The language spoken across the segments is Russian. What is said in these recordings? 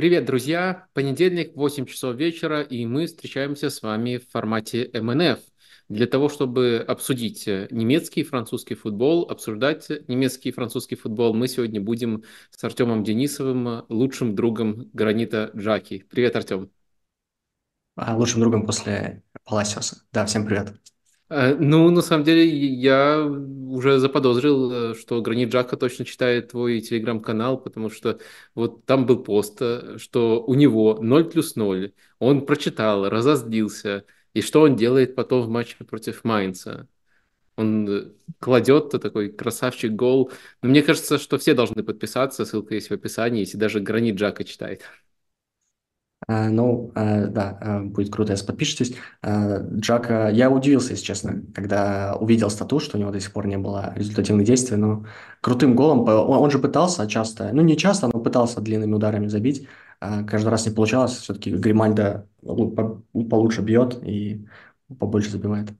Привет, друзья! Понедельник, 8 часов вечера, и мы встречаемся с вами в формате МНФ для того, чтобы обсудить немецкий и французский футбол, обсуждать немецкий и французский футбол. Мы сегодня будем с Артемом Денисовым, лучшим другом Гранита Джаки. Привет, Артем! А, лучшим другом после Паласиоса. Да, всем привет. Э, ну, на самом деле, я уже заподозрил, э, что Гранит Джака точно читает твой телеграм-канал, потому что вот там был пост, э, что у него 0 плюс 0, он прочитал, разозлился, и что он делает потом в матче против Майнца? Он кладет такой красавчик гол. Но мне кажется, что все должны подписаться, ссылка есть в описании, если даже Гранит Джака читает. А, ну, а, да, а, будет круто, если подпишетесь. Джака, я удивился, если честно, когда увидел стату, что у него до сих пор не было результативных действий, но крутым голом, он же пытался часто, ну не часто, но пытался длинными ударами забить, каждый раз не получалось, все-таки Гримальда получше бьет и побольше забивает.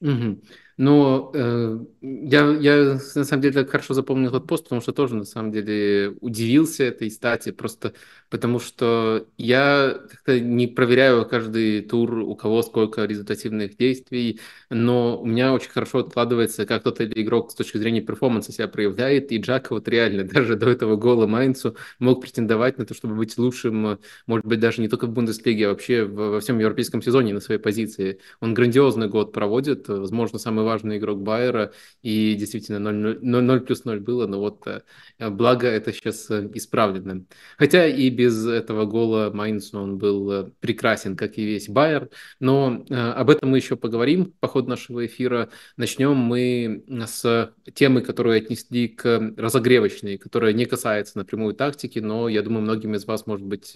Угу. Но э, я, я на самом деле хорошо запомнил этот пост, потому что тоже на самом деле удивился этой стати, просто потому что я как-то не проверяю каждый тур, у кого сколько результативных действий, но у меня очень хорошо откладывается, как тот или игрок с точки зрения перформанса себя проявляет, и Джака вот реально даже до этого гола Майнцу мог претендовать на то, чтобы быть лучшим, может быть, даже не только в Бундеслиге, а вообще во всем европейском сезоне на своей позиции. Он грандиозный год проводит, возможно, самый важный игрок Байера, и действительно 0, 0, 0 плюс 0 было, но вот э, благо это сейчас э, исправлено. Хотя и без этого гола Майнцу он был э, прекрасен, как и весь Байер, но об этом мы еще поговорим по ходу нашего эфира. Начнем мы с темы, которую отнесли к разогревочной, которая не касается напрямую тактики, но я думаю, многим из вас может быть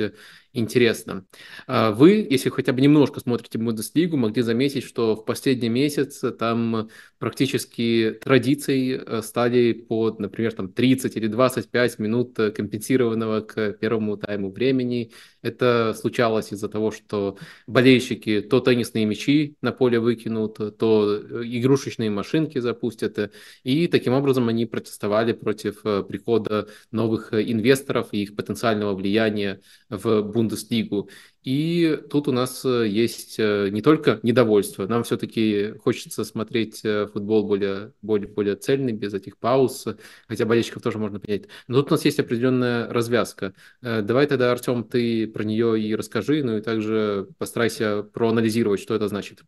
интересно. Вы, если хотя бы немножко смотрите Бундеслигу, могли заметить, что в последний месяц там практически традицией э, стали по, например, там 30 или 25 минут э, компенсированного к первому тайму времени. Это случалось из-за того, что болельщики то теннисные мячи на поле выкинут, то э, игрушечные машинки запустят. И таким образом они протестовали против прихода новых инвесторов и их потенциального влияния в Бундеслигу. И тут у нас э, есть э, не только недовольство, нам все-таки хочется смотреть э, футбол более, более, более цельный, без этих пауз, хотя болельщиков тоже можно понять. Но тут у нас есть определенная развязка. Давай тогда, Артем, ты про нее и расскажи, ну и также постарайся проанализировать, что это значит.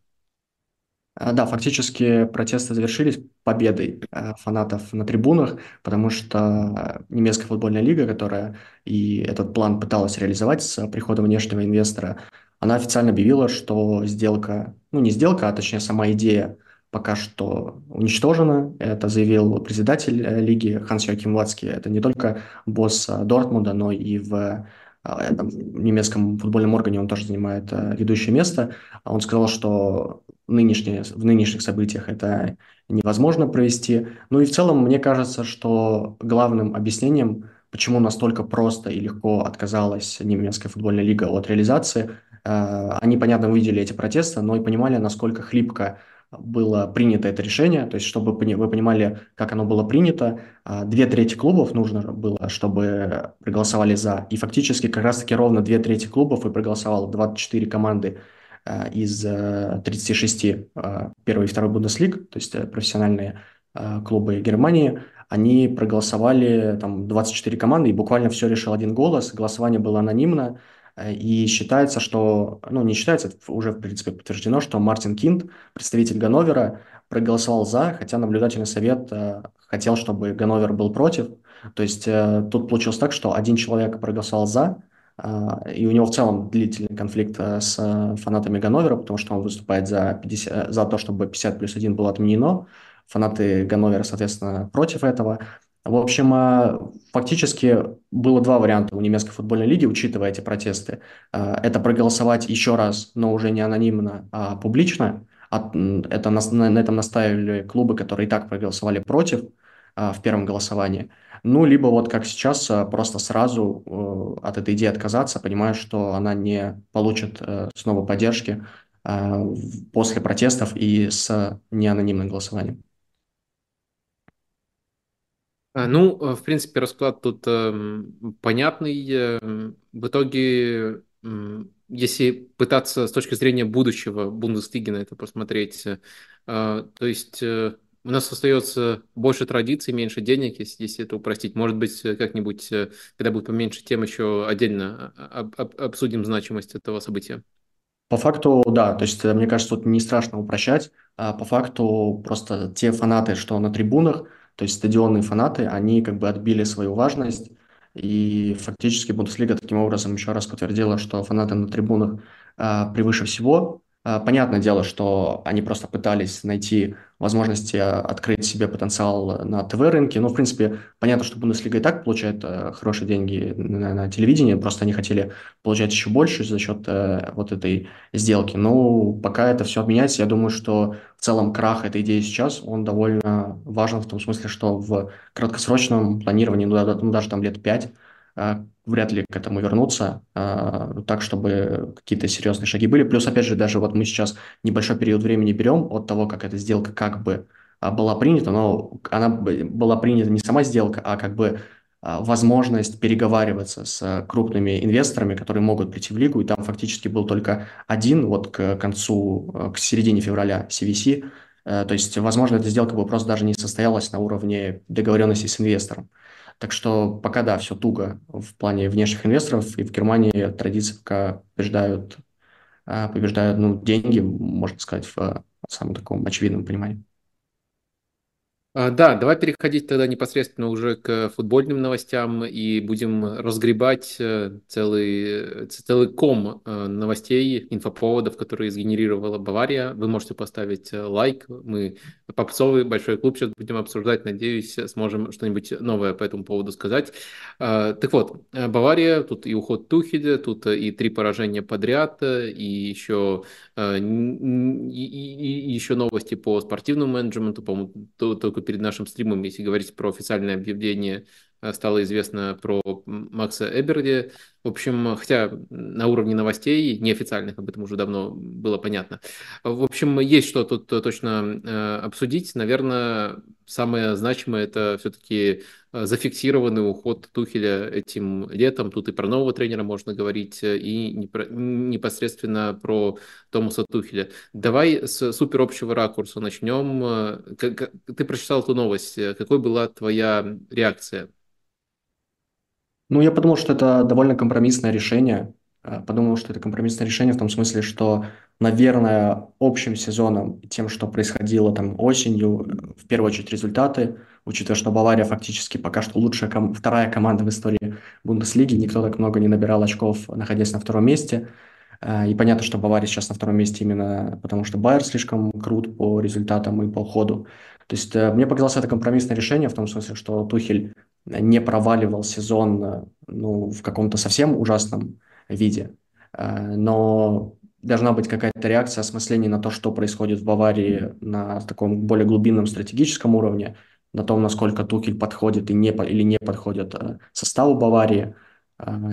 А, да, фактически протесты завершились победой э, фанатов на трибунах, потому что немецкая футбольная лига, которая и этот план пыталась реализовать с приходом внешнего инвестора, она официально объявила, что сделка, ну не сделка, а точнее сама идея пока что уничтожена. Это заявил председатель э, лиги Ханс Йоким Вацки. Это не только босс э, Дортмунда, но и в этом немецком футбольном органе он тоже занимает ведущее место. Он сказал, что нынешние, в нынешних событиях это невозможно провести. Ну и в целом, мне кажется, что главным объяснением, почему настолько просто и легко отказалась немецкая футбольная лига от реализации, э, они, понятно, увидели эти протесты, но и понимали, насколько хлипко было принято это решение, то есть чтобы вы понимали, как оно было принято, э, две трети клубов нужно было, чтобы проголосовали за, и фактически как раз-таки ровно две трети клубов и проголосовало 24 команды Э, из 36 э, э, первой и второй Бундеслиг, то есть профессиональные клубы Германии, они проголосовали, там 24 команды, и буквально все решил один голос, голосование было анонимно, и считается, что, ну не считается, уже в принципе подтверждено, что Мартин Кинт, представитель Ганновера, проголосовал за, хотя наблюдательный совет хотел, чтобы Ганновер был против. То есть тут получилось так, что один человек проголосовал за, и у него в целом длительный конфликт э, с э, фанатами Ганновера, потому что он выступает за, 50, э, за то, чтобы 50 плюс 1 было отменено. Фанаты Ганновера, соответственно, против этого. В общем, фактически было два варианта у немецкой футбольной лиги, учитывая эти протесты. Это проголосовать еще раз, но уже не анонимно, а публично. Это на этом настаивали клубы, которые и так проголосовали против в первом голосовании. Ну, либо вот как сейчас, просто сразу э, от этой идеи отказаться, понимая, что она не получит э, снова поддержки после протестов и с неанонимным голосованием. А, Ну, э, в принципе, расклад тут эм, понятный. Эм, В итоге, м, если пытаться с точки зрения будущего Бундеслиги на это посмотреть, э, э, то есть э, у нас остается больше традиций, меньше денег, если, если это упростить. Может быть, э, как-нибудь, э, когда будет поменьше тем, еще отдельно а, об- об- обсудим значимость этого события. По факту, да, то есть, э, мне кажется, тут не страшно упрощать, а по факту просто те фанаты, что на трибунах, то есть стадионные фанаты, они как бы отбили свою важность, и фактически Бундеслига таким образом еще раз подтвердила, что фанаты на трибунах а, превыше всего. А, понятное дело, что они просто пытались найти возможности а, открыть себе потенциал на ТВ-рынке, но, в принципе, понятно, что Бундеслига и так получает а, хорошие деньги на, на телевидении, просто они хотели получать еще больше за счет а, вот этой сделки. Но пока это все отменяется, я думаю, что в целом крах этой идеи сейчас, он довольно важен в том смысле, что в краткосрочном планировании, ну, ну, даже там лет пять, вряд ли к этому вернуться, а, так, чтобы какие-то серьезные шаги были. Плюс, опять же, даже вот мы сейчас небольшой период времени берем от того, как эта сделка как бы а, была принята, но она была принята не сама сделка, а как бы а, возможность переговариваться с крупными инвесторами, которые могут прийти в лигу, и там фактически был только один вот к концу, к середине февраля CVC, Э, то есть, возможно, эта сделка бы просто даже не состоялась на уровне договоренности с инвестором. Так что пока, да, все туго в плане внешних инвесторов, и в Германии традиции пока побеждают, а, побеждают ну, деньги, можно сказать, в самом таком очевидном понимании. А, Да, давай переходить тогда непосредственно уже к футбольным новостям и будем разгребать э, целый, целый ком э, новостей, инфоповодов, которые сгенерировала Бавария. Вы можете поставить лайк. Мы попсовый большой клуб сейчас будем обсуждать. Надеюсь, сможем что-нибудь новое по этому поводу сказать. А, Так вот, э, Бавария, тут и уход Тухеля, тут и три поражения подряд, и еще и, и- и еще новости по спортивному менеджменту, по-моему, то- только перед нашим стримом, если говорить про официальное объявление, э, стало известно про Макса Эберди. В общем, хотя на уровне новостей, неофициальных, об этом уже давно было понятно. В общем, есть что тут точно э, обсудить. Наверное, самое значимое это все-таки зафиксированный уход Тухеля этим летом. Тут и про нового тренера можно говорить, э, и непосредственно про Томаса Тухеля. Давай с супер общего ракурса начнем. Э, Ты прочитал эту новость. Э, Какой была твоя реакция? Ну, я подумал, что это довольно компромиссное решение. Э, Подумал, что это компромиссное решение в том смысле, что, наверное, общим сезоном тем, что происходило там осенью, э, в первую очередь результаты, учитывая, что Бавария фактически пока что лучшая ком- вторая команда в истории Бундеслиги, никто так много не набирал очков, находясь на втором месте. Э, И понятно, что Бавария сейчас на втором месте именно потому, что Байер слишком крут по результатам и по ходу. То есть мне показалось это компромиссное решение в том смысле, что Тухель не проваливал сезон э, ну, в каком-то совсем ужасном виде, Э, но должна быть какая-то реакция, осмысление на то, что происходит в Баварии на таком более глубинном стратегическом уровне, на том, насколько Тухель подходит и не, или не подходит э, составу Баварии.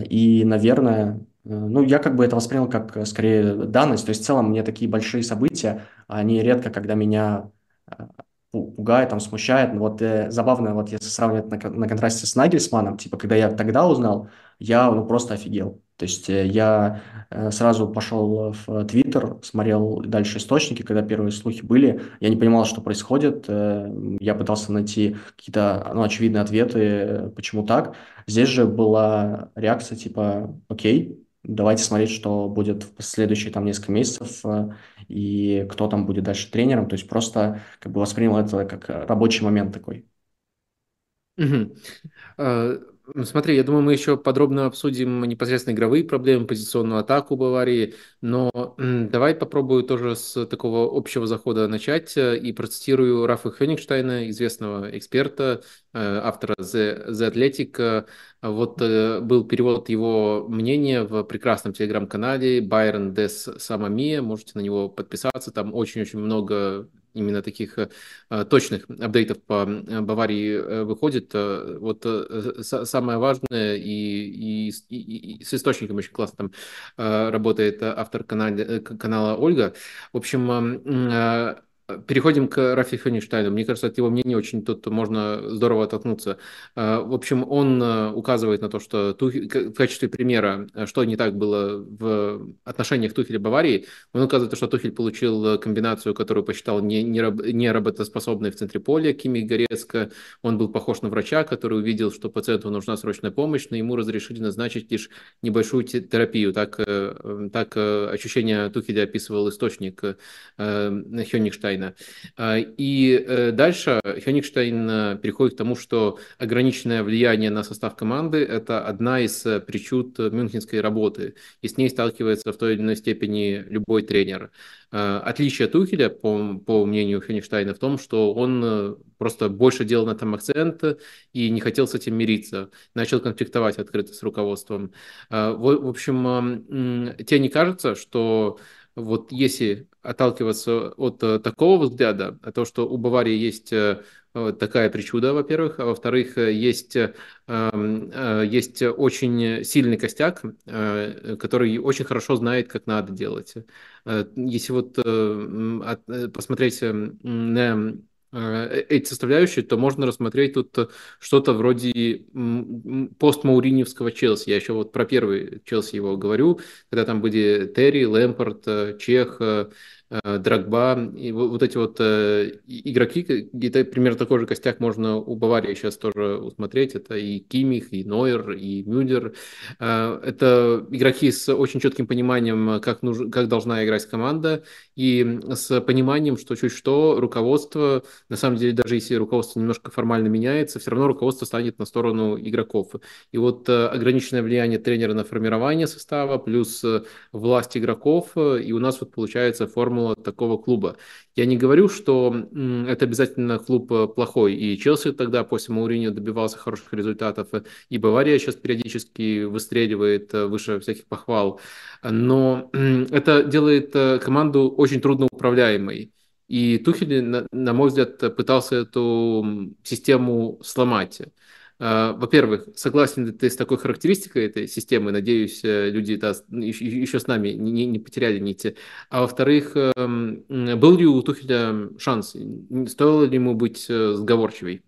И, наверное, ну, я как бы это воспринял как скорее данность. То есть в целом мне такие большие события, они редко, когда меня пугает, там, смущает. Но вот э, забавно, вот если сравнивать на, на контрасте с Нагельсманом, типа, когда я тогда узнал, я, ну, просто офигел. То есть э, я э, сразу пошел в Твиттер, смотрел дальше источники, когда первые слухи были. Я не понимал, что происходит. э, Я пытался найти какие-то, ну, очевидные ответы, э, почему так. Здесь же была реакция типа, окей, давайте смотреть, что будет в следующие там несколько месяцев, э, и кто там будет дальше тренером. То есть просто как бы воспринял это как э, рабочий момент такой. Э, Смотри, я думаю, мы еще подробно обсудим непосредственно игровые проблемы, позиционную атаку Баварии, но давай попробую тоже с такого общего захода начать и процитирую Рафа Хёнигштейна, известного эксперта, автора The, The Athletic. Вот э, был перевод его мнения в прекрасном телеграм-канале Байрон Дес Самамия, можете на него подписаться, там очень-очень много именно таких э, э, точных апдейтов по э, Баварии э, выходит. Э, Вот э, самое важное, и, и, и- и с источником очень классно там работает автор канала, канала Ольга. В общем, м, э, Переходим к Рафи Фенништайну. Мне кажется, от его мнения очень тут можно здорово оттолкнуться. Э, в общем, он э, указывает на то, что в качестве примера, э, что не так было в отношениях Тухеля Баварии, он указывает, что Тухель получил комбинацию, которую посчитал не, не, не в центре поля, Кими Горецко. Он был похож на врача, который увидел, что пациенту нужна срочная помощь, но ему разрешили назначить лишь небольшую терапию. Так, так ощущение Тухеля описывал источник Хёнигштайна. Хёнигштейна. А, и э, дальше Хёнигштейн э, переходит к тому, что ограниченное влияние на состав команды – это одна из э, причуд мюнхенской работы, и с ней сталкивается в той или иной степени любой тренер. А, отличие Тухеля, по, по мнению Хёнигштейна, в том, что он просто больше делал на этом акцент и не хотел с этим мириться, начал конфликтовать открыто с руководством. А, в, общем, тебе не кажется, что вот если отталкиваться от э, такого взгляда, то, что у Баварии есть э, такая причуда, во-первых, а во-вторых, есть, э, есть очень сильный костяк, который очень хорошо знает, как надо делать. Если вот посмотреть на Э, эти составляющие, то можно рассмотреть тут что-то вроде постмауриневского Челси. Я еще вот про первый Челси его говорю, когда там были Терри, Лэмпорт, э, Чех, э, Э, Драгба, и вот эти вот э, игроки, это примерно такой же костяк можно у Баварии сейчас тоже усмотреть, это и Кимих, и Нойер, и Мюллер. Э, это игроки с очень четким пониманием, как, нужно, как должна играть команда, и с пониманием, что чуть что руководство, на самом деле, даже если руководство немножко формально меняется, все равно руководство станет на сторону игроков. И вот ограниченное влияние тренера на формирование состава, плюс власть игроков, и у нас вот получается формула формула такого клуба. Я не говорю, что это обязательно клуб э, плохой, и Челси тогда после Мауриньо добивался хороших результатов, и Бавария сейчас периодически выстреливает э, выше всяких похвал, но это делает э, команду очень трудноуправляемой. И Тухель, на, на мой взгляд, пытался эту систему сломать. А, во-первых, согласен ли ты с такой характеристикой этой системы? Надеюсь, э, люди да, еще с нами не, не потеряли нити. А во-вторых, эм, был ли у Тухеля шанс? Стоило ли ему быть э, сговорчивой?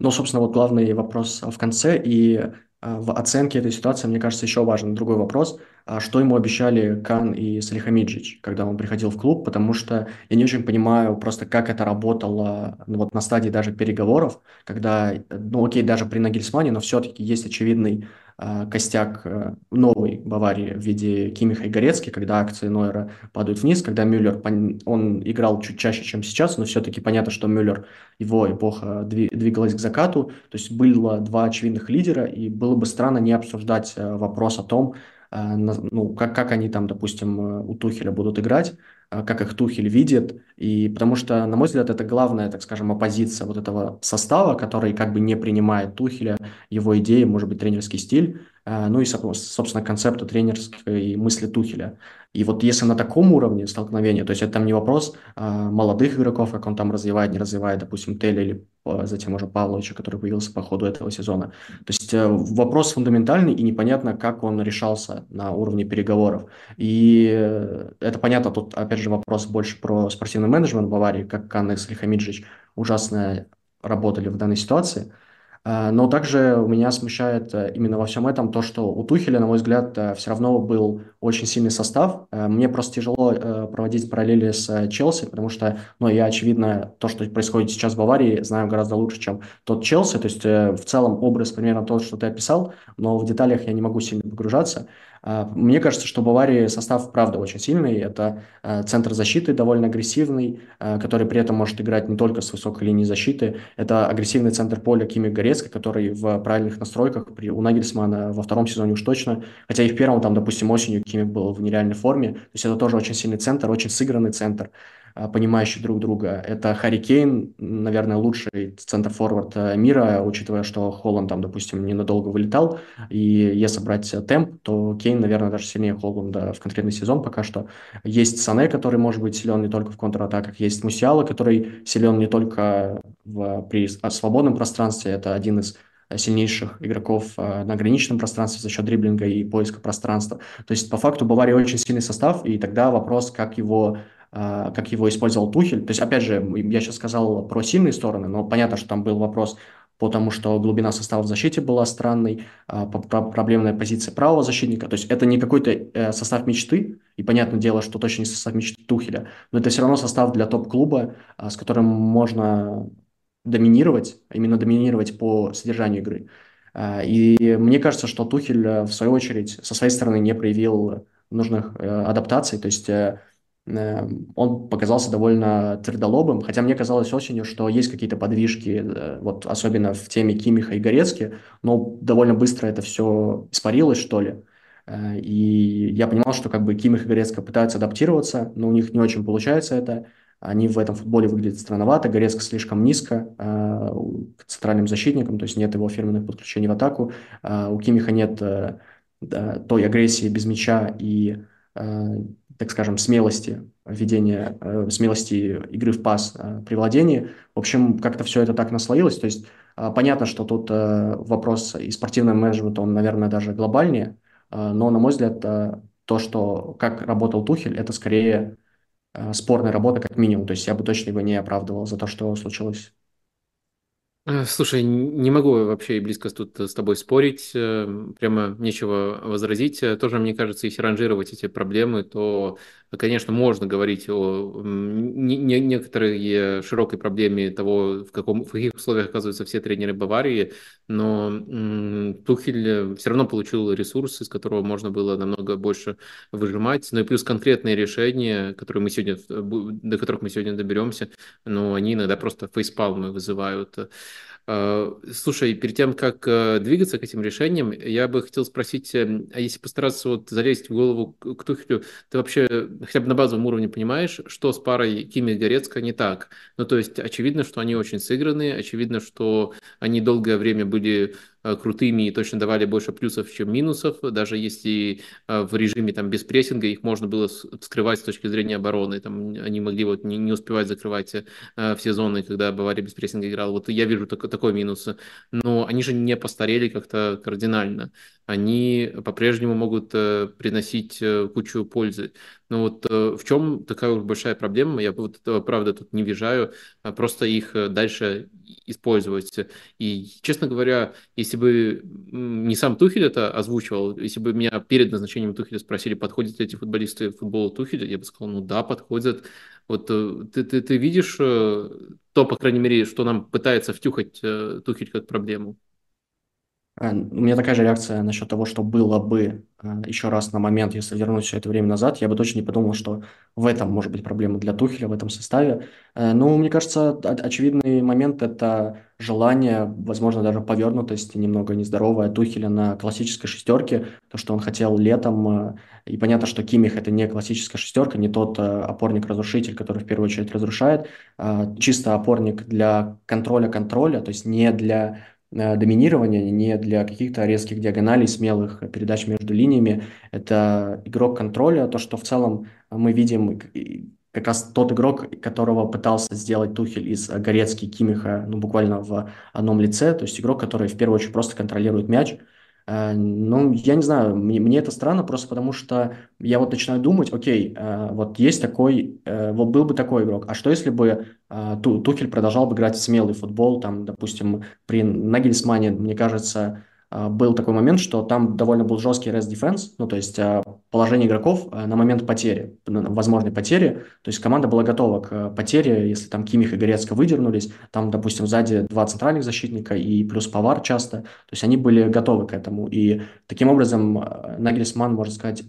Ну, собственно, вот главный вопрос в конце. И а, в оценке этой ситуации, мне кажется, еще важен другой вопрос. А что ему обещали Кан и Салихамиджич, когда он приходил в клуб? Потому что я не очень понимаю просто, как это работало ну, вот на стадии даже переговоров, когда, ну окей, даже при Нагельсмане, но все-таки есть очевидный а, костяк э, новой Баварии в виде Кимиха и Горецки, когда акции Нойера падают вниз, когда Мюллер, он играл чуть чаще, чем сейчас, но все-таки понятно, что Мюллер, его эпоха двигалась к закату, то есть было два очевидных лидера, и было бы странно не обсуждать э, вопрос о том, э, ну, как, как они там, допустим, у Тухеля будут играть, а, как их Тухель видит, и потому что, на мой взгляд, это главная, так скажем, оппозиция вот этого состава, который как бы не принимает Тухеля, его идеи, может быть, тренерский стиль, ну и, собственно, концепту тренерской мысли Тухеля. И вот если на таком уровне столкновения, то есть это там не вопрос а, молодых игроков, как он там развивает, не развивает, допустим, Теля или затем уже Павловича, который появился по ходу этого сезона. То есть э, вопрос фундаментальный и непонятно, как он решался на уровне переговоров. И э, это понятно, тут опять же вопрос больше про спортивный менеджмент в Баварии, как Каннес и Хамиджич ужасно работали в данной ситуации – но также меня смущает э, именно во всем этом то, что у Тухеля, на мой взгляд, э, все равно был очень сильный состав. Э, мне просто тяжело проводить параллели с Челси, потому что, ну, я, очевидно, то, что происходит сейчас в Баварии, знаю гораздо лучше, чем тот Челси. То есть в целом образ примерно тот, что ты описал, но в деталях я не могу сильно погружаться. А, мне кажется, что Баварии состав, правда, очень сильный. Это а, центр защиты довольно агрессивный, а, который при этом может играть не только с высокой линии защиты. Это агрессивный центр поля Кими Горецко, который в правильных настройках при, у Нагельсмана во втором сезоне уж точно. Хотя и в первом, там, допустим, осенью Кими был в нереальной форме. То есть это тоже очень сильный центр, очень сыгранный центр. А, понимающие друг друга. Это Харри Кейн, наверное, лучший центр-форвард э, мира, учитывая, что Холланд там, допустим, ненадолго вылетал. И если брать темп, то Кейн, наверное, даже сильнее Холланда в конкретный сезон пока что. Есть Сане, который может быть силен не только в контратаках, есть Мусиала, который силен не только в, при свободном пространстве, это один из сильнейших игроков э, на ограниченном пространстве за счет дриблинга и поиска пространства. То есть, по факту, Бавария очень сильный состав, и тогда вопрос, как его а, как его использовал Тухель. То есть, опять же, я сейчас сказал про сильные стороны, но понятно, что там был вопрос потому что глубина состава в защите была странной, а, проблемная позиция правого защитника. То есть это не какой-то э, состав мечты, и понятное дело, что точно не состав мечты Тухеля, но это все равно состав для топ-клуба, а, с которым можно доминировать, именно доминировать по содержанию игры. А, и мне кажется, что Тухель, э, в свою очередь, со своей стороны не проявил нужных э, адаптаций, то есть он показался довольно твердолобым, хотя мне казалось осенью, что есть какие-то подвижки, э, вот особенно в теме Кимиха и Горецки, но довольно быстро это все испарилось, что ли. Э, и я понимал, что как бы Кимих и Горецка пытаются адаптироваться, но у них не очень получается это. Они в этом футболе выглядят странновато, Горецка слишком низко э, к центральным защитникам, то есть нет его фирменных подключений в атаку. У Кимиха нет той агрессии без мяча и так скажем, смелости ведения, э, смелости игры в пас э, при владении. В общем, как-то все это так наслоилось. То есть э, понятно, что тут вопрос и спортивного менеджмента, он, наверное, даже глобальнее, но, на мой взгляд, то, что как работал Тухель, это скорее спорная работа как минимум. То есть я бы точно его не оправдывал за то, что случилось. Э, слушай, не могу вообще близко тут с тобой спорить, э, прямо нечего возразить. Э, тоже, мне кажется, если ранжировать эти проблемы, то, конечно, можно говорить о не, не, некоторой широкой проблеме того, в, каком, в каких условиях оказываются все тренеры Баварии, но м, Тухель все равно получил ресурс, из которого можно было намного больше выжимать. Ну и плюс конкретные решения, которые мы сегодня, до которых мы сегодня доберемся, но они иногда просто фейспалмы вызывают. Э, слушай, перед тем, как э, двигаться к этим решениям, я бы хотел спросить, эм, а если постараться вот залезть в голову к Тухелю, ты вообще хотя бы на базовом уровне понимаешь, что с парой Кими и Горецко не так? Ну, то есть очевидно, что они очень сыгранные, очевидно, что они долгое время были крутыми и точно давали больше плюсов, чем минусов, даже если э, в режиме там без прессинга их можно было вскрывать с точки зрения обороны, там они могли вот не, не успевать закрывать э, все зоны, когда Бавария без прессинга играла. Вот я вижу так, такой минус. Но они же не постарели как-то кардинально. Они по-прежнему могут приносить кучу пользы. Но вот в чем такая уж большая проблема? Я вот правда тут не вижаю, а просто их дальше использовать. И, честно говоря, если бы не сам Тухель это озвучивал, если бы меня перед назначением Тухеля спросили, подходят ли эти футболисты футболу Тухеля, я бы сказал, ну да, подходят. Вот э, ты, ты, ты видишь э, то, по крайней мере, что нам пытается втюхать э, Тухель как проблему? У меня такая же реакция насчет того, что было бы еще раз на момент, если вернуть все это время назад, я бы точно не подумал, что в этом может быть проблема для Тухеля, в этом составе. Ну, мне кажется, очевидный момент – это желание, возможно, даже повернутость немного нездоровая Тухеля на классической шестерке, то, что он хотел летом. И понятно, что Кимих – это не классическая шестерка, не тот опорник-разрушитель, который в первую очередь разрушает, а чисто опорник для контроля контроля, то есть не для Э, доминирования, не для каких-то резких диагоналей, смелых передач между линиями. Это игрок контроля, то, что в целом мы видим как раз тот игрок, которого пытался сделать Тухель из Горецки, Кимиха, ну, буквально в одном лице, то есть игрок, который в первую очередь просто контролирует мяч, Э, ну, я не знаю, мне, мне это странно просто потому, что я вот начинаю думать, окей, э, вот есть такой, э, вот был бы такой игрок, а что если бы Тухель продолжал бы играть в смелый футбол, там, допустим, при Нагельсмане, мне кажется, был такой момент, что там довольно был жесткий rest defense, ну, то есть а, положение игроков а, на момент потери, возможной потери, то есть команда была готова к потере, если там Кимих и Горецко выдернулись, там, допустим, сзади два центральных защитника и плюс Повар часто, то есть они были готовы к этому, и таким образом Нагельсман, можно сказать,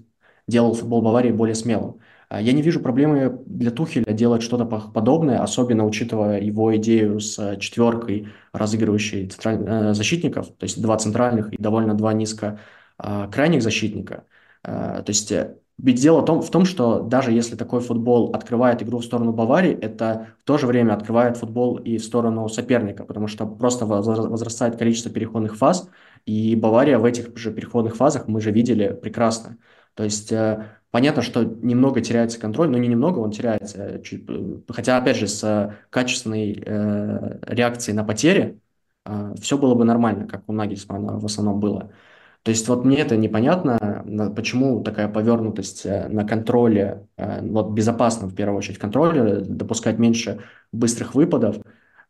делал футбол Баварии более смелым. А, я не вижу проблемы для Тухеля делать что-то подобное, особенно учитывая его идею с четверкой разыгрывающей э, защитников, то есть два центральных и довольно два низко а, крайних защитника. А, то есть э, ведь дело в том, в том, что даже если такой футбол открывает игру в сторону Баварии, это в то же время открывает футбол и в сторону соперника, потому что просто возрастает количество переходных фаз, и Бавария в этих же переходных фазах мы же видели прекрасно. То есть э, Понятно, что немного теряется контроль, но не немного, он теряется. Чуть, хотя, опять же, с качественной э, реакцией на потери э, все было бы нормально, как у Нагельсмана в основном было. То есть вот мне это непонятно. почему такая повернутость на контроле, вот безопасно в первую очередь контроле, допускать меньше быстрых выпадов,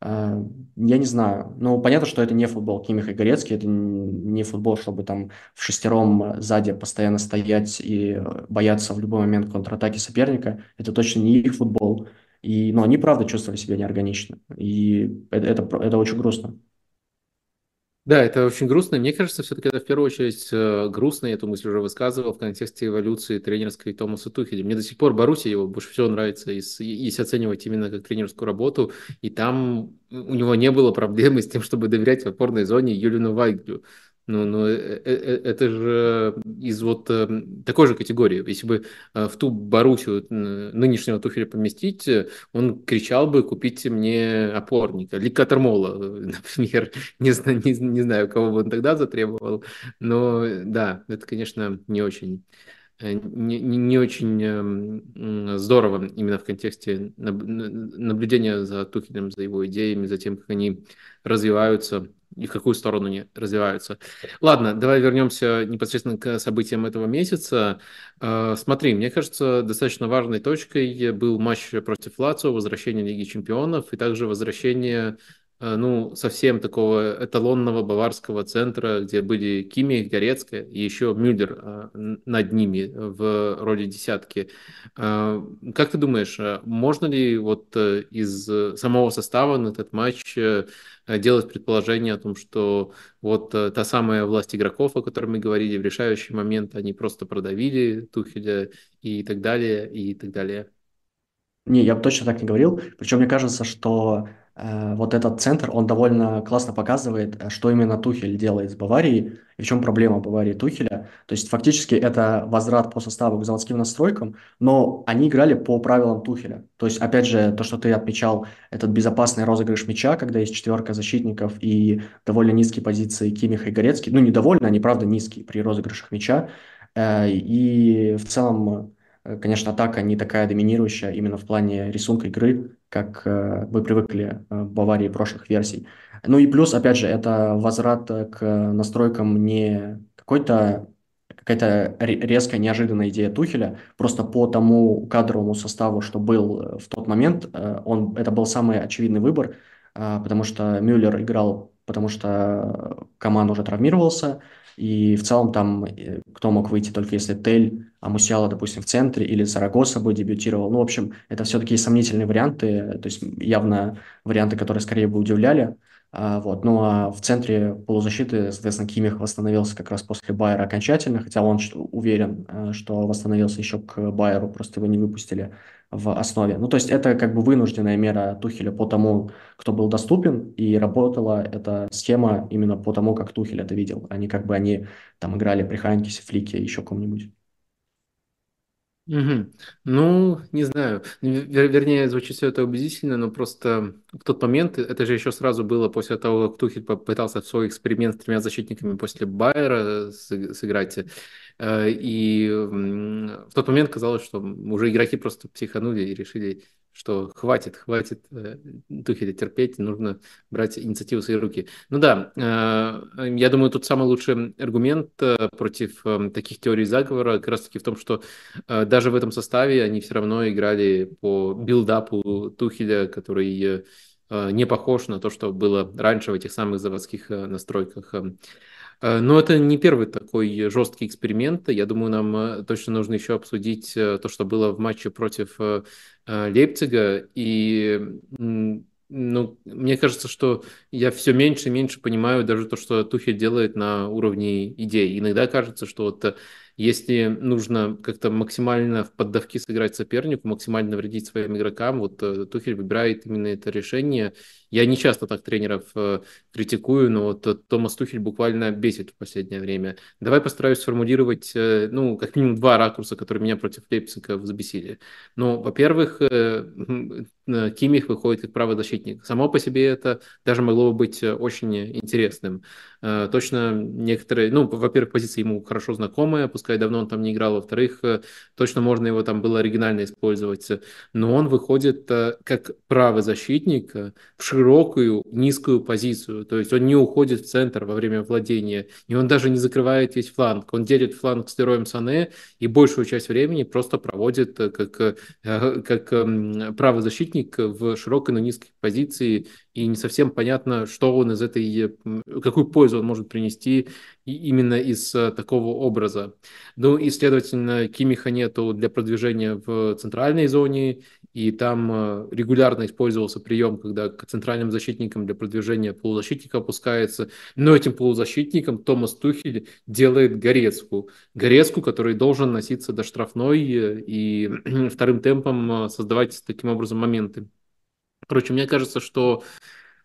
я не знаю. Ну, понятно, что это не футбол Кимих и Горецкий, это не футбол, чтобы там в шестером сзади постоянно стоять и бояться в любой момент контратаки соперника. Это точно не их футбол. И, но они, правда, чувствовали себя неорганично. И это, это, это очень грустно. Да, это очень грустно. Мне кажется, все-таки это в первую очередь э, грустно, я эту мысль уже высказывал, в контексте эволюции тренерской Томаса Тухеля. Мне до сих пор Баруси его больше всего нравится, если оценивать именно как тренерскую работу, и там у него не было проблемы с тем, чтобы доверять в опорной зоне Юлину Вайглю. Ну, ну э, э, э, это же из вот такой же категории. Если бы в ту Боруссию нынешнего Тухеля поместить, он кричал бы, купите мне опорника. Ли Катермола, например. Не знаю, не, не знаю, кого бы он тогда затребовал. Но да, это, конечно, не очень не, не, очень здорово именно в контексте наблюдения за Тухелем, за его идеями, за тем, как они развиваются и в какую сторону они развиваются. Ладно, давай вернемся непосредственно к событиям этого месяца. А, смотри, мне кажется, достаточно важной точкой был матч против Лацио, возвращение Лиги Чемпионов и также возвращение а, ну, совсем такого эталонного баварского центра, где были Кими, Горецкая и еще Мюллер а, над ними в роли десятки. Как ты думаешь, можно ли вот э, из самого состава на этот матч э, Э, делать предположение о том, что вот э, та самая власть игроков, о которой мы говорили, в решающий момент они просто продавили Тухеля и так далее, и так далее. Не, я бы точно так не говорил. Причем мне кажется, что Э, вот этот центр, он довольно классно показывает, э, что именно Тухель делает с Баварией и в чем проблема Баварии Тухеля. То есть фактически это возврат по составу к заводским настройкам, но они играли по правилам Тухеля. То есть, опять же, то, что ты отмечал, этот безопасный розыгрыш мяча, когда есть четверка защитников и довольно низкие позиции Кимиха и Горецкий. Ну, не довольно, они, правда, низкие при розыгрышах мяча. Э, и в целом Э, конечно, атака не такая доминирующая именно в плане рисунка игры, как э, вы привыкли э, в Баварии прошлых версий. Ну и плюс, опять же, это возврат к настройкам не какой-то какая-то резкая, неожиданная идея Тухеля, просто по тому кадровому составу, что был в тот момент, он, это был самый очевидный выбор, потому что Мюллер играл, потому что Коман уже травмировался, и в целом там э, кто мог выйти только если Тель, а Мусиала, допустим, в центре, или Сарагоса бы дебютировал. Ну, в общем, это все такие сомнительные варианты, то есть явно варианты, которые скорее бы удивляли. А, вот. Ну а в центре полузащиты, соответственно, Кимих восстановился как раз после Байера окончательно, хотя он уверен, э, что восстановился еще к Байеру, просто его не выпустили в основе. Ну, то есть это как бы вынужденная мера Тухеля по тому, кто был доступен, и работала эта схема именно по тому, как Тухель это видел, а не как бы они там играли при Хайнкисе, Флике, еще ком-нибудь. Угу. Ну, не знаю. Вер- вернее, звучит все это убедительно, но просто в тот момент, это же еще сразу было после того, как Тухель попытался свой эксперимент с тремя защитниками после Байера сыграть. Э, и в тот момент казалось, что уже игроки просто психанули и решили что хватит, хватит э, Тухеля терпеть, нужно брать инициативу в свои руки. Ну да, э, я думаю, тут самый лучший аргумент э, против э, таких теорий заговора как раз-таки в том, что э, даже в этом составе они все равно играли по билдапу Тухеля, который э, не похож на то, что было раньше в этих самых заводских э, настройках. Э, но это не первый такой жесткий эксперимент. Я думаю, нам э, точно нужно еще обсудить э, то, что было в матче против Лейпцига. И ну, мне кажется, что я все меньше и меньше понимаю даже то, что Тухель делает на уровне идей. Иногда кажется, что вот если нужно как-то максимально в поддавки сыграть сопернику, максимально вредить своим игрокам, вот Тухель выбирает именно это решение. Я не часто так тренеров э, критикую, но вот э, Томас Тухель буквально бесит в последнее время. Давай постараюсь сформулировать, э, ну, как минимум два ракурса, которые меня против Лейпцига взбесили. Ну, во-первых, э, э, Кимих выходит как правый защитник. Само по себе это даже могло бы быть э, очень интересным. Э, точно некоторые, ну, во-первых, позиция ему хорошо знакомая, пускай давно он там не играл. Во-вторых, э, точно можно его там было оригинально использовать. Но он выходит э, как правый защитник в широкую, низкую позицию. То есть он не уходит в центр во время владения, и он даже не закрывает весь фланг. Он делит фланг с Лероем Сане и большую часть времени просто проводит как, как эм, правый защитник в широкой, но низкой позиции, и не совсем понятно, что он из этой, какую пользу он может принести именно из э, такого образа. Ну и, следовательно, Кимиха нету для продвижения в центральной зоне, и там э, регулярно использовался прием, когда к центральным защитникам для продвижения полузащитника опускается, но этим полузащитником Томас Тухель делает Горецку. Горецку, который должен носиться до штрафной э, и вторым темпом создавать таким образом моменты. Короче, мне кажется, что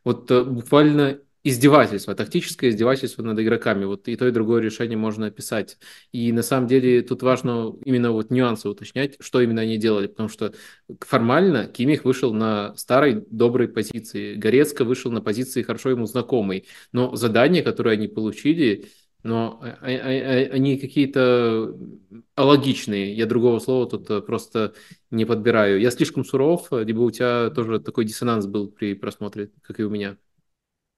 вот буквально издевательство, тактическое издевательство над игроками. Вот и то, и другое решение можно описать. И на самом деле тут важно именно вот нюансы уточнять, что именно они делали, потому что формально Кимих вышел на старой доброй позиции, Горецко вышел на позиции хорошо ему знакомой, но задания, которые они получили, но а, а, а, они какие-то алогичные. Я другого слова тут э, просто не подбираю. Я слишком суров, либо у тебя тоже такой диссонанс был при просмотре, как и у меня.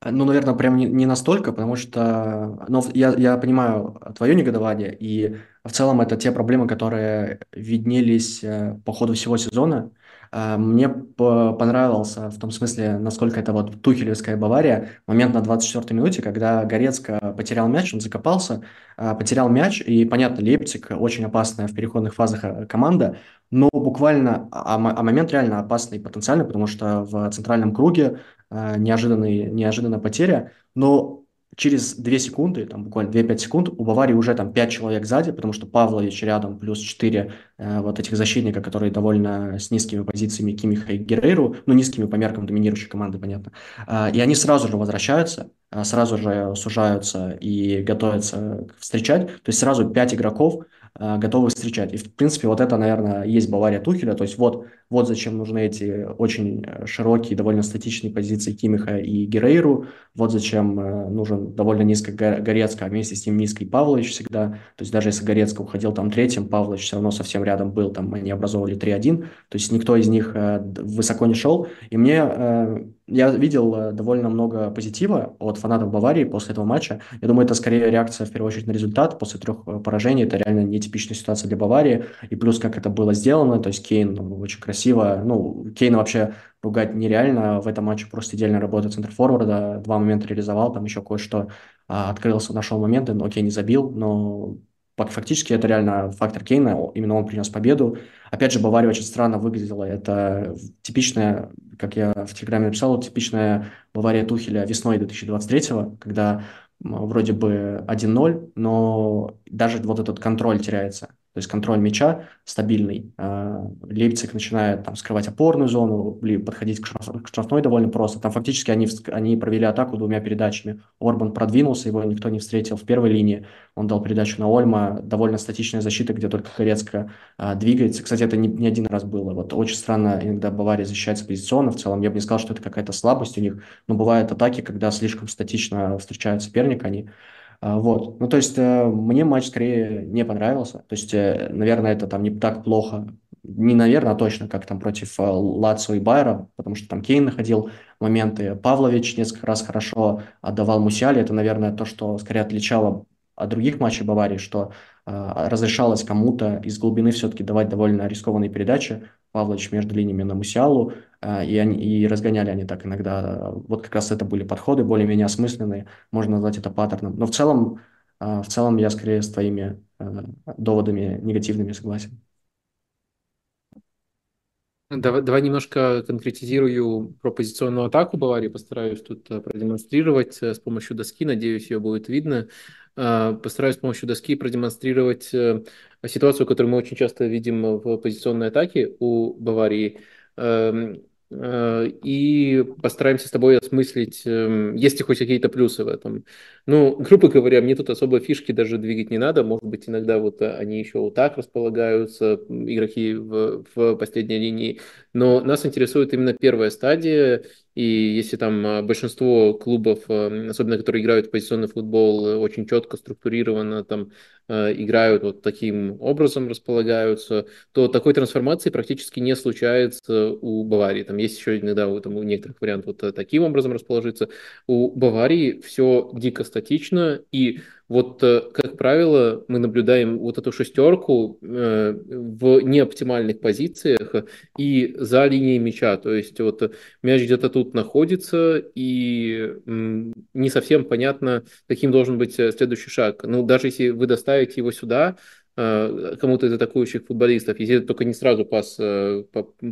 Ну, наверное, прям не, не настолько, потому что ну, я, я понимаю твое негодование, и в целом это те проблемы, которые виднелись э, по ходу всего сезона. Э, мне понравился в том смысле, насколько это вот тухелевская Бавария, момент на 24-й минуте, когда Горецко потерял мяч, он закопался, э, потерял мяч, и, понятно, Лейпциг очень опасная в переходных фазах команда, но буквально, а, а момент реально опасный потенциально, потому что в центральном круге Э, неожиданный, неожиданная потеря, но через 2 секунды, там буквально 2-5 секунд, у Баварии уже там 5 человек сзади, потому что Павлович рядом, плюс 4 э, вот этих защитника, которые довольно с низкими позициями Кимиха и Герейру, ну, низкими по меркам доминирующей команды, понятно. Э, и они сразу же возвращаются, э, сразу же сужаются и готовятся встречать. То есть сразу 5 игроков э, готовы встречать. И, в принципе, вот это, наверное, есть Бавария Тухеля. То есть вот вот зачем нужны эти очень э, широкие, довольно статичные позиции Кимиха и Герейру. Вот зачем э, нужен довольно низко Горецко, а вместе с ним низкий Павлович всегда. То есть даже если Горецко уходил там третьим, Павлович все равно совсем рядом был, там они образовывали 3-1. То есть никто из них э, высоко не шел. И мне я видел довольно много позитива от фанатов Баварии после этого матча. Я думаю, это скорее реакция, в первую очередь, на результат. После трех поражений это реально нетипичная ситуация для Баварии. И плюс, как это было сделано, то есть Кейн ну, очень красиво красиво. Ну, Кейна вообще ругать нереально. В этом матче просто идеально работает центр форварда. Два момента реализовал, там еще кое-что а, открылся, нашел моменты, но Кейн не забил. Но фактически это реально фактор Кейна, именно он принес победу. Опять же, Бавария очень странно выглядела. Это типичная, как я в Телеграме написал, типичная Бавария Тухеля весной 2023 когда вроде бы 1-0, но даже вот этот контроль теряется то есть контроль мяча стабильный. А, Лейпциг начинает там скрывать опорную зону, подходить к, штраф, к штрафной довольно просто. Там фактически они, они провели атаку двумя передачами. Орбан продвинулся, его никто не встретил в первой линии. Он дал передачу на Ольма. Довольно статичная защита, где только Корецко а, двигается. Кстати, это не, не один раз было. Вот очень странно иногда Бавария защищается позиционно. В целом я бы не сказал, что это какая-то слабость у них. Но бывают атаки, когда слишком статично встречают соперника. Они вот. Ну, то есть э, мне матч скорее не понравился. То есть, э, наверное, это там не так плохо. Не наверное, а точно, как там против э, Лацио и Байера, потому что там Кейн находил моменты. Павлович несколько раз хорошо отдавал Мусиали. Это, наверное, то, что скорее отличало от других матчей Баварии, что разрешалось кому-то из глубины все-таки давать довольно рискованные передачи. Павлович между линиями на Мусиалу, э, и, они, и разгоняли они так иногда. Вот как раз это были подходы более-менее осмысленные, можно назвать это паттерном. Но в целом, э, в целом я скорее с твоими э, доводами негативными согласен. Давай, давай немножко конкретизирую про позиционную атаку Баварии, постараюсь тут продемонстрировать с помощью доски, надеюсь, ее будет видно. Постараюсь с помощью доски продемонстрировать ситуацию, которую мы очень часто видим в позиционной атаке у Баварии. Эм, э, и постараемся с тобой осмыслить, эм, есть ли хоть какие-то плюсы в этом. Ну, грубо говоря, мне тут особо фишки даже двигать не надо. Может быть, иногда вот они еще вот так располагаются, игроки в, в последней линии. Но нас интересует именно первая стадия, и если там большинство клубов, особенно которые играют в позиционный футбол, очень четко, структурированно там играют вот таким образом, располагаются, то такой трансформации практически не случается у Баварии. Там есть еще иногда там, у некоторых вариант вот таким образом расположиться. У Баварии все дико статично, и вот, э, как правило, мы наблюдаем вот эту шестерку э, в неоптимальных позициях и за линией мяча. То есть вот мяч где-то тут находится, и не совсем понятно, каким должен быть э, следующий шаг. Ну, даже если вы доставите его сюда, кому-то из атакующих футболистов, если это только не сразу пас, э,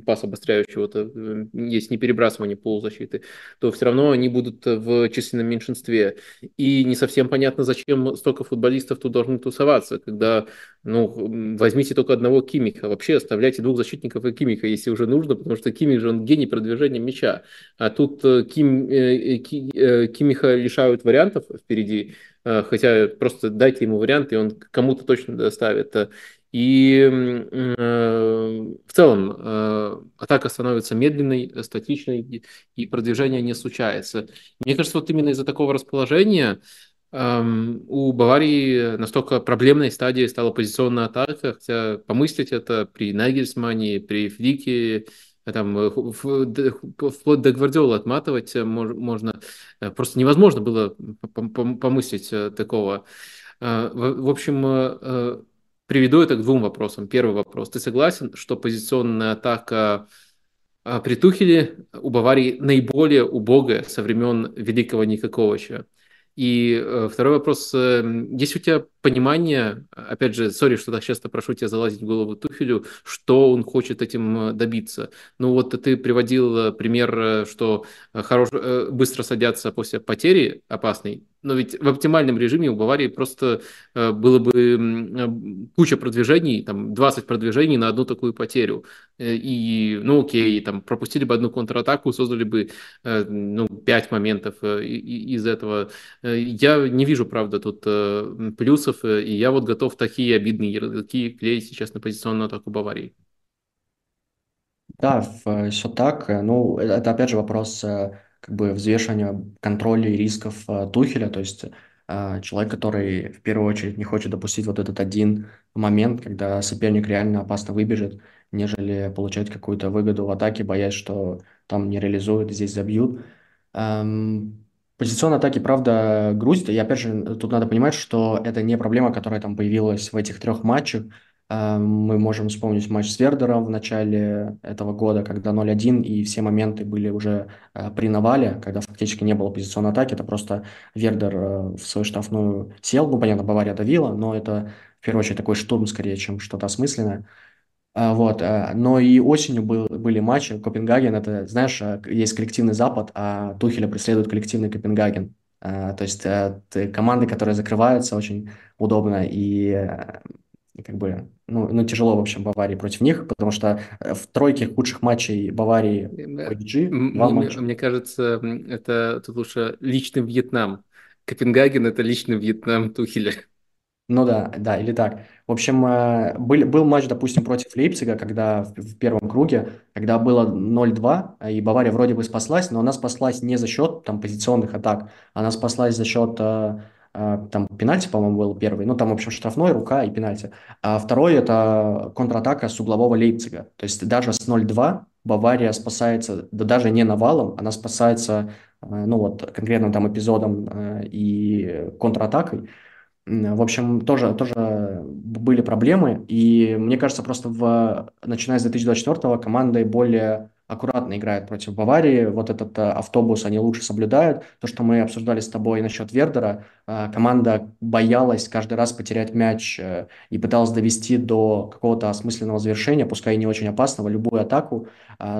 пас обостряющего, то э, есть не перебрасывание полузащиты, то все равно они будут в численном меньшинстве. И не совсем понятно, зачем столько футболистов тут должны тусоваться, когда, ну, возьмите только одного Кимиха, вообще оставляйте двух защитников и Кимиха, если уже нужно, потому что Кимих же он гений продвижения мяча, а тут Ким, Кимиха лишают вариантов впереди, Э, хотя просто дайте ему вариант, и он кому-то точно доставит. И э, в целом э, атака становится медленной, статичной, и продвижение не случается. Мне кажется, вот именно из-за такого расположения эм, у Баварии настолько проблемной стадией стала позиционная атака, хотя помыслить это при Нагельсмане, при Флике там э, вплоть до Гвардиола отматывать э, можно. Э, просто невозможно было помыслить такого. В общем, приведу это к двум вопросам. Первый вопрос. Ты согласен, что позиционная атака при Тухеле у Баварии наиболее убогая со времен Великого Никаковича? И э, второй вопрос. Э, есть у тебя понимание, опять же, сори, что так часто прошу тебя залазить в голову Тухелю, что он хочет этим э, добиться? Ну вот ты приводил пример, что хорош, быстро садятся после потери опасной, но ведь в оптимальном режиме у Баварии просто было бы куча продвижений, там 20 продвижений на одну такую потерю. И, ну окей, там пропустили бы одну контратаку, создали бы, ну, 5 моментов из этого Э, я не вижу, правда, тут э, плюсов, э, и я вот готов такие обидные ярлыки клеить сейчас на позиционную атаку Баварии. Да, все так. Ну, это опять же вопрос как бы взвешивания контроля и рисков Тухеля, то есть человек, который в первую очередь не хочет допустить вот этот один момент, когда соперник реально опасно выбежит, нежели получать какую-то выгоду в атаке, боясь, что там не реализуют, здесь забьют. Эм, Позиционные атаки, правда, грузит. И опять же, тут надо понимать, что это не проблема, которая там появилась в этих трех матчах. А, мы можем вспомнить матч с Вердером в начале этого года, когда 0-1, и все моменты были уже а, при навале, когда фактически не было позиционной атаки. Это просто Вердер а, в свою штрафную сел. Ну, понятно, Бавария давила, но это в первую очередь такой штурм скорее, чем что-то осмысленное. Вот, но и осенью был, были матчи. Копенгаген, это, знаешь, есть коллективный Запад, а Тухеля преследует коллективный Копенгаген. То есть команды, которые закрываются, очень удобно и как бы, ну, ну, тяжело, в общем, Баварии против них, потому что в тройке худших матчей Баварии PSG два матча. Мне кажется, это тут лучше личный Вьетнам. Копенгаген – это личный Вьетнам Тухеля. Ну да, да, или так. В общем, э, был, был матч, допустим, против Лейпцига, когда в, в первом круге, когда было 0-2, и Бавария вроде бы спаслась, но она спаслась не за счет там позиционных атак, она спаслась за счет э, э, там пенальти, по-моему, был первый, ну там, в общем, штрафной, рука и пенальти. А второй – это контратака с углового Лейпцига. То есть даже с 0-2 Бавария спасается, да даже не навалом, она спасается, ну вот конкретно там эпизодом и контратакой. В общем, тоже, тоже были проблемы, и мне кажется, просто в, начиная с 2024 команда более аккуратно играет против Баварии. Вот этот э, автобус они лучше соблюдают. То, что мы обсуждали с тобой насчет Вердера, э, команда боялась каждый раз потерять мяч э, и пыталась довести до какого-то осмысленного завершения, пускай и не очень опасного, любую атаку.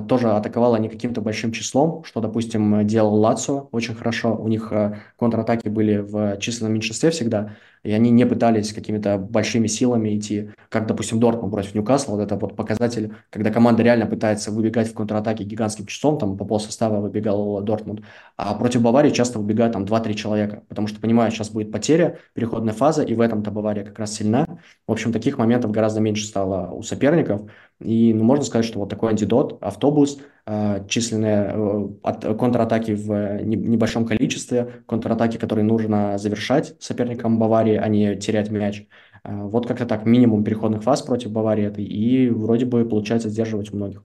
Тоже атаковала не каким-то большим числом, что, допустим, делал Лацо очень хорошо. У них контратаки были в численном меньшинстве всегда и они не пытались какими-то большими силами идти, как, допустим, Дортмунд против Ньюкасла, вот это вот показатель, когда команда реально пытается выбегать в контратаке гигантским числом, там по полсостава выбегал Дортмунд, а против Баварии часто выбегают там 2-3 человека, потому что понимают, сейчас будет потеря, переходная фаза, и в этом-то Бавария как раз сильна. В общем, таких моментов гораздо меньше стало у соперников, и ну, можно сказать, что вот такой антидот, автобус, численные э, контратаки в небольшом количестве, контратаки, которые нужно завершать соперникам Баварии, а не терять мяч. Вот как-то так, минимум переходных фаз против Баварии этой, и вроде бы получается сдерживать многих.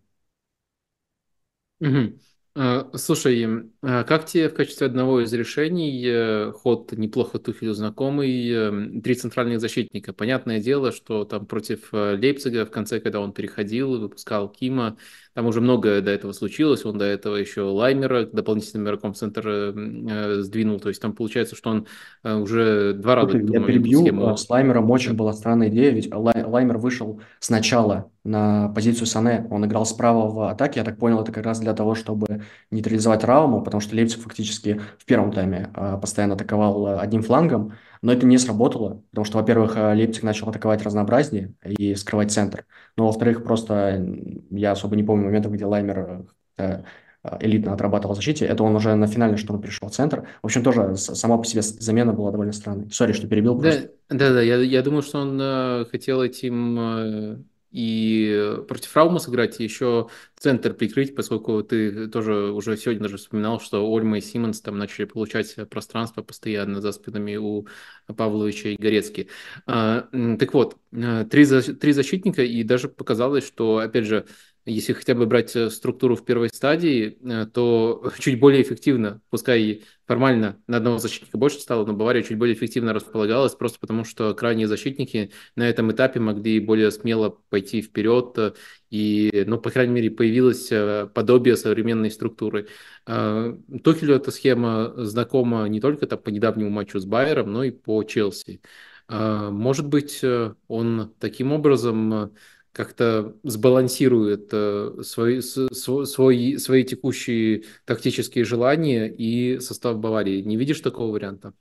Слушай, как тебе в качестве одного из решений э, ход неплохо Тухелю знакомый, три центральных защитника? Понятное дело, что там против э, Лейпцига в конце, когда он переходил, выпускал Кима, там уже многое до этого случилось, он до этого еще Лаймера дополнительным игроком в центр э, сдвинул, то есть там получается, что он уже два раза... Я перебью, схему... с Лаймером очень была странная идея, ведь Лаймер вышел сначала на позицию Сане. Он играл справа в атаке, я так понял, это как раз для того, чтобы нейтрализовать Рауму, потому что Лейпциг фактически в первом тайме э, постоянно атаковал э, одним флангом, но это не сработало, потому что, во-первых, э, Лейпциг начал атаковать разнообразнее и скрывать центр, но, во-вторых, просто я особо не помню моментов, где Лаймер элитно отрабатывал в защите, это он уже на финальный штурм перешел в центр. В общем, тоже сама по себе замена была довольно странной. Sorry, что перебил. Да, да, да, я, я думаю, что он э, хотел этим э, и против Раума сыграть, и еще центр прикрыть, поскольку ты тоже уже сегодня даже вспоминал, что Ольмо и Симмонс там начали получать пространство постоянно за спинами у Павловича и Горецки. А, так вот, э, три, три защитника, и даже показалось, что, опять же, если хотя бы брать э, структуру в первой стадии, э, то чуть более эффективно, пускай формально на одного защитника больше стало, но Бавария чуть более эффективно располагалась, просто потому что крайние защитники на этом этапе могли более смело пойти вперед, э, и, ну, по крайней мере, появилось подобие современной структуры. Тухелю эта схема знакома не только там, по недавнему матчу с Байером, но и по Челси. Может быть, он таким образом как-то сбалансирует э, свои, свои, свои текущие тактические желания и состав Баварии. Не видишь такого варианта?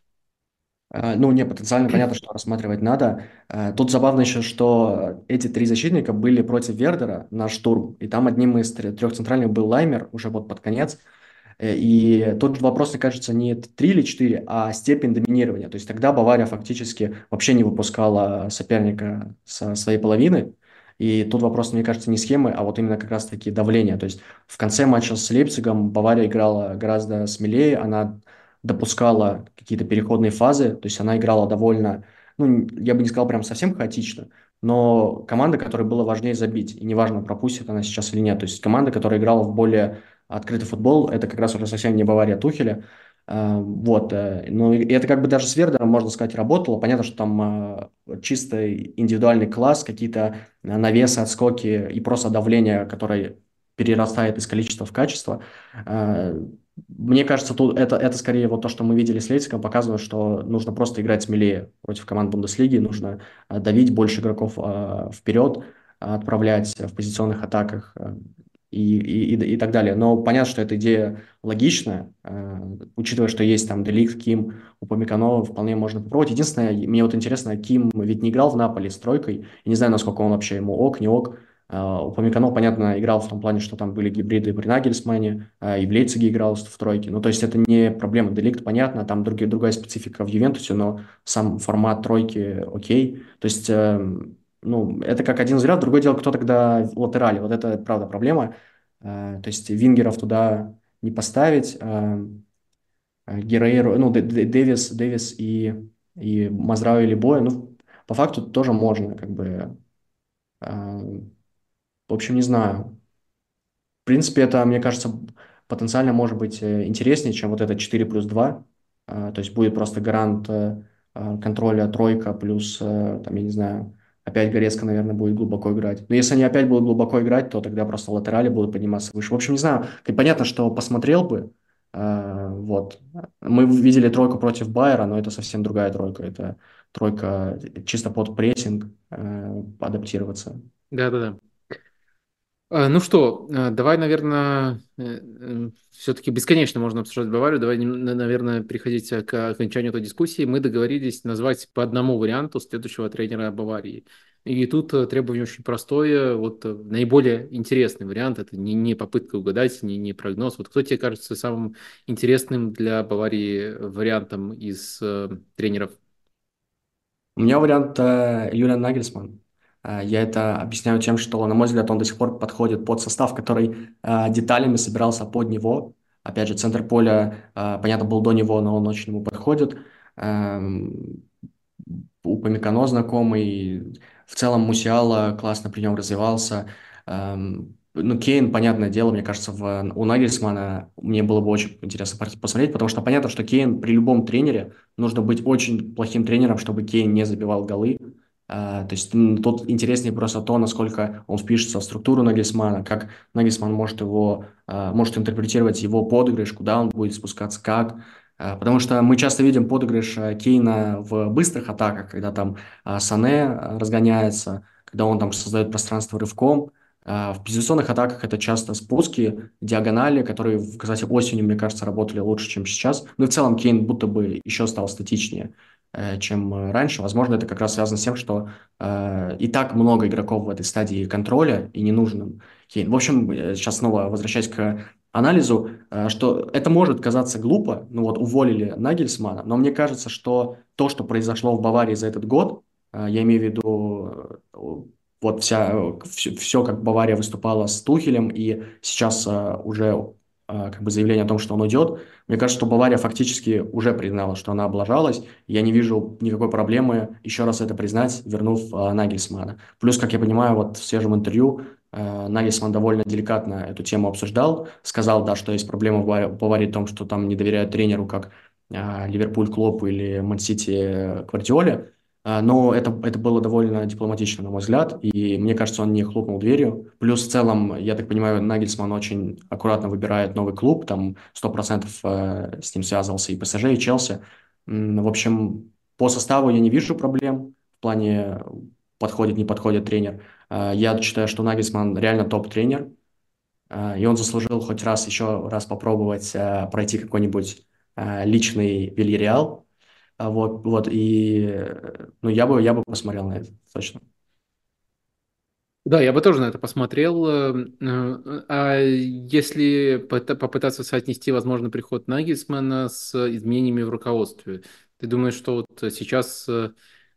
А, ну, не, потенциально понятно, что рассматривать надо. А, тут забавно еще, что эти три защитника были против Вердера на штурм, и там одним из трех центральных был Лаймер уже вот под конец. Э, и тут вопрос, мне кажется, не 3 или 4, а степень доминирования. То есть тогда Бавария фактически вообще не выпускала соперника со своей половины, и тут вопрос, мне кажется, не схемы, а вот именно как раз-таки давление. То есть в конце матча с Лейпцигом Бавария играла гораздо смелее, она допускала какие-то переходные фазы, то есть она играла довольно, ну, я бы не сказал прям совсем хаотично, но команда, которой было важнее забить, и неважно, пропустит она сейчас или нет. То есть команда, которая играла в более открытый футбол, это как раз уже совсем не Бавария Тухеля, а, вот, э, ну, и это как бы даже с Вердером, можно сказать, работало. Понятно, что там а, чисто индивидуальный класс, какие-то навесы, отскоки и просто давление, которое перерастает из количества в качество. А, мне кажется, тут это, это скорее вот то, что мы видели с Лейциком, показывает, что нужно просто играть смелее против команд Бундеслиги, нужно давить больше игроков вперед, отправлять в позиционных атаках и, и, и, так далее. Но понятно, что эта идея логичная, э, учитывая, что есть там Деликт, Ким, Упамеканова, вполне можно попробовать. Единственное, мне вот интересно, Ким ведь не играл в Наполе с тройкой, и не знаю, насколько он вообще ему ок, не ок. Uh, Упамеканов, понятно, играл в том плане, что там были гибриды при Нагельсмане, uh, и в Лейциге играл в тройке. Ну, то есть это не проблема. Деликт, понятно, там другие, другая специфика в Ювентусе, но сам формат тройки окей. То есть uh, ну, это как один вариантов. Другое дело, кто тогда в латерале. Вот это, правда, проблема. А, то есть вингеров туда не поставить. А, а, Герейро, ну, Дэвис, Дэвис и, и Мазрау или Боя, ну, по факту тоже можно, как бы. В общем, не знаю. В принципе, это, мне кажется, потенциально может быть э, интереснее, чем вот это 4 плюс 2. То есть будет просто гарант э, контроля тройка плюс, э, там, я не знаю, опять Горецко, наверное, будет глубоко играть. Но если они опять будут глубоко играть, то тогда просто латерали будут подниматься выше. В общем, не знаю, понятно, что посмотрел бы, э, вот. Мы видели тройку против Байера, но это совсем другая тройка. Это тройка чисто под прессинг э, адаптироваться. Да-да-да. А, ну что, э, давай, наверное, э, э, все-таки бесконечно можно обсуждать Баварию. Давай, наверное, переходить к окончанию этой дискуссии. Мы договорились назвать по одному варианту следующего тренера Баварии. И тут требование очень простое, вот наиболее интересный вариант, это не, не попытка угадать, не, не прогноз. Вот кто тебе кажется самым интересным для Баварии вариантом из э, тренеров? У меня вариант э, Юлиан Нагельсман. Э, я это объясняю тем, что, на мой взгляд, он до сих пор подходит под состав, который э, деталями собирался под него. Опять же, центр поля, понятно, был до него, но он очень ему подходит. Эм, у Памикано знакомый. В целом Мусиала классно при нем развивался. Эм, ну, Кейн, понятное дело, мне кажется, в, у Нагельсмана мне было бы очень интересно посмотреть, потому что понятно, что Кейн при любом тренере нужно быть очень плохим тренером, чтобы Кейн не забивал голы. Uh, то есть тут интереснее просто то, насколько он впишется в структуру Нагельсмана, как Нагельсман может его, uh, может интерпретировать его подыгрыш, куда он будет спускаться, как. Uh, потому что мы часто видим подыгрыш Кейна в быстрых атаках, когда там Сане разгоняется, когда он там создает пространство рывком, а, в позиционных атаках это часто спуски, диагонали, которые, кстати, осенью, мне кажется, работали лучше, чем сейчас. Ну и в целом Кейн будто бы еще стал статичнее, чем раньше. Возможно, это как раз связано с тем, что э, и так много игроков в этой стадии контроля и не нужен Кейн. В общем, э, сейчас снова возвращаясь к анализу, что это может казаться глупо, ну вот уволили Нагельсмана, но мне кажется, что то, что произошло в Баварии за этот год, я имею в виду вот вся, все, все, как Бавария выступала с Тухелем, и сейчас уже как бы заявление о том, что он уйдет, мне кажется, что Бавария фактически уже признала, что она облажалась. Я не вижу никакой проблемы еще раз это признать, вернув а, Нагельсмана. Плюс, как я понимаю, вот в свежем интервью а, Нагельсман довольно деликатно эту тему обсуждал, сказал, да, что есть проблема в Баварии в том, что там не доверяют тренеру, как а, Ливерпуль Клоп или Мансити Квартиоле. А, но это, это было довольно дипломатично, на мой взгляд, и мне кажется, он не хлопнул дверью. Плюс в целом, я так понимаю, Нагельсман очень аккуратно выбирает новый клуб, там 100% э, с ним связывался и ПСЖ, и Челси. В общем, по составу я не вижу проблем в плане подходит, не подходит тренер. А, я считаю, что Нагельсман реально топ-тренер, а, и он заслужил хоть раз еще раз попробовать э, пройти какой-нибудь э, личный Вильяреал, а вот, вот, и, ну, я бы, я бы посмотрел на это, точно. Да, я бы тоже на это посмотрел. Э, э, а если попытаться соотнести, возможно, приход Нагельсмана с изменениями в руководстве, ты думаешь, что вот сейчас э,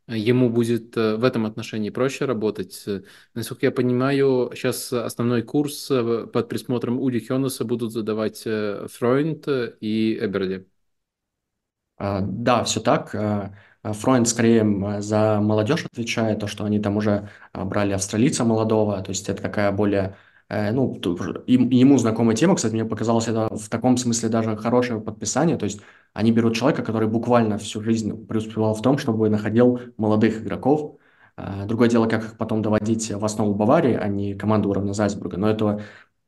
ему будет в этом отношении проще работать? Насколько я понимаю, сейчас основной курс под присмотром Уди Хёнеса будут задавать Фройнд и Эберли. А, да, все так. А, а Фройнд скорее за молодежь отвечает, то, что они там уже брали австралийца молодого, то есть это такая более, э, ну, ему знакомая тема, кстати, мне показалось это в таком смысле даже хорошее подписание, то есть они берут человека, который буквально всю жизнь преуспевал в том, чтобы находил молодых игроков, Другое дело, как их потом доводить в основу Баварии, а не команду уровня Зальцбурга. Но этого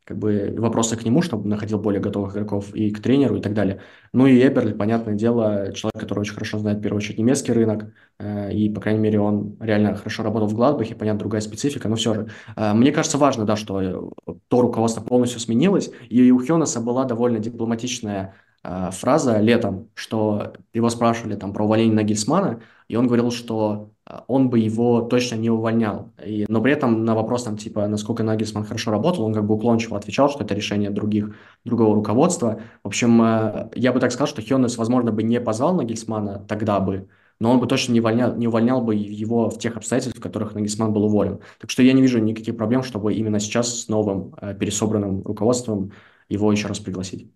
как бы вопросы к нему, чтобы находил более готовых игроков и к тренеру и так далее. Ну и Эберли, понятное дело, человек, который очень хорошо знает, в первую очередь, немецкий рынок, э, и, по крайней мере, он реально хорошо работал в Гладбахе, понятно, другая специфика, но все же. Э, мне кажется, важно, да, что э, то руководство полностью сменилось, и у Хёнеса была довольно дипломатичная фраза летом, что его спрашивали там про увольнение Нагельсмана, и он говорил, что он бы его точно не увольнял. И, но при этом на вопрос, там, типа, насколько Нагельсман хорошо работал, он как бы уклончиво отвечал, что это решение других, другого руководства. В общем, э, я бы так сказал, что Хёнес, возможно, бы не позвал Нагельсмана тогда бы, но он бы точно не увольнял, не увольнял бы его в тех обстоятельствах, в которых Нагельсман был уволен. Так что я не вижу никаких проблем, чтобы именно сейчас с новым э, пересобранным руководством его еще раз пригласить.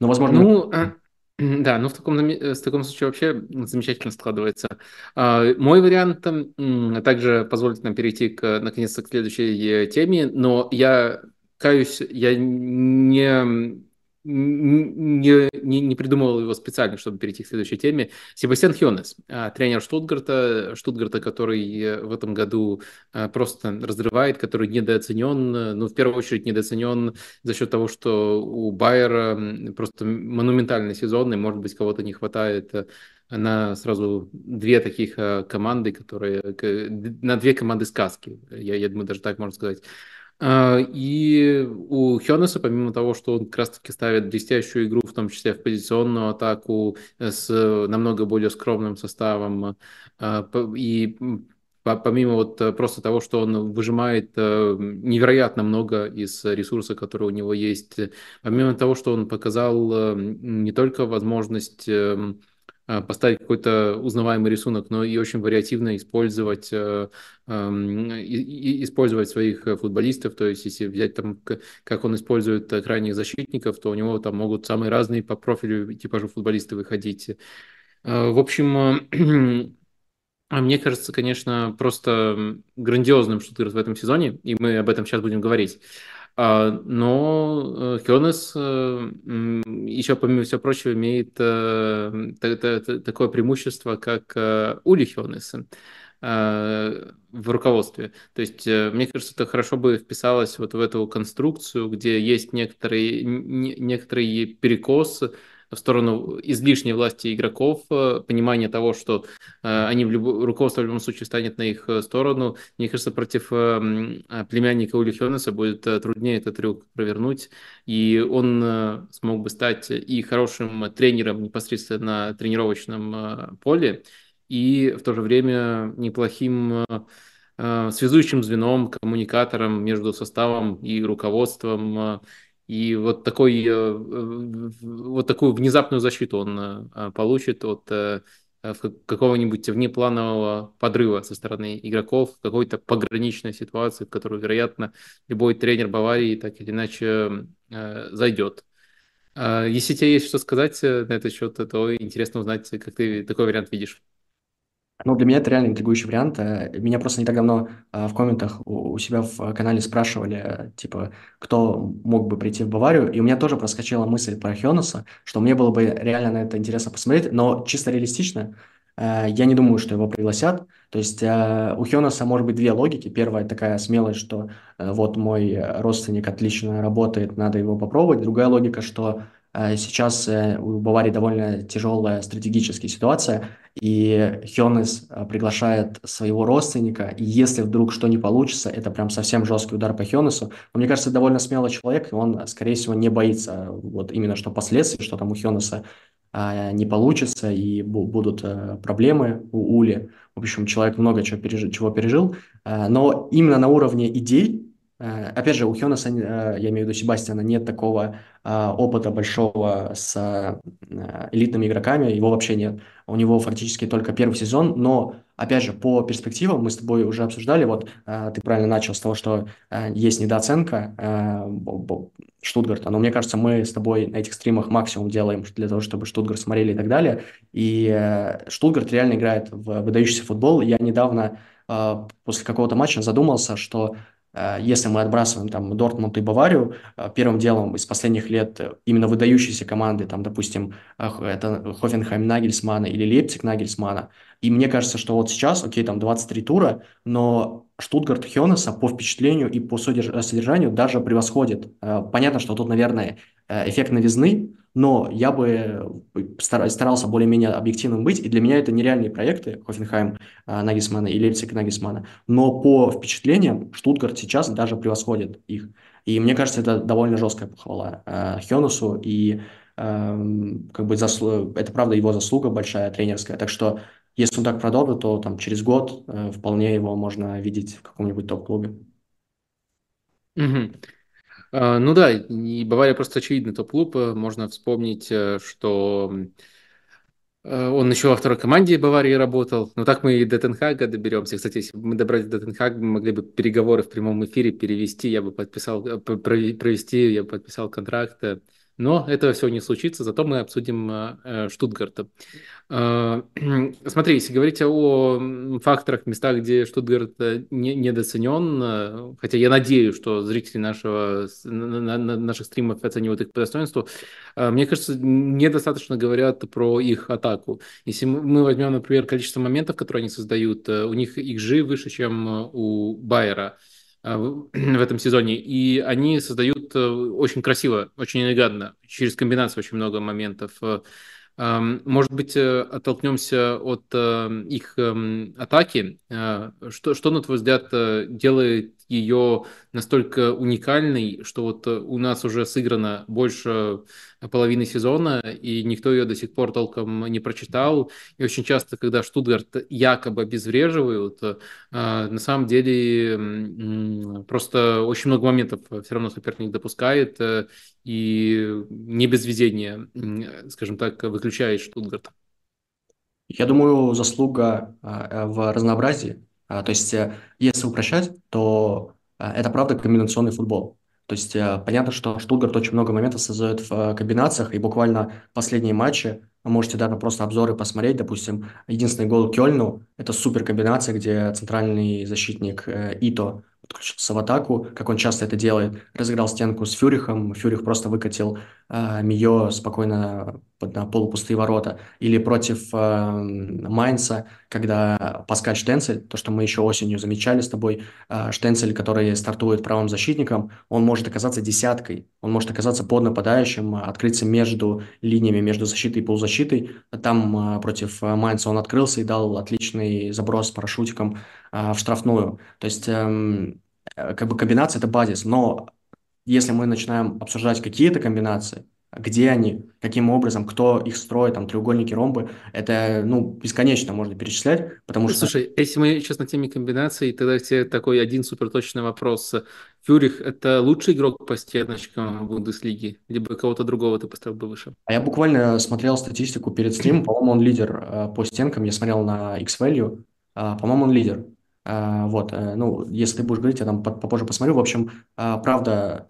Но, возможно... Ну, э, да, ну в таком, э, в таком случае вообще замечательно складывается. А, мой вариант также позволит нам перейти к, наконец-то к следующей теме, но я каюсь, я не не, не, не придумывал его специально, чтобы перейти к следующей теме. Себастьян Хионес, а, тренер Штутгарта, Штутгарта, который э, в этом году а, просто разрывает, который недооценен, ну, в первую очередь недооценен за счет того, что у Байера просто монументальный сезон, и, может быть, кого-то не хватает э, на сразу две таких э, команды, которые на две команды сказки, я, я думаю, даже так можно сказать. А, и у Хёнеса, помимо того, что он как раз-таки ставит блестящую игру, в том числе в позиционную атаку с намного более скромным составом, а, и помимо вот просто того, что он выжимает э, невероятно много из ресурса, который у него есть, помимо того, что он показал э, не только возможность эм, поставить какой-то узнаваемый рисунок, но и очень вариативно использовать, эм, использовать своих футболистов. То есть, если взять там, как он использует крайних защитников, то у него там могут самые разные по профилю типажу футболисты выходить. В общем, а мне кажется, конечно, просто грандиозным Штутгарт в этом сезоне, и мы об этом сейчас будем говорить. А, но э, Хёнес э, еще, помимо всего прочего, имеет э, такое преимущество, как Ули Хёнес в руководстве. То есть, мне кажется, это хорошо бы вписалось вот в эту конструкцию, где есть некоторый, некоторый перекос в сторону излишней власти игроков, э, понимание того, что э, они в люб... руководство в любом случае станет на их э, сторону. Мне кажется, против племянника Ули Хёнеса будет труднее этот трюк провернуть, и он смог бы стать и хорошим тренером непосредственно на тренировочном поле, и в то же время неплохим связующим звеном, коммуникатором между составом и руководством и вот, такой, э, вот такую внезапную защиту он э, получит от э, какого-нибудь внепланового подрыва со стороны игроков, какой-то пограничной ситуации, в которую, вероятно, любой тренер Баварии так или иначе зайдет. А если тебе есть что сказать на этот счет, то интересно узнать, как ты такой вариант видишь. Ну, для меня это реально интригующий вариант. Э, меня просто не так давно э, в комментах у себя в канале спрашивали, э, типа, кто мог бы прийти в Баварию, и у меня тоже проскочила мысль про Хионуса, что мне было бы реально на это интересно посмотреть, но чисто реалистично, я не думаю, что его пригласят. То есть у Хионуса может быть две логики. Первая такая смелость, что вот мой родственник отлично работает, надо его попробовать. Другая логика, что сейчас у Баварии довольно тяжелая стратегическая ситуация, и Хёнес э, приглашает своего родственника, и если вдруг что не получится, это прям совсем жесткий удар по Хёнесу. Но мне кажется, довольно смелый человек, и он, скорее всего, не боится вот именно что последствий, что там у Хёнеса а, не получится, и будут а, проблемы у Ули. В общем, человек много чего пережил, чего пережил. А, но именно на уровне идей Э, опять же, у Хёнеса, э, я имею в виду Себастьяна, нет такого а, опыта большого с э, элитными игроками, его вообще нет. У него фактически только первый сезон, но, опять же, по перспективам мы с тобой уже обсуждали, вот ты правильно начал с того, что есть недооценка Штутгарта, но мне кажется, мы с тобой на этих стримах максимум делаем для того, чтобы Штутгарт смотрели и так далее, и Штутгарт реально играет в выдающийся футбол. Я недавно после какого-то матча задумался, что Э, если мы отбрасываем там Дортмунд и Баварию, э, первым делом из последних лет именно выдающиеся команды, там, допустим, это Хофенхайм Нагельсмана или Лейпциг Нагельсмана, и мне кажется, что вот сейчас, окей, там 23 тура, но Штутгарт Хёнеса по впечатлению и по содержанию даже превосходит. Э, понятно, что тут, наверное, эффект новизны, но я бы старался более-менее объективным быть, и для меня это нереальные проекты, Хофенхайм э, Нагисмана и Лейпциг Нагисмана, но по впечатлениям Штутгарт сейчас даже превосходит их. И мне кажется, это довольно жесткая похвала э, и э, как бы заслу... это правда его заслуга большая тренерская, так что если он так продолжит, то там через год э, вполне его можно видеть в каком-нибудь топ-клубе. Угу. А, ну да, и Бавария просто очевидный топ-клуб. Можно вспомнить, э, что э, он еще во второй команде Баварии работал. Но так мы и до Тенхага доберемся. Кстати, если бы мы добрались до Тенхага, мы могли бы переговоры в прямом эфире перевести. Я бы подписал, э, провести, я бы подписал контракт. Но этого всего не случится, зато мы обсудим Штутгарта. А, смотри, если говорить о факторах, местах, где Штутгарт э, не, недооценен, э, хотя я надеюсь, что зрители нашего, на, на, наших стримов оценивают их по достоинству, э, мне кажется, недостаточно говорят про их атаку. Если мы возьмем, например, количество моментов, которые они создают, у них их же выше, чем у Байера в этом сезоне, и они создают очень красиво, очень элегантно, через комбинацию очень много моментов. Может быть, э, оттолкнемся от э, их эм, атаки. Э, что, что, на твой взгляд, делает ее настолько уникальной, что вот у нас уже сыграно больше половины сезона, и никто ее до сих пор толком не прочитал. И очень часто, когда Штутгарт якобы обезвреживают, на самом деле просто очень много моментов все равно соперник допускает, и не без везения, скажем так, выключает Штутгарт. Я думаю, заслуга а, в разнообразии. А, То есть, э, если упрощать, то а, это правда комбинационный футбол. То есть, э, понятно, что Штутгарт очень много моментов создает в э, комбинациях, и буквально последние матчи, можете даже просто обзоры посмотреть, допустим, единственный гол Кёльну– это супер комбинация, где центральный защитник э, Ито подключился в атаку, как он часто это делает, разыграл стенку с Фюрихом, Фюрих просто выкатил э, Мио спокойно на полупустые ворота, или против э, Майнца, когда Паскаль Штенцель, то, что мы еще осенью замечали с тобой, э, Штенцель, который стартует правым защитником, он может оказаться десяткой, он может оказаться под нападающим, открыться между линиями, между защитой и полузащитой. Там э, против Майнца он открылся и дал отличный заброс парашютиком э, в штрафную. То есть эм, э, как бы комбинация– это базис, но если мы начинаем обсуждать какие-то комбинации, где они, каким образом, кто их строит, там, треугольники, ромбы, это, ну, бесконечно можно перечислять, потому что... Слушай, если мы сейчас на теме комбинаций, тогда тебе такой один суперточный вопрос. Фюрих– это лучший игрок по стеночкам в Бундеслиге? Либо кого-то другого ты поставил бы выше? А я буквально смотрел статистику перед стримом, по-моему, он лидер э, по стенкам, я смотрел на X-Value, э, по-моему, он лидер. Э, вот, ну, если ты будешь говорить, я там попозже посмотрю. В общем, правда,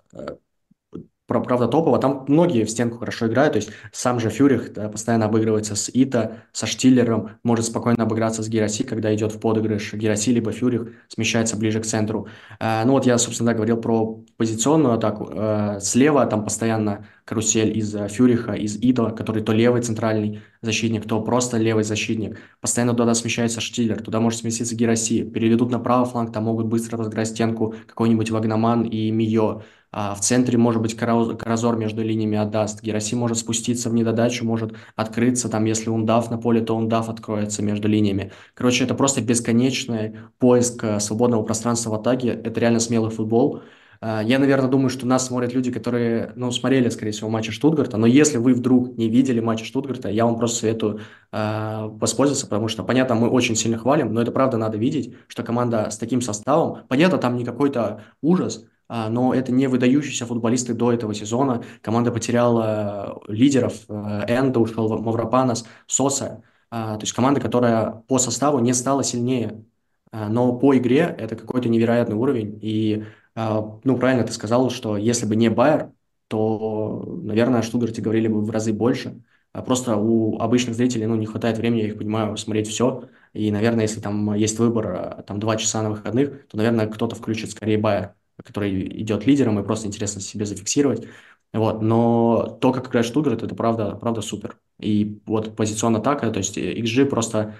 правда топово. Там многие в стенку хорошо играют. То есть сам же Фюрих да, постоянно обыгрывается с Ита, со Штиллером, может спокойно обыграться с Гераси, когда идет в подыгрыш. Гераси либо Фюрих смещается ближе к центру. А, ну вот я, собственно, да, говорил про позиционную атаку. А, слева там постоянно карусель из Фюриха, из Ита, который то левый центральный защитник, то просто левый защитник. Постоянно туда смещается Штиллер, туда может сместиться Гераси. Переведут на правый фланг, там могут быстро разыграть стенку какой-нибудь Вагнаман и Мио. А в центре, может быть, Каразор между линиями отдаст. Гераси может спуститься в недодачу, может открыться. Там, если он дав на поле, то он дав откроется между линиями. Короче, это просто бесконечный поиск э, свободного пространства в атаке. Это реально смелый футбол. А, я, наверное, думаю, что нас смотрят люди, которые, ну, смотрели, скорее всего, матчи Штутгарта, но если вы вдруг не видели матчи Штутгарта, я вам просто советую э, воспользоваться, потому что, понятно, мы очень сильно хвалим, но это правда надо видеть, что команда с таким составом, понятно, там не какой-то ужас, но это не выдающиеся футболисты до этого сезона. Команда потеряла э, лидеров, э, Энда ушел, Мавропанос, Соса. А, то есть команда, которая по составу не стала сильнее, а, но по игре это какой-то невероятный уровень. И, ну, правильно ты сказал, что если бы не Байер, то, наверное, о Штутгарте говорили бы в разы больше. Просто у обычных зрителей, ну, не хватает времени, я их понимаю, смотреть все. И, наверное, если там есть выбор, там, два часа на выходных, то, наверное, кто-то включит скорее Байер который идет лидером, и просто интересно себе зафиксировать. Вот, но то, как играет Штутгарт, это правда, правда супер. И вот позиционная атака, то есть XG просто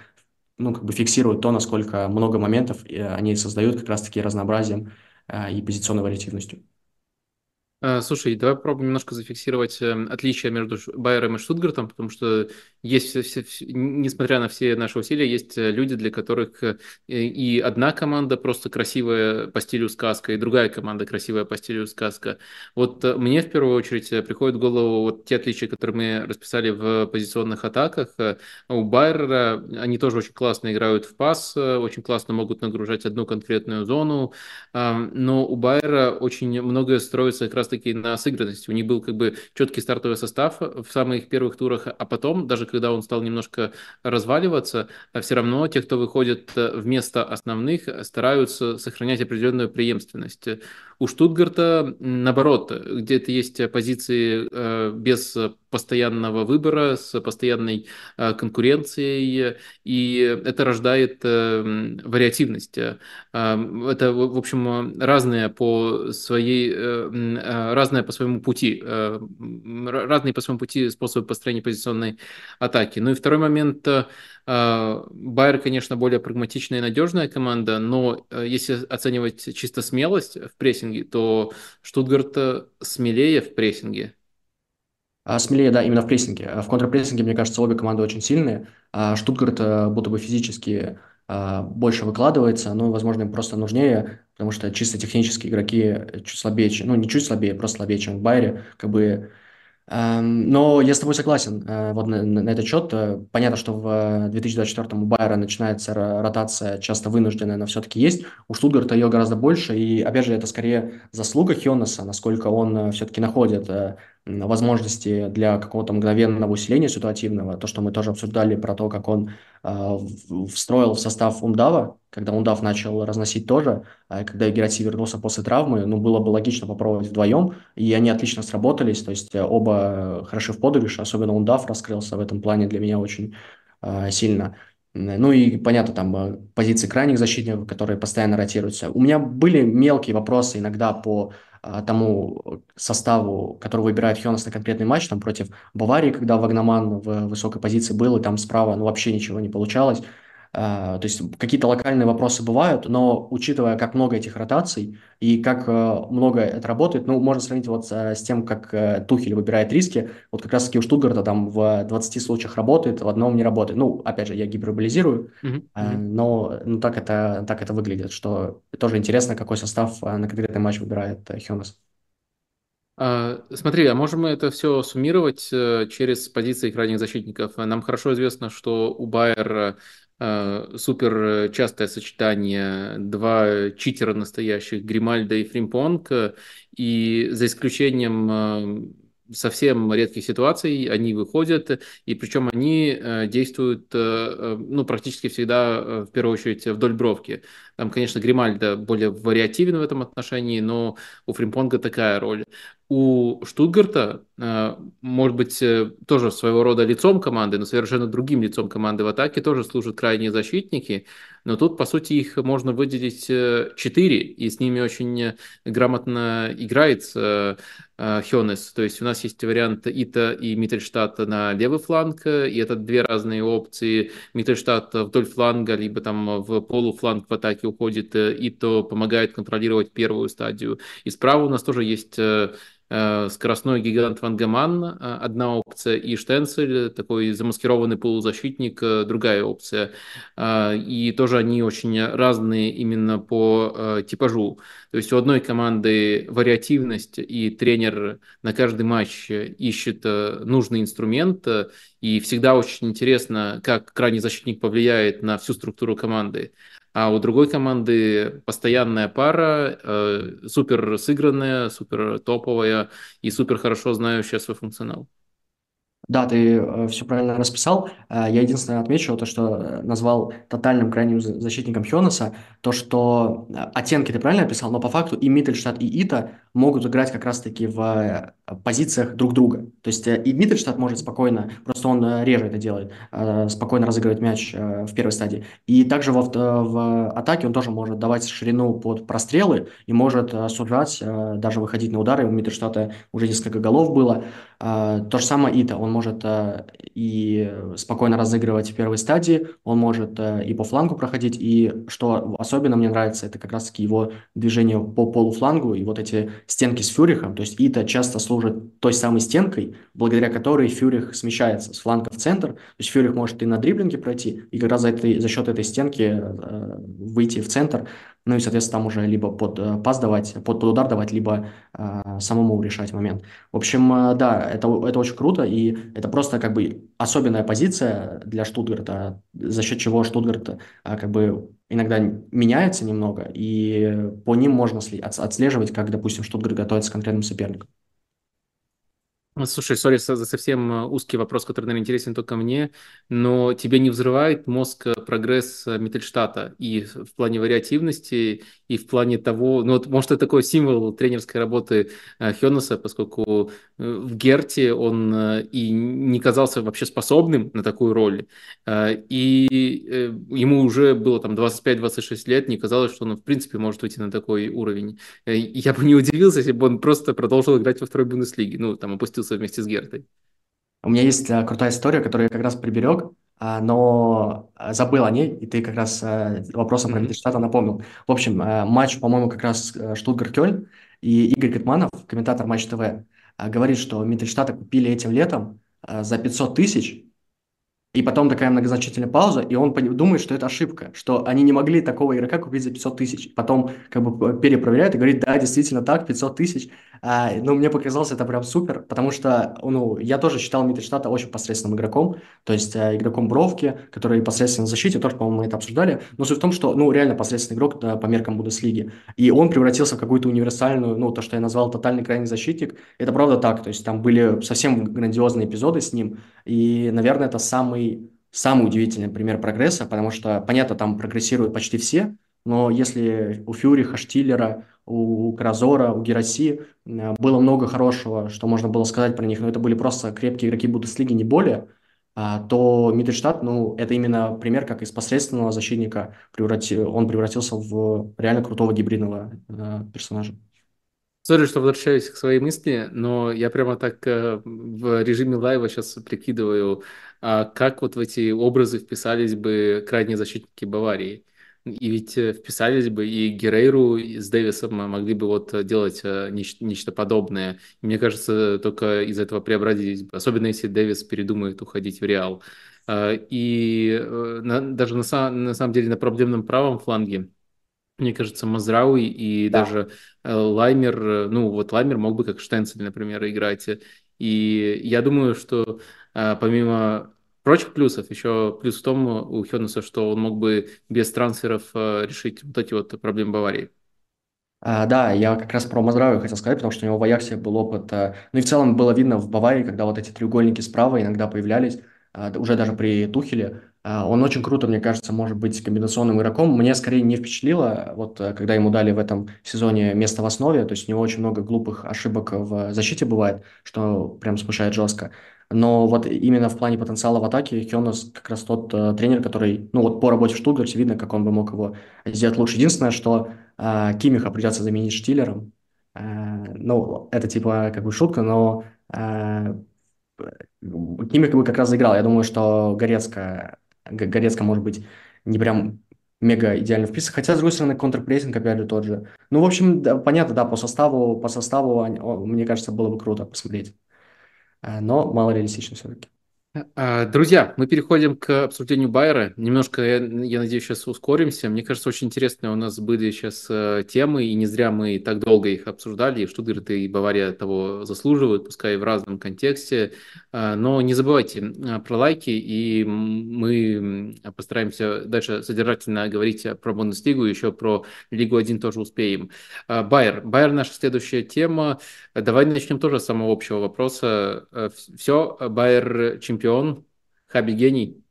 ну, как бы фиксирует то, насколько много моментов они создают как раз-таки разнообразием э, и позиционной вариативностью. Слушай, давай попробуем немножко зафиксировать эм, отличия между Байером и Штутгартом, потому что есть, все, все, несмотря на все наши усилия, есть э, люди, для которых э, и одна команда просто красивая по стилю сказка, и другая команда красивая по стилю сказка. Вот э, мне в первую очередь приходит в голову вот те отличия, которые мы расписали в позиционных атаках. У Байера они тоже очень классно играют в пас, очень классно могут нагружать одну конкретную зону, но у Байера очень многое строится как раз таки на сыгранности. У них был как бы четкий стартовый состав в самых первых турах, а потом, даже когда он стал немножко разваливаться, а все равно те, кто выходит э, вместо основных, стараются сохранять определенную преемственность. У Штутгарта, наоборот, где-то есть позиции э, без постоянного выбора, с постоянной э, конкуренцией, и это рождает э, вариативность. Это, в общем, разные по своей, разные по своему пути, разные по своему пути способы построения позиционной атаки. Ну и второй момент а, Байер, конечно, более прагматичная и надежная команда, но э, если оценивать чисто смелость в прессинге, то Штутгарт э, смелее в прессинге. А, смелее, да, именно в прессинге. В контрпрессинге, мне кажется, обе команды очень сильные. А Штутгарт э, будто бы физически больше выкладывается, но, возможно, им просто нужнее, потому что чисто технические игроки чуть слабее, ну, не чуть слабее, просто слабее, чем в Байере. Как бы но я с тобой согласен э, вот на, на этот счет. Э, понятно, что в 2024 у Байера начинается ротация часто вынужденная, но все-таки есть. У Штутгарта ее гораздо больше. И, опять же, это скорее заслуга Хионеса, насколько он э, все-таки находит возможности для какого-то мгновенного усиления ситуативного, то, что мы тоже обсуждали про то, как он э, встроил в состав Умдава, когда Ундав начал разносить тоже, а когда Герати вернулся после травмы, ну, было бы логично попробовать вдвоем, и они отлично сработались, то есть оба хороши в подыгрыше, особенно Ундав раскрылся в этом плане для меня очень э, сильно. Ну и, понятно, там э, позиции крайних защитников, которые постоянно ротируются. У меня были мелкие вопросы иногда по а, тому составу, который выбирает Хионас на конкретный матч, там против Баварии, когда Вагнаман в высокой позиции был, и там справа ну, вообще ничего не получалось. А, то есть какие-то локальные вопросы бывают, но учитывая, как много этих ротаций и как э, много это работает, ну, можно сравнить вот с тем, как э, Тухель выбирает риски. Вот как раз-таки у Штутгарта там в 20 случаях работает, в одном не работает. Ну, опять же, я гиперболизирую, mm-hmm. но ну, так, это, так это выглядит, что тоже интересно, какой состав на конкретный матч выбирает Хёнес. А, смотри, а можем мы это все суммировать э, через позиции крайних защитников? Нам хорошо известно, что у Байер Э, супер частое сочетание, два читера настоящих, Гримальда и Фримпонг, и за исключением э, совсем редких ситуаций они выходят, и причем они э, действуют ну, практически всегда, в первую очередь, вдоль бровки. Там, конечно, Гримальда более вариативен в этом отношении, но у Фримпонга такая роль у Штутгарта, э, может быть, э, тоже своего рода лицом команды, но совершенно другим лицом команды в атаке тоже служат крайние защитники, но тут, по сути, их можно выделить э, четыре, и с ними очень грамотно играет Хёнес. То есть у нас есть вариант Ита и Миттельштадта на левый фланг, и это две разные опции. Миттельштадт вдоль фланга, либо там в полуфланг в атаке уходит, Ито помогает контролировать первую стадию. И справа у нас тоже есть Э, скоростной гигант Ван Гаман, э, одна опция, и Штенцель, такой замаскированный полузащитник, э, другая опция. И тоже они очень разные именно по типажу. То есть у одной команды вариативность, и тренер на каждый матч ищет нужный инструмент, и всегда очень интересно, как крайний защитник повлияет на всю структуру команды а у другой команды постоянная пара, э, супер сыгранная, супер топовая и супер хорошо знающая свой функционал. Да, ты э, все правильно расписал. Э, я единственное отмечу то, что э, назвал тотальным крайним защитником Хёнеса, то, что оттенки ты правильно описал, но по факту и Миттельштадт, и Ита могут играть как раз-таки в позициях друг друга. То есть и Миттельштадт может спокойно, просто он реже это делает, спокойно разыгрывать мяч в первой стадии. И также в, в атаке он тоже может давать ширину под прострелы и может сужать, даже выходить на удары. У Миттельштадта уже несколько голов было. То же самое Ита, он может э, и спокойно разыгрывать в первой стадии, он может э, и по флангу проходить, и что особенно мне нравится, это как раз-таки его движение по полуфлангу и вот эти стенки с Фюрихом, то есть Ита часто служит той самой стенкой, благодаря которой Фюрих смещается с фланга в центр, то есть Фюрих может и на дриблинге пройти, и как раз за, этой, за счет этой стенки э, выйти в центр, ну и, соответственно, там уже либо под э, пас давать, под, под удар давать, либо э, самому решать момент. В общем, э, да, это, это очень круто, и это просто как бы особенная позиция для Штутгарта, за счет чего Штутгарт э, как бы иногда меняется немного, и по ним можно отслеживать, как, допустим, Штутгарт готовится к конкретным соперникам. Слушай, сори за совсем э, узкий вопрос, который, наверное, интересен только мне, но тебе не взрывает мозг прогресс э, Миттельштата и в плане вариативности, и в плане того, ну вот, может, это такой символ тренерской работы Хёнеса, поскольку в Герте он и не казался вообще способным на такую роль, и ему уже было там 25-26 лет, не казалось, что он, в принципе, может выйти на такой уровень. Я бы не удивился, если бы он просто продолжил играть во второй Бундеслиге, ну, там, опустил учился вместе с Гертой. У меня есть крутая история, которую я как раз приберег, но а, забыл о ней, и ты как раз а, вопросом про Миттельштата напомнил. В общем, а, матч, по-моему, как раз а, Штутгарт-Кёльн, и Игорь Катманов, комментатор Матч ТВ, а, говорит, что Миттельштата купили этим летом а, за 500 тысяч, и потом такая многозначительная пауза, и он думает, что это ошибка, что они не могли такого игрока купить за 500 тысяч. Потом как бы перепроверяет и говорит, да, действительно так, 500 тысяч. А, ну, мне показалось это прям супер, потому что, ну, я тоже считал Миттельштата очень посредственным игроком, то есть э, игроком бровки, который посредственно в защите, тоже, по-моему, мы это обсуждали, но суть в том, что, ну, реально посредственный игрок да, по меркам Бундеслиги, и он превратился в какую-то универсальную, ну, то, что я назвал тотальный крайний защитник, это правда так, то есть там были совсем грандиозные эпизоды с ним, и, наверное, это самый самый удивительный пример прогресса, потому что, понятно, там прогрессируют почти все, но если у Фюриха, Штиллера, у Карасора, у Гераси э, было много хорошего, что можно было сказать про них, но это были просто крепкие игроки Бундеслиги, не более, а, то Миттельштадт, ну, это именно пример, как из посредственного защитника преврати... он превратился в реально крутого гибридного э, персонажа. Sorry, что возвращаюсь к своей мысли, но я прямо так э, в режиме live а сейчас прикидываю, а как вот в эти образы вписались бы крайние защитники Баварии. И ведь э, вписались бы и Герейру с Дэвисом могли бы вот делать э, нечто, нечто подобное. И мне кажется, только из этого преобразились бы, особенно если Дэвис передумает уходить в Реал. И на, даже на, на самом деле на проблемном правом фланге мне кажется, Мазрауи и да. даже э, Лаймер, э, ну вот Лаймер мог бы как Штенцель, например, играть. И я думаю, что э, помимо прочих плюсов, еще плюс в том у Хёнуса, что он мог бы без трансферов решить вот эти вот проблемы Баварии. А, да, я как раз про Мазрауи хотел сказать, потому что у него в Аяксе был опыт. Ну и в целом было видно в Баварии, когда вот эти треугольники справа иногда появлялись, уже даже при Тухеле, он очень круто, мне кажется, может быть комбинационным игроком. Мне скорее не впечатлило, вот э, когда ему дали в этом сезоне место в основе, то есть у него очень много глупых ошибок в защите бывает, что прям смущает жестко. Но вот именно в плане потенциала в атаке Хёнес как раз тот э, тренер, который, ну вот по работе в Штутгарте видно, как он бы мог его сделать лучше. Единственное, что э, Кимиха придется заменить Штиллером. Э, ну, это типа как бы шутка, но э, Кимих бы как раз заиграл. Я думаю, что Горецко Горецко, может быть, не прям мега идеально вписан. Хотя, с другой стороны, контрпрессинг, опять же, тот же. Ну, в общем, да, понятно, да, по составу, по составу, мне кажется, было бы круто посмотреть. Э, но мало реалистично все-таки. А, друзья, мы переходим к обсуждению Байера. Немножко, я, я надеюсь, сейчас ускоримся. Мне кажется, очень интересные у нас были сейчас э, темы, и не зря мы так долго их обсуждали. И Штутгарт и Бавария того заслуживают, пускай в разном контексте. А, но не забывайте а, про лайки, и мы постараемся дальше содержательно говорить про Бундеслигу, еще про Лигу 1 тоже успеем. Байер. Байер наша следующая тема. Давай начнем тоже с самого общего вопроса. Э, Все, Байер чемпион чемпион, Хаби гений.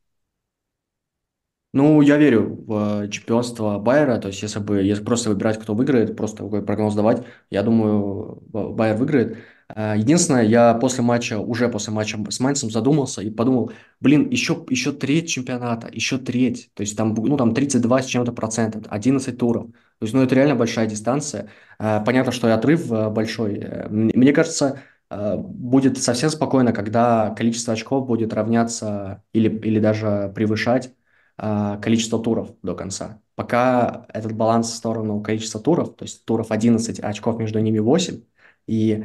Ну, я верю в чемпионство Байера, то есть если бы если просто выбирать, кто выиграет, просто такой прогноз давать, я думаю, Байер выиграет. А, единственное, я после матча, уже после матча с Майнцем задумался и подумал, блин, еще, еще треть чемпионата, еще треть, то есть там, ну, там 32 с чем-то процентов, 11 туров, то есть, ну, это реально большая дистанция. А, понятно, что и отрыв э, большой. Э, мне кажется, Э, будет совсем спокойно, когда количество очков будет равняться или, или даже превышать э, количество туров до конца. Пока этот баланс в сторону количества туров, то есть туров 11, а очков между ними 8, и э,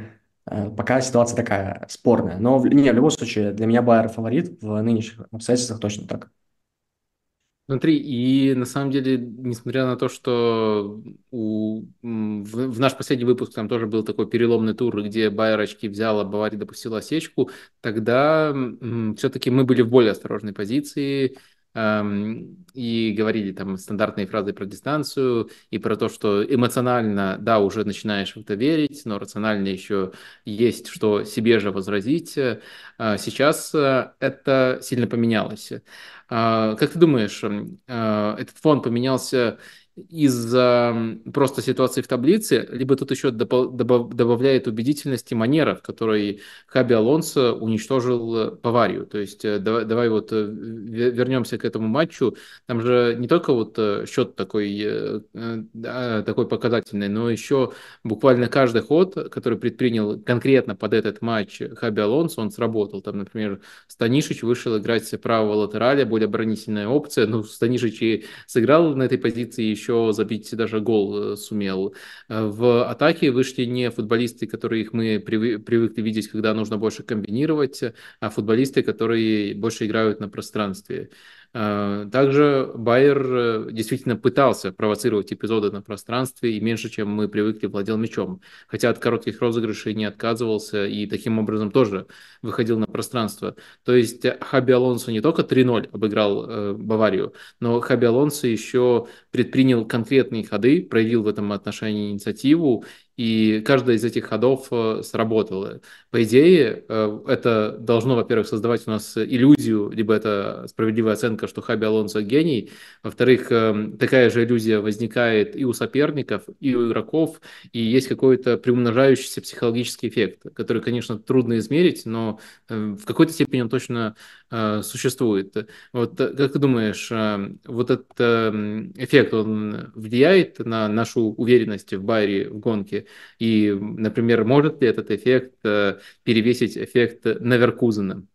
пока ситуация такая спорная. Но не, в любом случае, для меня Байер фаворит в нынешних обстоятельствах точно так. Смотри, и на самом деле, несмотря на то, что у, в, в наш последний выпуск там тоже был такой переломный тур, где Байер очки взял, а Бавария допустила осечку, тогда все-таки мы были в более осторожной позиции, и говорили там стандартные фразы про дистанцию и про то, что эмоционально, да, уже начинаешь в это верить, но рационально еще есть, что себе же возразить. А сейчас э, это сильно поменялось. А, как ты думаешь, а, этот фон поменялся из-за просто ситуации в таблице, либо тут еще добавляет убедительности манера, в которой Хаби Алонсо уничтожил Баварию. То есть э, давай, давай вот э, вернемся к этому матчу. Там же не только вот э, счет такой, такой показательный, но еще буквально каждый ход, который предпринял конкретно под этот матч Хаби Алонсо, он сработал. Там, например, Станишич вышел играть с правого латераля, более оборонительная опция. Ну, Станишич и сыграл на этой позиции еще еще забить даже гол э, сумел. Э, в атаке вышли не футболисты, которых мы привыкли видеть, когда нужно больше комбинировать, а футболисты, которые больше играют на пространстве. Э, также Байер действительно пытался провоцировать эпизоды на пространстве и меньше, чем мы привыкли, владел мячом. Хотя от коротких розыгрышей не отказывался и таким образом тоже выходил на пространство. То есть Хаби Алонсо не только 3-0 обыграл Баварию, но Хаби Алонсо еще предпринял конкретные ходы, проявил в этом отношении инициативу и каждая из этих ходов э, сработала. По идее, э, это должно, во-первых, создавать у нас иллюзию, либо это справедливая оценка, что Хаби Алонсо гений. Во-вторых, э, такая же иллюзия возникает и у соперников, и у игроков, и есть какой-то приумножающийся психологический эффект, который, конечно, трудно измерить, но в какой-то степени он точно существует. Вот как ты думаешь, вот этот эффект, он влияет на нашу уверенность в Байере в гонке? И, например, может ли этот эффект э, перевесить эффект Наверкузена?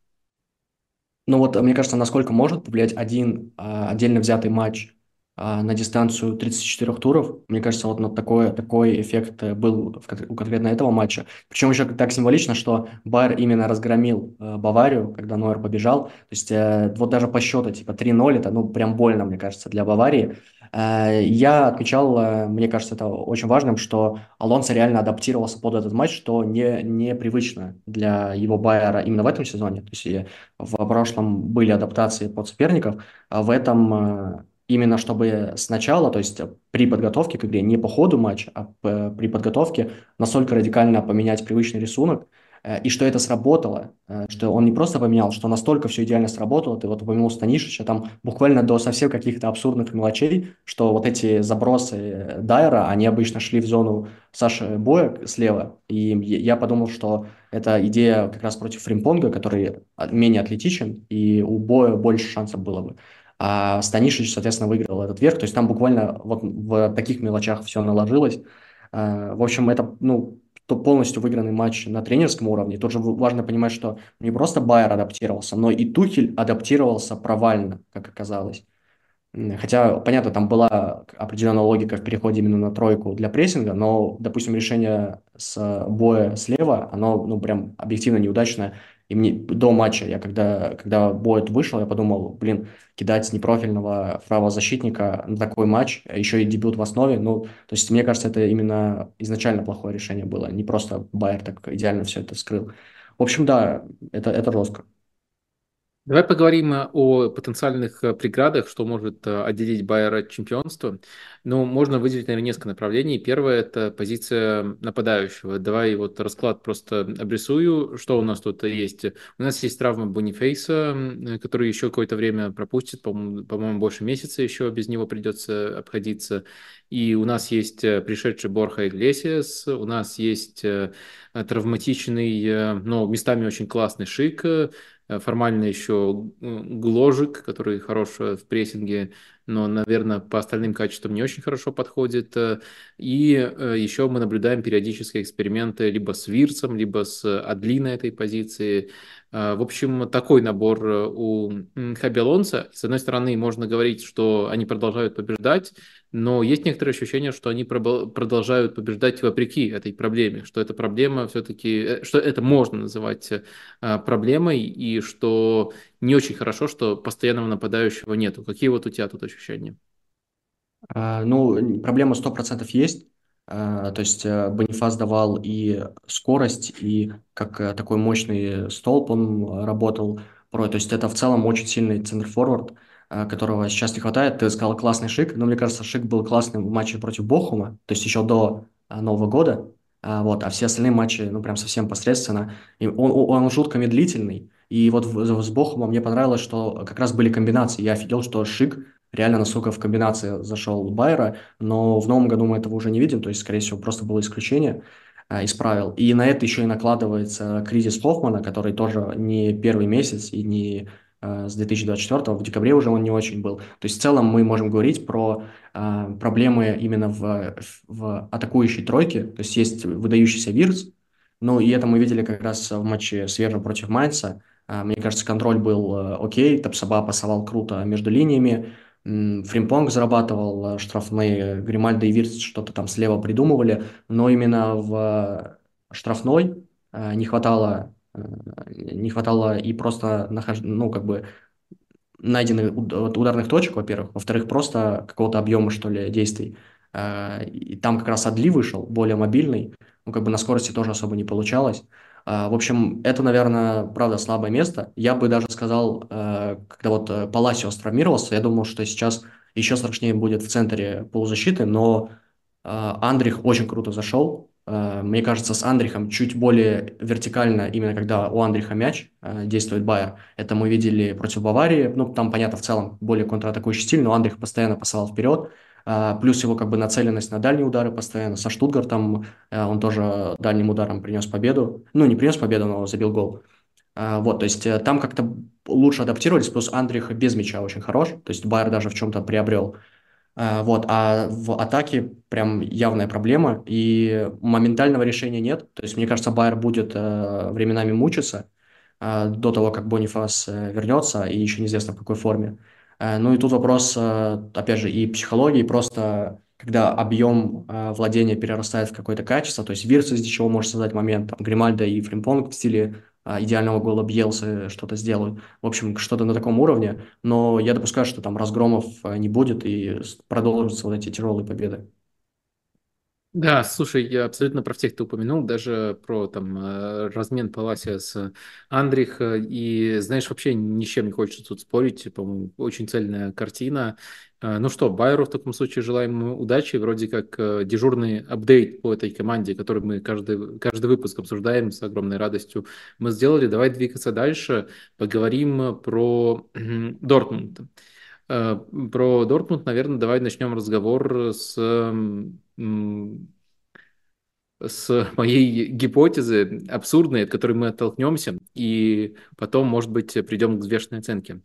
Ну вот, мне кажется, насколько может повлиять один а, отдельно взятый матч а, на дистанцию 34 туров. Мне кажется, вот на такой, такой эффект э, был в, у конкретно этого матча. Причем еще так символично, что Байер именно разгромил э, Баварию, когда Нойер побежал. То есть э, вот даже по счету типа 3-0, это ну прям больно, мне кажется, для Баварии. Э, я отмечал, э, мне кажется, это очень важным, что Алонсо реально адаптировался под этот матч, что не, непривычно для его Байера именно в этом сезоне. То есть в прошлом были адаптации под соперников, а в этом э, именно чтобы сначала, то есть при подготовке к игре, не по ходу матча, а при подготовке настолько радикально поменять привычный рисунок, Э, и что это сработало, э, что он не просто поменял, что настолько все идеально сработало, ты вот упомянул Станишича, там буквально до совсем каких-то абсурдных мелочей, что вот эти забросы э, Дайера, они обычно шли в зону Саши Боя слева, и я подумал, что это идея как раз против Фримпонга, который менее атлетичен, и у Боя больше шансов было бы. А Станишич, соответственно, выиграл этот верх, то есть там буквально вот в таких мелочах все наложилось. В общем, это, ну, то полностью выигранный матч на тренерском уровне. Тут же важно понимать, что не просто Байер адаптировался, но и Тухель адаптировался провально, как оказалось. Хотя, понятно, там была определенная логика в переходе именно на тройку для прессинга, но, допустим, решение с боя слева, оно, ну, прям объективно неудачное. И мне до матча, я когда, когда Бойт вышел, я подумал, блин, кидать непрофильного правозащитника на такой матч, еще и дебют в основе, ну, то есть мне кажется, это именно изначально плохое решение было, не просто Байер так идеально все это скрыл. В общем, да, это, это жестко. Давай поговорим э, о потенциальных э, преградах, что может э, отделить Байера от чемпионства. Ну, можно выделить, наверное, несколько направлений. Первое – это позиция нападающего. Давай вот расклад просто обрисую, что у нас тут есть. У нас есть травма Бонифейса, который еще какое-то время пропустит, по-моему, по больше месяца еще без него придется обходиться. И у нас есть пришедший Борха Иглесиас, у нас есть травматичный, но местами очень классный Шик, формально еще Гложик, который хорош э, в прессинге, но, наверное, по остальным качествам не очень хорошо подходит. Э, и еще мы наблюдаем периодические эксперименты либо с Вирсом, либо с Адли на этой позиции. В общем, такой набор у Хаби Алонса. С одной стороны, можно говорить, что они продолжают побеждать, но есть некоторое ощущение, что они продолжают побеждать вопреки этой проблеме, что эта проблема все-таки, э, что это можно называть э, проблемой, и что не очень хорошо, что постоянного нападающего нету. Какие вот у тебя тут ощущения? А, ну, проблема 100% есть. А, то есть э, Бонифас давал и скорость, и как такой мощный столб он работал. То есть это в целом очень сильный центр-форвард. Э, которого сейчас не хватает. Ты сказал классный Шик, но мне кажется, Шик был классным в матче против Бохума, то есть еще до э, Нового года. Вот, а все остальные матчи, ну, прям совсем посредственно. И он, он жутко медлительный. И вот с Бохумом мне понравилось, что как раз были комбинации. Я офигел, что Шик реально насколько в комбинации зашел Байера, но в новом году мы этого уже не видим, то есть, скорее всего, просто было исключение а, из правил. И на это еще и накладывается кризис Хоффмана, который тоже не первый месяц и не Э, с 2024 в декабре уже он не очень был. То есть в целом мы можем говорить про э, проблемы именно в, в атакующей тройке. То есть есть выдающийся Вирс, ну и это мы видели как раз в матче свежем против Майнца. Мне кажется, контроль был окей, Тапсоба пасовал круто между линиями, Фримпонг зарабатывал штрафные, Гримальдо и Вирс что-то там слева придумывали, но именно в штрафной не хватало Э, не хватало и просто нахож... ну, как бы найденных ударных точек, во-первых, во-вторых, просто какого-то объема, что ли, действий. Э, и там как раз Адли вышел, более мобильный, ну, как бы на скорости тоже особо не получалось. Э, в общем, это, наверное, правда слабое место. Я бы даже сказал, э, когда вот Паласиос травмировался, я думал, что сейчас еще страшнее будет в центре полузащиты, но Андрих очень круто зашел. Мне кажется, с Андрихом чуть более вертикально, именно когда у Андриха мяч действует Байер. Это мы видели против Баварии. Ну, там, понятно, в целом более контратакующий стиль, но Андрих постоянно посылал вперед. А, плюс его как бы нацеленность на дальние удары постоянно. Со Штутгартом э, он тоже дальним ударом принес победу. Ну, не принес победу, но забил гол. А, вот, то есть э, там как-то лучше адаптировались, плюс Андрих без мяча очень хорош, то есть Байер даже в чем-то приобрел. А, вот, а в атаке прям явная проблема, и моментального решения нет. То есть, мне кажется, Байер будет э, временами мучиться до того, как Бонифас вернется, и еще неизвестно в какой форме. Э, ну и тут вопрос, э, опять же, и психологии, просто когда объем э, владения перерастает в какое-то качество, то есть Вирс из чего может создать момент, там, Гримальдо и Фримпонг в стиле идеального гола Бьелса что-то сделают. В общем, что-то на таком уровне, но я допускаю, что там разгромов не будет и продолжатся вот эти тяжелые победы. Да, слушай, я абсолютно про всех ты упомянул, даже про там э, размен Паласия с Андрих, и знаешь, вообще ни с чем не хочется тут спорить, по-моему, очень цельная картина. Э, ну что, Байеру в таком случае желаем удачи, вроде как э, дежурный апдейт по этой команде, который мы каждый, каждый выпуск обсуждаем с огромной радостью, мы сделали. Давай двигаться дальше, поговорим про Дортмунд. Про Дортмунд, наверное, давай начнем разговор с с моей гипотезы абсурдной, от которой мы оттолкнемся, и потом, может быть, придем к взвешенной оценке.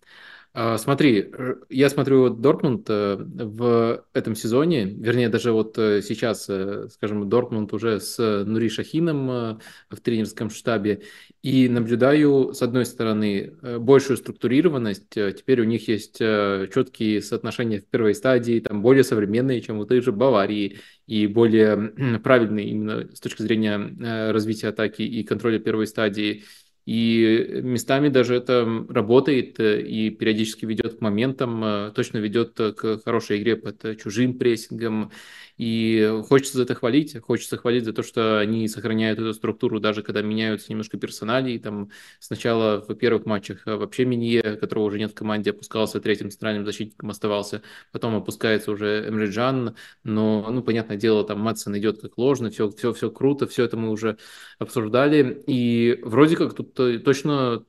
А, смотри, я смотрю Дортмунд э, в этом сезоне, вернее, даже вот э, сейчас, э, скажем, Дортмунд уже с Нури Шахином в тренерском штабе, и наблюдаю, с одной стороны, большую структурированность, теперь у них есть четкие соотношения в первой стадии, там более современные, чем у той же Баварии, и более правильные именно с точки зрения развития атаки и контроля первой стадии. И местами даже это работает э, и периодически ведет к моментам, э, точно ведет э, к хорошей игре под чужим прессингом. И хочется за это хвалить, хочется хвалить за то, что они сохраняют эту структуру, даже когда меняются немножко персонали. Там сначала в первых матчах вообще Минье, которого уже нет в команде, опускался третьим центральным защитником, оставался. Потом опускается уже Эмреджан. Но, ну, понятное дело, там Матсон идет как ложно, все, все, все круто, все это мы уже обсуждали. И вроде как тут точно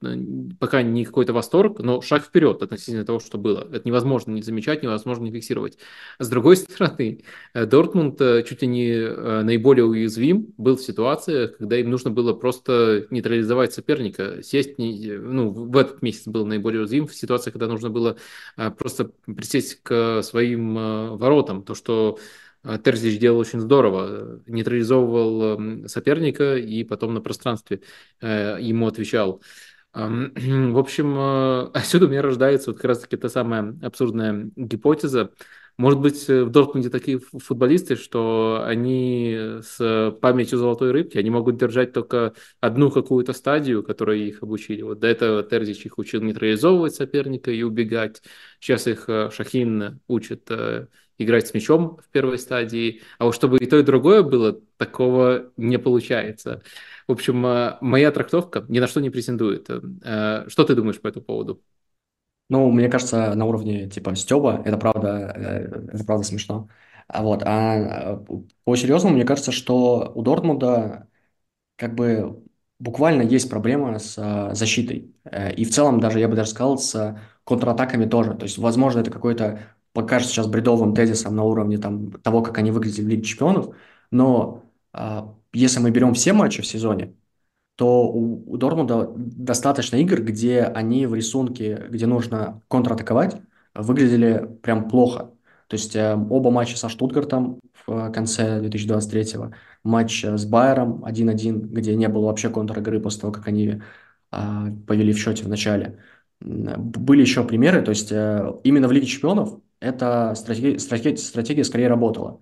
пока не какой-то восторг, но шаг вперед относительно того, что было. Это невозможно не замечать, невозможно не фиксировать. С другой стороны, до Дортмунд э, чуть ли не э, наиболее уязвим был в ситуациях, когда им нужно было просто нейтрализовать соперника, сесть, ну, в этот месяц был наиболее уязвим, в ситуации, когда нужно было э, просто присесть к своим воротам, то, что Терзич делал очень здорово, нейтрализовывал эм, соперника и потом на пространстве ему отвечал. В общем, отсюда у меня рождается вот как раз-таки та самая абсурдная гипотеза, может быть, э, в Дортмунде такие футболисты, что они с памятью золотой рыбки, они могут держать только одну какую-то стадию, которой их обучили. Вот до этого Терзич их учил нейтрализовывать соперника и убегать. Сейчас их э, Шахин учит э, играть с мячом в первой стадии. А вот чтобы и то, и другое было, такого не получается. В общем, моя трактовка ни на что не претендует. Что ты думаешь по этому поводу? Ну, мне кажется, на уровне типа Стеба это правда, э, это правда смешно. А вот, а э, по серьезному, мне кажется, что у Дортмунда как бы буквально есть проблема с а, защитой. Э, и в целом даже, я бы даже сказал, с контратаками тоже. То есть, возможно, это какой-то, покажется сейчас бредовым тезисом на уровне там, того, как они выглядели в Лиге Чемпионов, но а, если мы берем все матчи в сезоне, то у, у Дортмунда достаточно игр, где они в рисунке, где нужно контратаковать, выглядели прям плохо. То есть э, оба матча со Штутгартом в конце 2023-го, матч с Байером 1-1, где не было вообще контр-игры после того, как они э, повели в счете в начале. Были еще примеры, то есть э, именно в Лиге Чемпионов эта стратегия, стратегия, стратегия скорее работала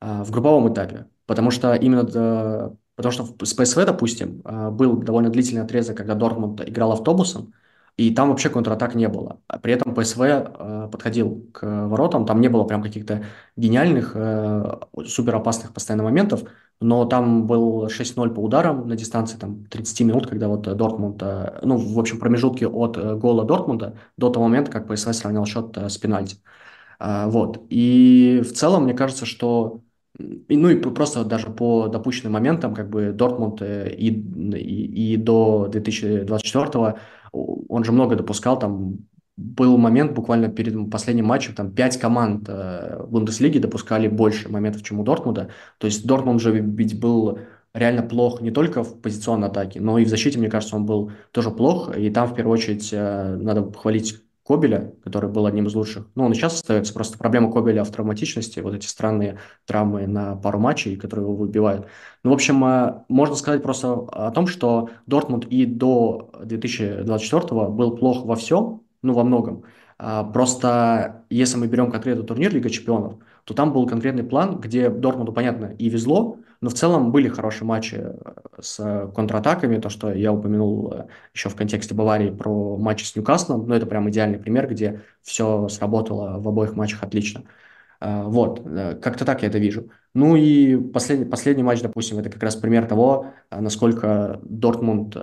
э, в групповом этапе, потому что именно э, Потому что с ПСВ, допустим, а, был довольно длительный отрезок, когда Дортмунд играл автобусом, и там вообще контратак не было. А при этом ПСВ э, подходил к воротам, там не было прям каких-то гениальных, э, супер опасных постоянно моментов, но там был 6-0 по ударам на дистанции там 30 минут, когда вот Дортмунд, ну, в общем, промежутке от э, гола Дортмунда до того момента, как ПСВ сравнял счет э, с пенальти. А, вот. И в целом, мне кажется, что ну и просто даже по допущенным моментам, как бы Дортмунд и, и, и до 2024 он же много допускал, там был момент буквально перед последним матчем, там пять команд э, в Бундеслиге допускали больше моментов, чем у Дортмунда. То есть Дортмунд же ведь был реально плох не только в позиционной атаке, но и в защите, мне кажется, он был тоже плох. И там, в первую очередь, э, надо похвалить Кобеля, который был одним из лучших. Ну, он и сейчас остается. Просто проблема Кобеля в травматичности, вот эти странные травмы на пару матчей, которые его выбивают. Ну, в общем, э, можно сказать просто о том, что Дортмунд и до 2024 был плох во всем, ну, во многом. А, просто если мы берем конкретно турнир Лига Чемпионов, то там был конкретный план, где Дортмунду, понятно, и везло, но в целом были хорошие матчи э, с контратаками, то, что я упомянул э, еще в контексте Баварии про матчи с Ньюкаслом, но это прям идеальный пример, где все сработало в обоих матчах отлично. А, вот, э, как-то так я это вижу. Ну и последний, последний матч, допустим, это как раз пример того, насколько Дортмунд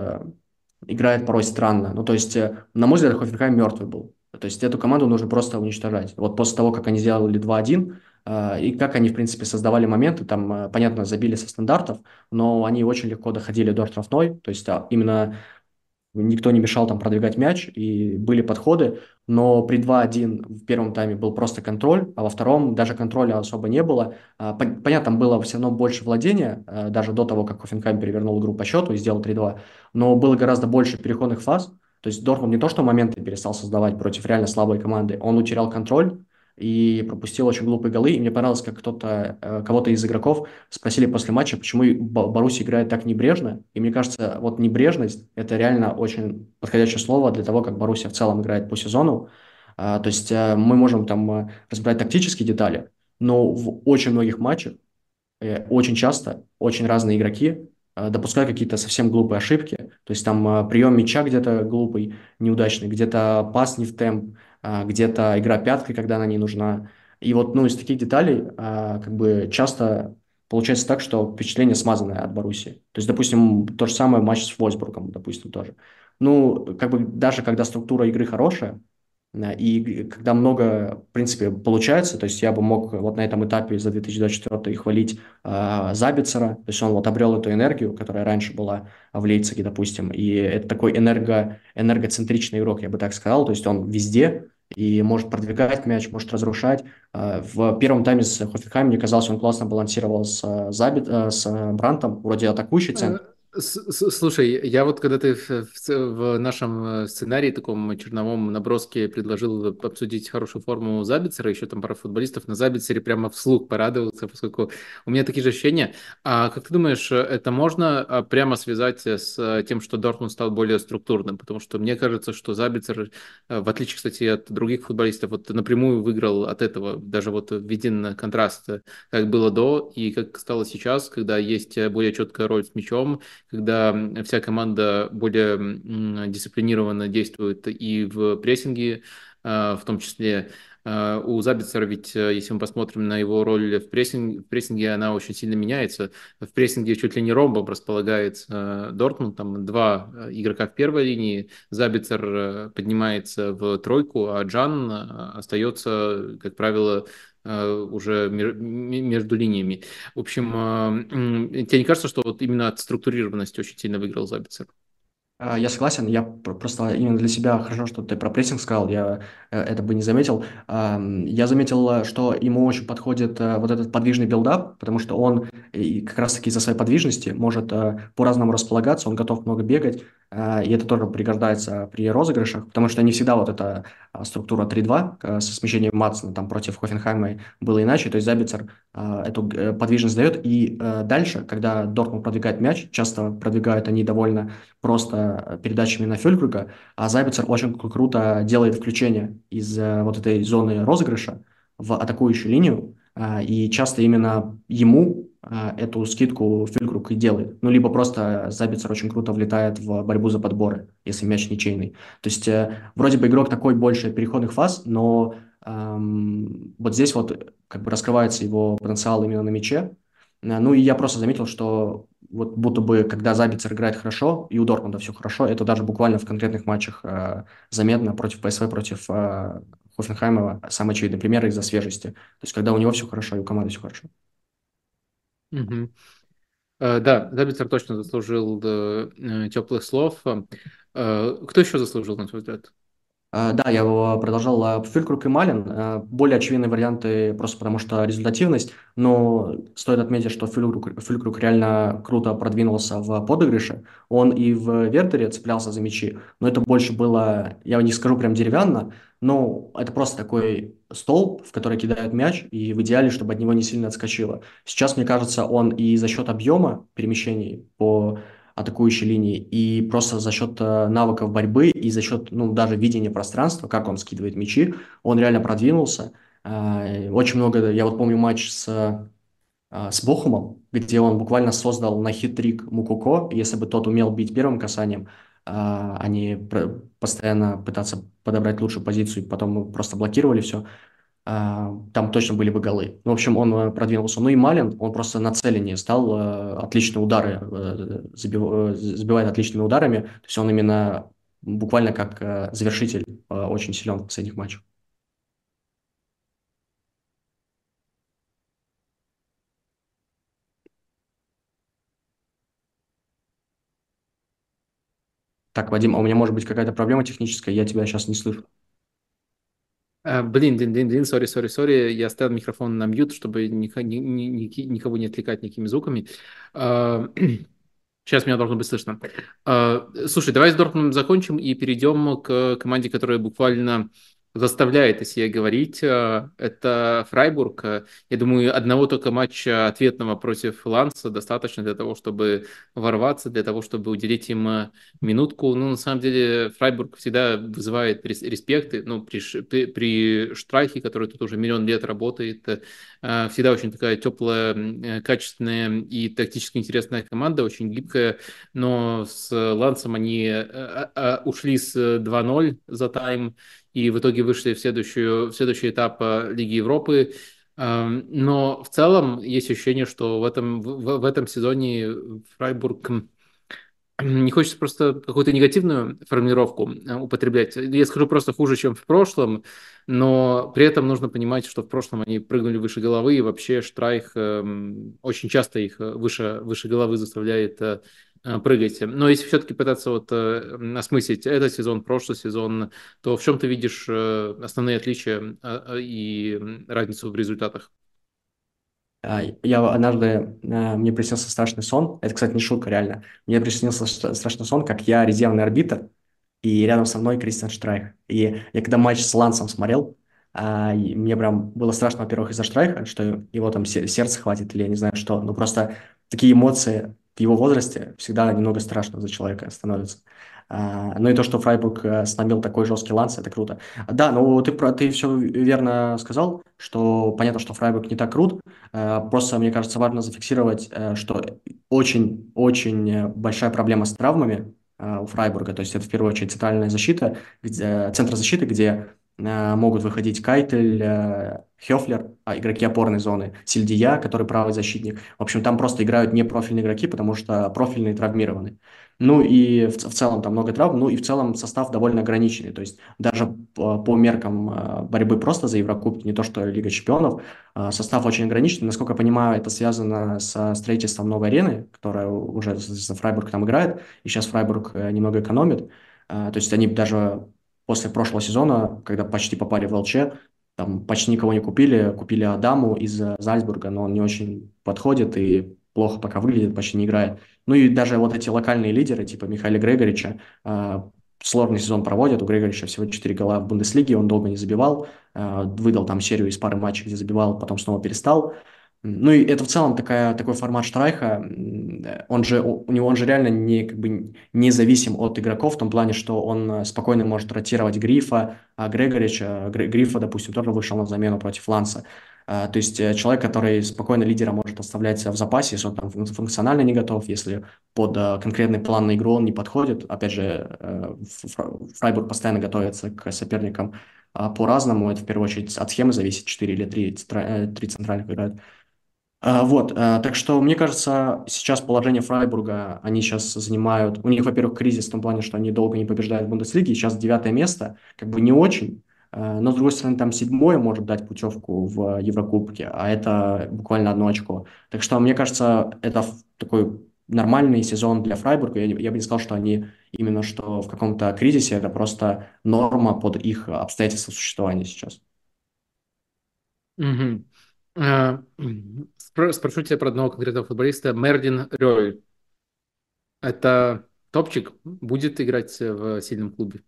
играет порой странно. Ну, то есть, э, на мой взгляд, Хофенхайм мертвый был. То есть, эту команду нужно просто уничтожать. Вот после того, как они сделали 2-1, э, и как они, в принципе, создавали моменты, там, э, понятно, забили со стандартов, но они очень легко доходили до штрафной, то есть а, именно никто не мешал там продвигать мяч, и были подходы, но при 2-1 в первом тайме был просто контроль, а во втором даже контроля особо не было. А, понятно, было все равно больше владения, а, даже до того, как Хофенкайм перевернул игру по счету и сделал 3-2, но было гораздо больше переходных фаз, то есть Дортмунд не то, что моменты перестал создавать против реально слабой команды, он утерял контроль, и пропустил очень глупые голы. И мне понравилось, как кто-то, э, кого-то из игроков спросили после матча, почему Баруси играет так небрежно. И мне кажется, вот небрежность – это реально очень подходящее слово для того, как Баруси в целом играет по сезону. А, то есть э, мы можем там э, разбирать тактические детали, но в очень многих матчах очень часто очень разные игроки допускают какие-то совсем глупые ошибки. То есть там прием мяча где-то глупый, неудачный, где-то пас не в темп, где-то игра пяткой, когда она не нужна. И вот, ну, из таких деталей а, как бы часто получается так, что впечатление смазанное от Боруссии. То есть, допустим, то же самое матч с Вольсбургом, допустим, тоже. Ну, как бы даже когда структура игры хорошая, и когда много, в принципе, получается, то есть я бы мог вот на этом этапе за 2024 хвалить э, Забицера, то есть он вот обрел эту энергию, которая раньше была в Лейпциге, допустим, и это такой энерго, энергоцентричный игрок, я бы так сказал, то есть он везде, и может продвигать мяч, может разрушать. А, в первом тайме с Хофенхайм, мне казалось, он классно балансировал с, Забит, э, с Брантом, вроде атакующий центр, Слушай, я вот когда ты в, нашем э, сценарии, таком черновом наброске, предложил обсудить хорошую форму Забицера, еще там пара футболистов на Забицере прямо вслух порадовался, поскольку у меня такие же ощущения. А как ты думаешь, это можно а, прямо связать с тем, что Дортмунд стал более структурным? Потому что мне кажется, что Забицер, э, в отличие, кстати, от других футболистов, вот напрямую выиграл от этого, даже вот виден контраст, как было до и как стало сейчас, когда есть более четкая роль с мячом, когда вся команда более дисциплинированно действует и в прессинге, а, в том числе а, у Забицера. Ведь, э, если мы посмотрим на его роль в, прессинг, в прессинге, она очень сильно меняется. В прессинге чуть ли не ромбом располагается Дортмунд, там два э, игрока в первой линии, Забицер э, поднимается в тройку, а Джан остается, как правило, уже между линиями. В общем, э, тебе не кажется, что вот именно от структурированности очень сильно выиграл Забицер? А, я согласен, я просто именно для себя хорошо, что ты про прессинг сказал, я э, это бы не заметил. Я заметил, что ему очень подходит вот этот подвижный build-up, потому что он как раз-таки из-за своей подвижности может по-разному располагаться, он готов много бегать, а, и это тоже пригождается при розыгрышах, потому что не всегда вот эта а, структура 3-2 а, со смещением Матсона там против Хофенхайма было иначе, то есть Забицер эту э, подвижность дает, и э, дальше, когда Дортмунд продвигает мяч, часто продвигают они довольно просто передачами на Фюлькруга, а Забицер очень круто делает включение из э, вот этой зоны розыгрыша в атакующую линию, и часто именно ему эту скидку Фюлькруг и делает. Ну, либо просто Забицер очень круто влетает в борьбу за подборы, если мяч ничейный. То есть э, вроде бы игрок такой больше переходных фаз, но эм, вот здесь вот как бы раскрывается его потенциал именно на мяче. Э, ну и я просто заметил, что вот будто бы, когда Забицер играет хорошо, и у Дортмунда все хорошо, это даже буквально в конкретных матчах э, заметно против ПСВ, против э, Хофенхайма, самый очевидный пример из-за свежести. То есть, когда у него все хорошо, и у команды все хорошо. Угу. Да, Забицер точно заслужил э, теплых слов. Э, кто еще заслужил, на твой взгляд? А, да, я продолжал. А, Фюлькруг и Малин. А, более очевидные варианты просто потому что результативность, но стоит отметить, что Фюлькруг, Фюлькруг реально круто продвинулся в подыгрыше. Он и в Вердере цеплялся за мячи, но это больше было, я не скажу прям деревянно, но это просто такой столб, в который кидают мяч, и в идеале, чтобы от него не сильно отскочило. Сейчас, мне кажется, он и за счет объема перемещений по атакующей линии, и просто за счет э, навыков борьбы и за счет, ну, даже видения пространства, как он скидывает мячи, он реально продвинулся. Э, очень много, я вот помню матч с, э, с Бохумом, где он буквально создал на хитрик Мукуко, если бы тот умел бить первым касанием, не постоянно пытаться подобрать лучшую позицию, и потом мы просто блокировали все, там точно были бы голы. В общем, он э, продвинулся. Ну и Малин, он просто нацеленнее стал, э, отличные удары, э, забивает отличными ударами. То есть он именно буквально как завершитель очень силен в последних матчах. Так, Вадим, а у меня может быть какая-то проблема техническая, я тебя сейчас не слышу. А, блин, блин, блин, блин, сори, сори, сори, я оставил микрофон на мьют, чтобы никого не отвлекать никакими звуками. А, сейчас меня должно быть слышно. А, слушай, давай с Дортмундом закончим и перейдем к команде, которая буквально заставляет о себе говорить. Э, это Фрайбург. Я думаю, одного только матча ответного против Ланса достаточно для того, чтобы ворваться, для того, чтобы уделить им э, минутку. Ну, на самом деле, Фрайбург всегда вызывает респект. Ну, при, при, при Штрайхе, который тут уже миллион лет работает, э, всегда очень такая теплая, качественная и тактически интересная команда, очень гибкая. Но с Лансом они ушли с 2-0 за тайм и в итоге вышли в, следующую, в следующий этап э, Лиги Европы. Эм, но в целом есть ощущение, что в этом, в, в этом сезоне Фрайбург не хочется просто какую-то негативную формулировку э, употреблять. Я скажу просто хуже, чем в прошлом, но при этом нужно понимать, что в прошлом они прыгнули выше головы, и вообще Штрайх эм, очень часто их э, выше, выше головы заставляет прыгать. Но если все-таки пытаться вот э, осмыслить этот сезон, прошлый сезон, то в чем ты видишь э, основные отличия и разницу в результатах? А, я однажды, мне приснился страшный сон, это, кстати, не шутка, реально. Мне приснился страшный сон, как я резервный арбитр, и рядом со мной Кристиан Штрайх. И я когда матч с Лансом смотрел, а, мне прям было страшно, во-первых, из-за Штрайха, что его там сердце хватит или я не знаю что, но просто такие эмоции в его возрасте всегда немного страшно за человека становится. Uh, ну и то, что Фрайбург uh, сломил такой жесткий ланс, это круто. Да, ну ты, ты все верно сказал, что понятно, что Фрайбург не так крут, uh, просто, мне кажется, важно зафиксировать, что очень-очень большая проблема с травмами у Фрайбурга, то есть это в первую очередь центральная защита, где, центр защиты, где могут выходить Кайтель, Хёфлер, а, игроки опорной зоны, Сильдия, который правый защитник. В общем, там просто играют не профильные игроки, потому что профильные травмированы. Ну и в, в целом там много травм, ну и в целом состав довольно ограниченный. То есть даже по, по меркам а, борьбы просто за Еврокубки, не то что Лига Чемпионов, а, состав очень ограниченный. Насколько я понимаю, это связано со строительством новой арены, которая уже за Фрайбург там играет, и сейчас Фрайбург э, немного экономит. То есть они даже после прошлого сезона, когда почти попали в ЛЧ, там почти никого не купили, купили Адаму из Зальцбурга, но он не очень подходит и плохо пока выглядит, почти не играет. Ну и даже вот эти локальные лидеры, типа Михаила Грегорича, э, сложный сезон проводят. У Грегорича всего 4 гола в Бундеслиге, он долго не забивал, э, выдал там серию из пары матчей, где забивал, потом снова перестал. Ну и это в целом такая, такой формат Штрайха, он же, у него он же реально не, как бы, независим от игроков в том плане, что он э, спокойно может ротировать Грифа, а Грегорича, Грифа, допустим, тоже вышел на замену против Ланса. То есть человек, который спокойно лидера может оставлять в запасе, если он там функционально не готов, если под конкретный план на игру он не подходит. Опять же, Фрайбург постоянно готовится к соперникам по-разному. Это в первую очередь от схемы зависит, 4 или 3, 3 центральных играют. А, вот, а, так что, мне кажется, сейчас положение Фрайбурга, они сейчас занимают, у них, во-первых, кризис в том плане, что они долго не побеждают в Бундеслиге, сейчас девятое место, как бы не очень, а, но, с другой стороны, там седьмое может дать путевку в Еврокубке, а это буквально одно очко. Так что, мне кажется, это такой нормальный сезон для Фрайбурга. Я, я бы не сказал, что они именно что в каком-то кризисе, это просто норма под их обстоятельства существования сейчас. Угу. Спрошу тебя про одного конкретного футболиста. Мердин Рёй. Это топчик? Будет играть в сильном клубе?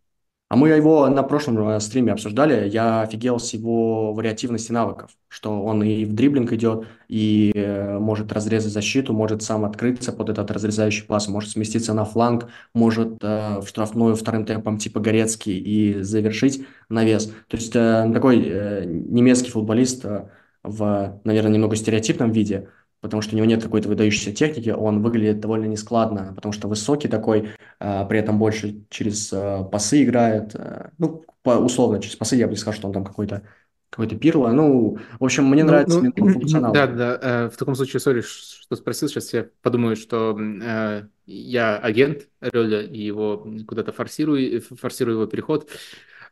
А мы его на прошлом э, стриме обсуждали. Я офигел с его вариативности навыков, что он и в дриблинг идет, и э, может разрезать защиту, может сам открыться под этот разрезающий пас, может сместиться на фланг, может э, в штрафную вторым темпом типа Горецкий и завершить навес. То есть э, такой э, немецкий футболист э, в, наверное, немного стереотипном виде, потому что у него нет какой-то выдающейся техники, он выглядит довольно нескладно, потому что высокий такой, а, при этом больше через а, пасы играет, а, ну, по, условно, через пасы я бы не сказал, что он там какой-то какой-то пирло. Ну, в общем, мне ну, нравится ну, функционал. Да, да. Э, в таком случае, сори, что спросил, сейчас я подумаю, что э, я агент Рёля и его куда-то форсирую, форсирую его переход.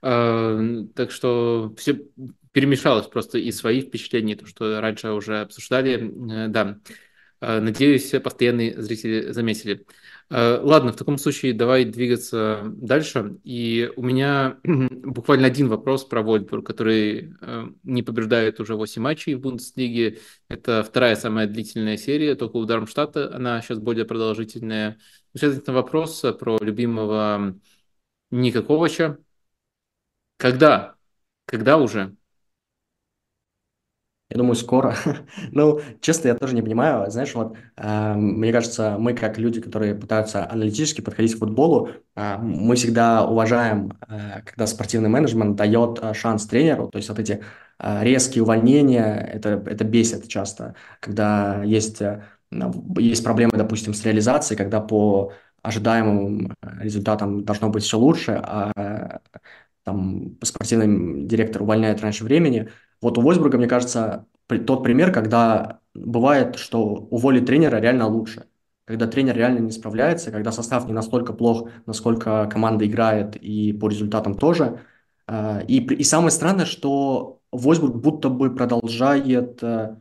Э, так что все перемешалось просто и свои впечатления, то, что раньше уже обсуждали. Э, да, э, надеюсь, постоянные зрители заметили. Э, ладно, в таком случае давай двигаться дальше. И у меня буквально один вопрос про Вольсбург, который не побеждает уже 8 матчей в Бундеслиге. Это вторая самая длительная серия, только у Дармштадта она сейчас более продолжительная. Следовательно, вопрос про любимого Ника Ковача. Когда? Когда уже? Я думаю, скоро. ну, честно, я тоже не понимаю. Знаешь, вот э, мне кажется, мы как люди, которые пытаются аналитически подходить к футболу, э, мы всегда уважаем, э, когда спортивный менеджмент дает э, шанс тренеру. То есть вот эти э, резкие увольнения, это, это бесит часто, когда есть, э, есть проблемы, допустим, с реализацией, когда по ожидаемым результатам должно быть все лучше, а там спортивный директор увольняет раньше времени – вот у Вольсбурга, мне кажется, тот пример, когда бывает, что уволить тренера реально лучше. Когда тренер реально не справляется, когда состав не настолько плох, насколько команда играет, и по результатам тоже. А, и, и самое странное, что Вольсбург будто бы продолжает э,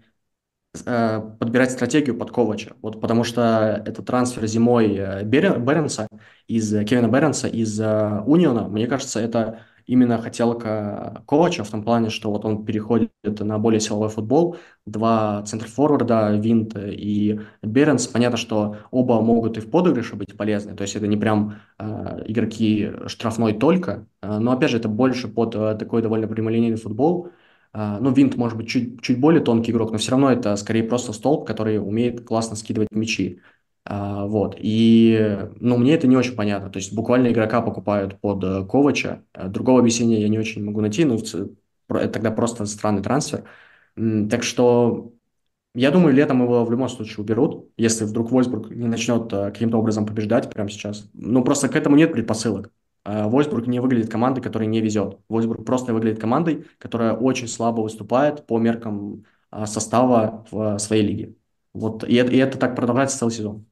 э, подбирать стратегию под Ковача. Вот потому что это трансфер зимой э, Беренса из Кевина Беренса из Униона, мне кажется, это именно хотелка Ковача в том плане, что вот он переходит на более силовой футбол. Два центр-форварда, Винт и Беренс. Понятно, что оба могут и в подыгрыше быть полезны. То есть это не прям э, игроки штрафной только. Э, но опять же, это больше под э, такой довольно прямолинейный футбол. Э, ну, Винт может быть чуть, чуть более тонкий игрок, но все равно это скорее просто столб, который умеет классно скидывать мячи. А, вот. И, ну, мне это не очень понятно. То есть буквально игрока покупают под э, Ковача. Э, другого объяснения я не очень могу найти, но это тогда просто странный трансфер. Так что я думаю, летом его в любом случае уберут, если вдруг Вольсбург не начнет э, каким-то образом побеждать прямо сейчас. Ну, просто к этому нет предпосылок. Вольсбург не выглядит командой, которая не везет. Вольсбург просто выглядит командой, которая очень слабо выступает по меркам состава в своей лиге. Вот, и это, и это так продолжается целый сезон.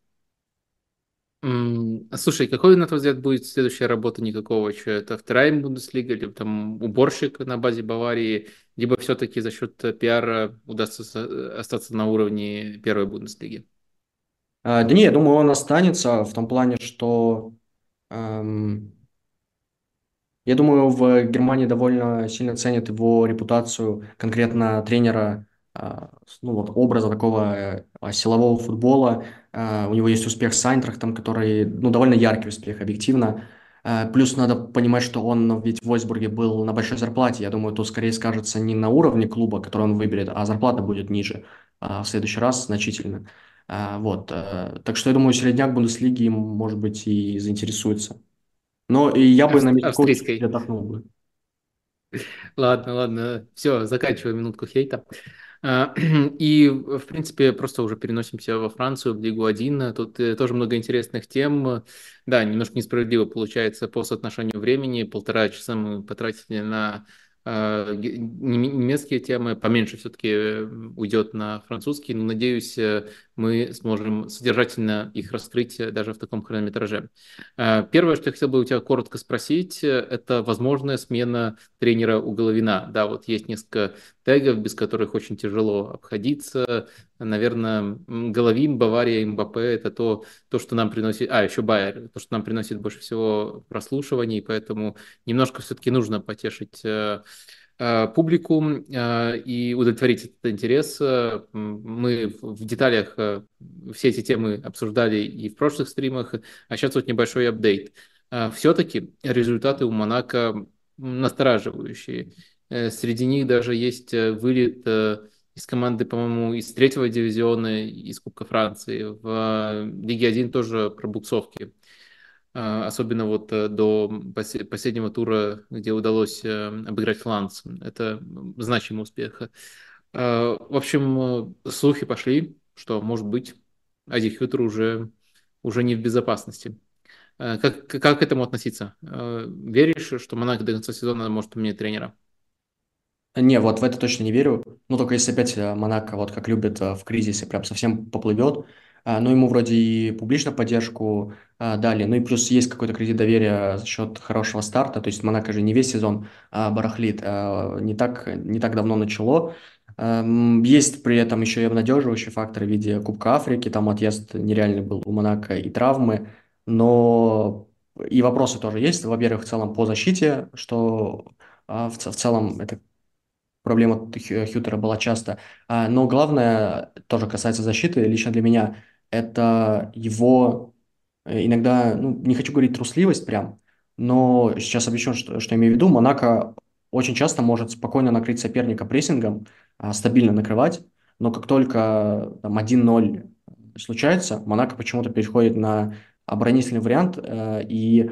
Слушай, какой, на твой взгляд, будет следующая работа никакого? Что это вторая Бундеслига, либо там уборщик на базе Баварии, либо все-таки за счет пиара удастся остаться на уровне первой Бундеслиги? А, да не, я думаю, он останется в том плане, что эм, я думаю, в Германии довольно сильно ценят его репутацию конкретно тренера а, ну, вот, образа такого а, силового футбола. А, у него есть успех с Айнтрахтом, который ну, довольно яркий успех, объективно. Плюс надо понимать, что он ведь в Вольсбурге был на большой зарплате. Я думаю, тут скорее скажется не на уровне клуба, который он выберет, а зарплата будет ниже в следующий раз значительно. Вот. Так что я думаю, середняк Бундеслиги, может быть, и заинтересуется. Но и я бы на Митяковича отдохнул бы. Ладно, ладно, все, заканчиваю минутку хейта. А, и, в принципе, просто уже переносимся во Францию, в Лигу 1. Тут э, тоже много интересных тем. Да, немножко несправедливо получается по соотношению времени. Полтора часа мы потратили на а, немецкие темы, поменьше все-таки э, уйдет на французский, но надеюсь, э, мы сможем содержательно их раскрыть э, даже в таком хронометраже. А, первое, что я хотел бы у тебя коротко спросить, это возможная смена тренера у Головина. Да, вот есть несколько тегов, без которых очень тяжело обходиться. Наверное, Головин, Бавария, МБП – это то, то, что нам приносит... А, еще Байер, то, что нам приносит больше всего прослушиваний, поэтому немножко все-таки нужно потешить э, э, публику э, и удовлетворить этот интерес. Мы в деталях все эти темы обсуждали и в прошлых стримах, а сейчас вот небольшой апдейт. Все-таки результаты у Монако настораживающие. Среди них даже есть вылет из команды, по-моему, из третьего дивизиона, из Кубка Франции. В э, Лиге 1 тоже пробуксовки. Э, особенно вот э, до последнего тура, где удалось обыграть Фланс. Это значимый успех. В общем, слухи пошли, что, может быть, Ади Хютер уже, уже не в безопасности. Как, как к этому относиться? Веришь, что Монако до конца сезона может поменять тренера? Не, вот в это точно не верю. Ну, только если опять э, Монако, вот как любит э, в кризисе, прям совсем поплывет. А, ну, ему вроде и публичную поддержку а, дали. Ну и плюс есть какой-то кредит доверия за счет хорошего старта. То есть Монако же не весь сезон а, барахлит. Не, так, не так давно начало. Есть при этом еще и обнадеживающий фактор в виде Кубка Африки. Там отъезд нереальный был у Монако и травмы. Но и вопросы тоже есть. Во-первых, в целом по защите, что в, в целом это проблема Хьютера была часто. Но главное, тоже касается защиты, лично для меня, это его э, иногда, ну, не хочу говорить трусливость прям, но сейчас объясню, что, что я имею в виду. Монако очень часто может спокойно накрыть соперника прессингом, а, стабильно накрывать, но как только там 1-0 случается, Монако почему-то переходит на оборонительный вариант, э, и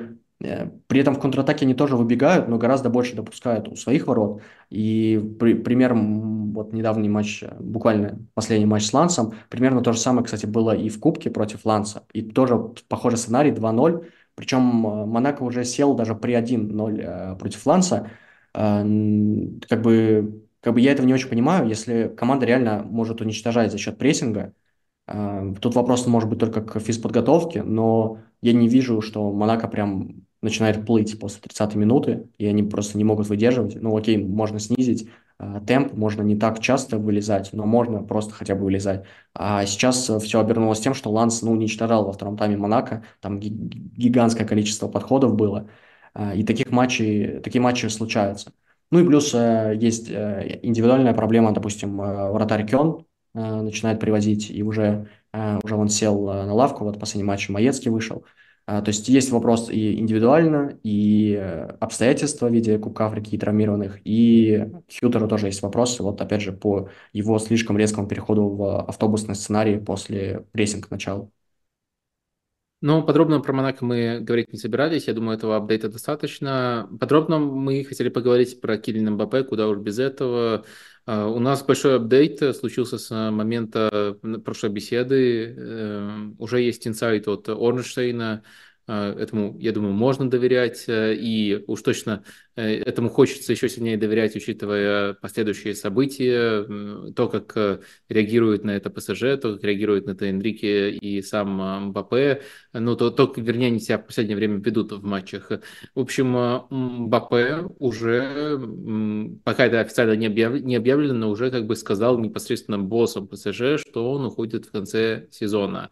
при этом в контратаке они тоже выбегают, но гораздо больше допускают у своих ворот. И при, примером, вот недавний матч, буквально последний матч с Лансом, примерно то же самое, кстати, было и в Кубке против Ланса. И тоже похожий сценарий 2-0. Причем э, Монако уже сел даже при 1-0 э, против Ланса. Как бы, как бы я этого не очень понимаю, если команда реально может уничтожать за счет прессинга, Тут вопрос может быть только к физподготовке, но я не вижу, что Монако прям начинает плыть после 30 минуты, и они просто не могут выдерживать. Ну, окей, можно снизить э, темп, можно не так часто вылезать, но можно просто хотя бы вылезать. А сейчас все обернулось тем, что Ланс, ну, уничтожал во втором тайме Монако, там гигантское количество подходов было, э, и таких матчей, такие матчи случаются. Ну и плюс э, есть э, индивидуальная проблема, допустим, э, вратарь Кён э, начинает привозить, и уже, э, уже он сел э, на лавку, вот последний матч Маецкий вышел, то есть есть вопрос и индивидуально, и э, обстоятельства в виде Кубка Африки и травмированных, и Хьютеру тоже есть вопросы, вот опять же по его слишком резкому переходу в автобусный сценарий после прессинг начала. Ну, подробно про Монако мы говорить не собирались. Я думаю, этого апдейта достаточно. Подробно мы хотели поговорить про Килина Мбаппе, куда уж без этого. А, у нас большой апдейт случился с момента прошлой беседы. Эм, уже есть инсайт от Орнштейна, этому, я думаю, можно доверять, э, и уж точно э, этому хочется еще сильнее доверять, учитывая последующие события, то, как э, реагирует на это ПСЖ, то, как реагирует на это Энрике и сам Мбаппе, ну, то, то вернее, они себя в последнее время ведут в матчах. В общем, Мбаппе уже, пока это официально не, объяв... не объявлено, но уже как бы сказал непосредственно боссом ПСЖ, что он уходит в конце сезона.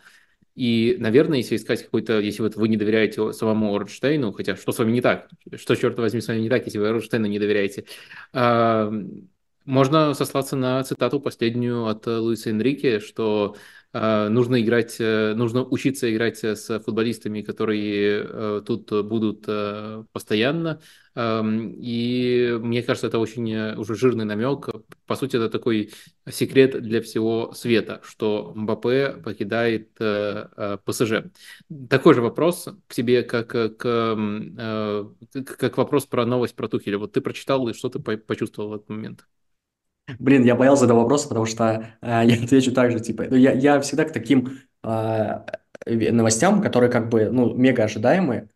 И, наверное, если искать какой-то, если вот вы не доверяете самому Орнштейну, хотя что с вами не так, что, черт возьми, с вами не так, если вы Орнштейну не доверяете, можно сослаться на цитату последнюю от Луиса Энрике, что нужно играть, нужно учиться играть с футболистами, которые тут будут постоянно, и мне кажется, это очень э, уже жирный намек. По сути, это такой секрет для всего света, что Мбаппе покидает э, э, ПСЖ. Такой же вопрос к тебе, как, к, как вопрос про новость про Тухеля. Вот ты прочитал и что ты почувствовал в этот момент? Блин, я боялся этого вопроса, потому что э, я отвечу так же, типа, ну, я, я всегда к таким э, новостям, которые как бы, ну, мега ожидаемые, Эм,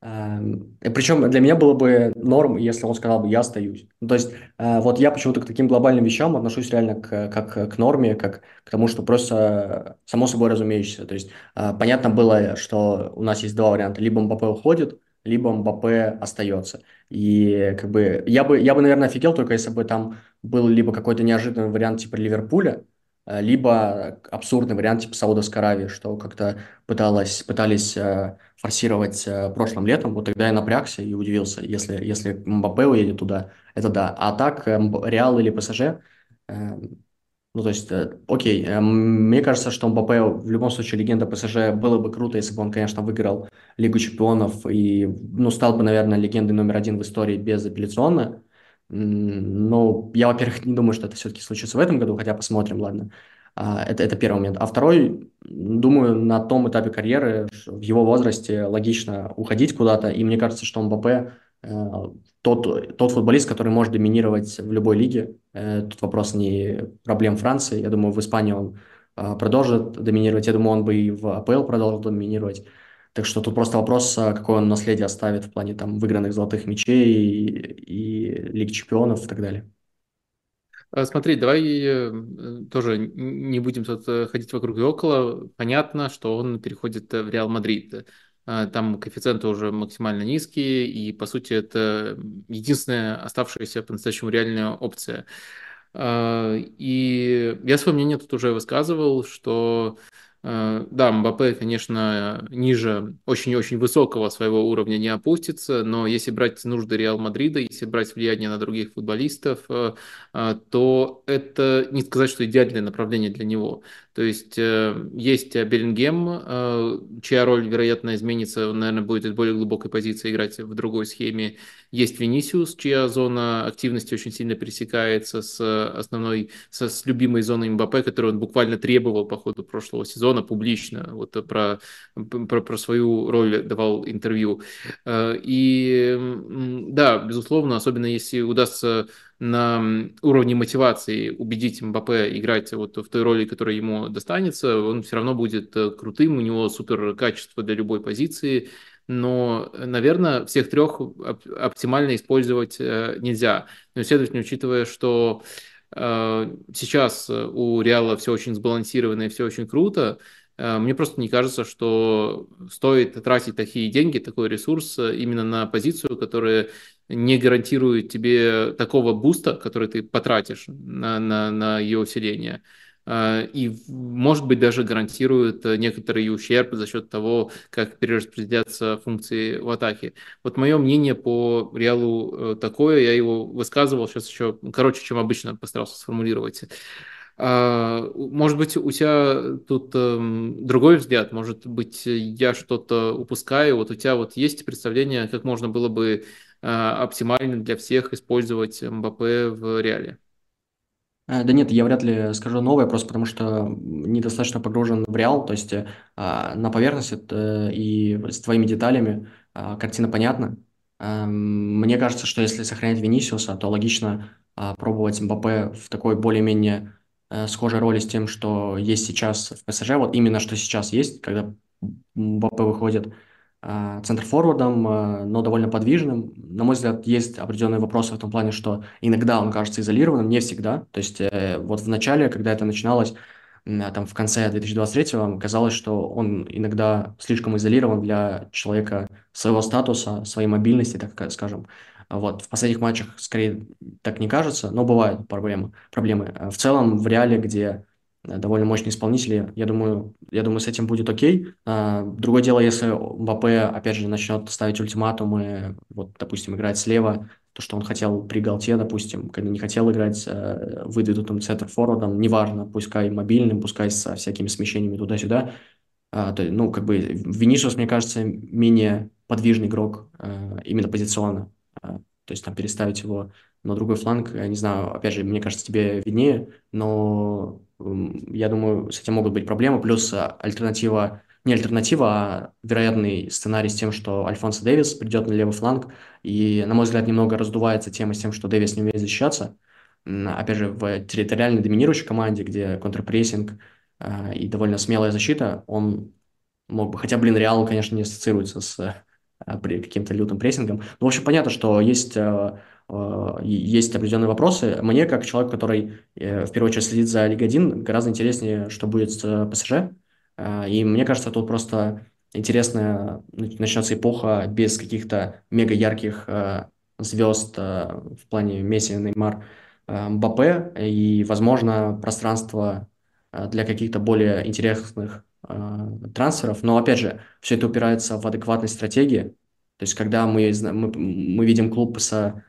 Причем для меня было бы норм, если он сказал бы «я остаюсь». Ну, то есть э, вот я почему-то к таким глобальным вещам отношусь реально к, как к норме, как к тому, что просто само собой разумеющееся. То есть э, понятно было, что у нас есть два варианта. Либо Мбаппе уходит, либо Мбаппе остается. И как бы я бы, я бы, наверное, офигел только если бы там был либо какой-то неожиданный вариант типа Ливерпуля, либо абсурдный вариант типа Саудовской Аравии, что как-то пыталась, пытались форсировать э, прошлым летом, вот тогда я напрягся и удивился, если, если Мбаппе уедет туда, это да. А так, э, Реал или ПСЖ, э, ну, то есть, окей, мне кажется, что Мбаппе в любом случае легенда ПСЖ было бы круто, если бы он, конечно, выиграл Лигу Чемпионов и, ну, стал бы, наверное, легендой номер один в истории безапелляционно. Но я, во-первых, не думаю, что это все-таки случится в этом году, хотя посмотрим, ладно. А, это, это первый момент. А второй, думаю, на том этапе карьеры, в его возрасте логично уходить куда-то. И мне кажется, что Мбаппе э, тот, тот футболист, который может доминировать в любой лиге. Э, тут вопрос не проблем Франции. Я думаю, в Испании он э, продолжит доминировать. Я думаю, он бы и в АПЛ продолжил доминировать. Так что тут просто вопрос, какое он наследие оставит в плане там выигранных золотых мячей и, и Лиг чемпионов и так далее. А, смотри, давай э, тоже не будем тут э, ходить вокруг и около. Понятно, что он переходит в Реал Мадрид. А, там коэффициенты уже максимально низкие, и, по сути, это единственная оставшаяся по-настоящему реальная опция. А, и я свое мнение тут уже высказывал, что Э, да, Мбаппе, конечно, ниже очень-очень высокого своего уровня не опустится, но если брать нужды Реал Мадрида, если брать влияние на других футболистов, э, э, то это не сказать, что идеальное направление для него. То есть есть Беллингем, чья роль, вероятно, изменится, он, наверное, будет из более глубокой позиции играть в другой схеме. Есть Венисиус, чья зона активности очень сильно пересекается с основной, со, с любимой зоной Мбаппе, которую он буквально требовал по ходу прошлого сезона сезона публично вот про, про, про свою роль давал интервью. Э, и да, безусловно, особенно если удастся на уровне мотивации убедить Мбаппе играть вот в той роли, которая ему достанется, он все равно будет э, крутым, у него супер качество для любой позиции, но, наверное, всех трех оптимально использовать э, нельзя. Но, следовательно, учитывая, что Э, сейчас э, у Реала все очень сбалансировано и все очень круто. Э, мне просто не кажется, что стоит тратить такие деньги, такой ресурс именно на позицию, которая не гарантирует тебе такого буста, который ты потратишь на, на, на ее усиление. А, и, может быть, даже гарантирует э, некоторый ущерб за счет того, как перераспределяются функции в атаке. Вот мое мнение по Реалу э, такое, я его высказывал сейчас еще короче, чем обычно постарался сформулировать. А, может быть, у тебя тут эм, другой взгляд, может быть, я что-то упускаю. Вот у тебя вот есть представление, как можно было бы а, оптимально для всех использовать МБП в реале? Э, да нет, я вряд ли скажу новое, просто потому что недостаточно погружен в реал, то есть а, на поверхности э, и с твоими деталями а, картина понятна. Эм, мне кажется, что если сохранять Венисиуса, то логично а, пробовать Мбаппе в такой более-менее э, схожей роли с тем, что есть сейчас в ПСЖ, вот именно что сейчас есть, когда Мбаппе выходит центр-форвардом, а, но довольно подвижным. На мой взгляд, есть определенные вопросы в том плане, что иногда он кажется изолированным, не всегда. То есть э, вот в начале, когда это начиналось, там в конце 2023-го, казалось, что он иногда слишком изолирован для человека своего статуса, своей мобильности, так скажем. Вот. В последних матчах скорее так не кажется, но бывают проблемы. проблемы. В целом, в реале, где довольно мощные исполнители. Я думаю, я думаю, с этим будет окей. А, другое дело, если Мбаппе, опять же, начнет ставить ультиматумы, вот, допустим, играть слева, то, что он хотел при Галте, допустим, когда не хотел играть э, выдвинутым центр-форвардом, неважно, пускай мобильным, пускай со всякими смещениями туда-сюда. То, ну, как бы Винишиус, мне кажется, менее подвижный игрок э, именно позиционно. То есть там переставить его на другой фланг, я не знаю, опять же, мне кажется, тебе виднее, но я думаю, с этим могут быть проблемы. Плюс а, альтернатива не альтернатива, а вероятный сценарий с тем, что Альфонсо Дэвис придет на левый фланг, и, на мой взгляд, немного раздувается тема с тем, что Дэвис не умеет защищаться. Опять же, в территориально доминирующей команде, где контрпрессинг э, и довольно смелая защита, он мог бы... Хотя, блин, Реал, конечно, не ассоциируется с э, каким-то лютым прессингом. Но, в общем, понятно, что есть э, есть определенные вопросы. Мне, как человек, который в первую очередь следит за Лигой 1, гораздо интереснее, что будет с ПСЖ, а, и мне кажется, тут просто интересная начнется эпоха без каких-то мега ярких а, звезд а, в плане Месси, Неймар, Мбаппе, и, возможно, пространство для каких-то более интересных трансферов. Но, опять же, все это упирается в адекватность стратегии. То есть, когда мы, мы, мы видим клуб с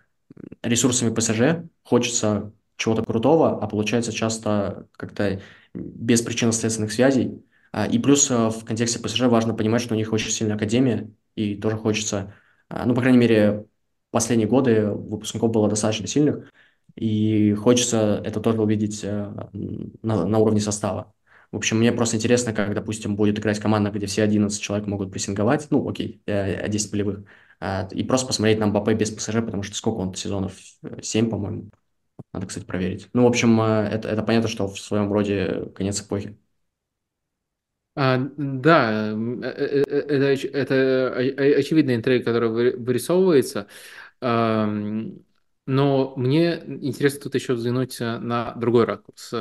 ресурсами ПСЖ, хочется чего-то крутого, а получается часто как-то без причинно-следственных связей. А, и плюс э, в контексте ПСЖ важно понимать, что у них очень сильная академия, и тоже хочется, а, ну, по крайней мере, последние годы выпускников было достаточно сильных, и хочется это тоже увидеть э, на, на уровне состава. В общем, мне просто интересно, как, допустим, будет играть команда, где все 11 человек могут прессинговать, ну, окей, 10 э, полевых, и просто посмотреть на Мбаппе без ПСЖ, потому что сколько он сезонов? 7, по-моему. Надо, кстати, проверить. Ну, в общем, это, это понятно, что в своем роде конец эпохи. А, да, э, э, э, это, это очевидный интриг, который вырисовывается. Но мне интересно тут еще взглянуть на другой ракурс.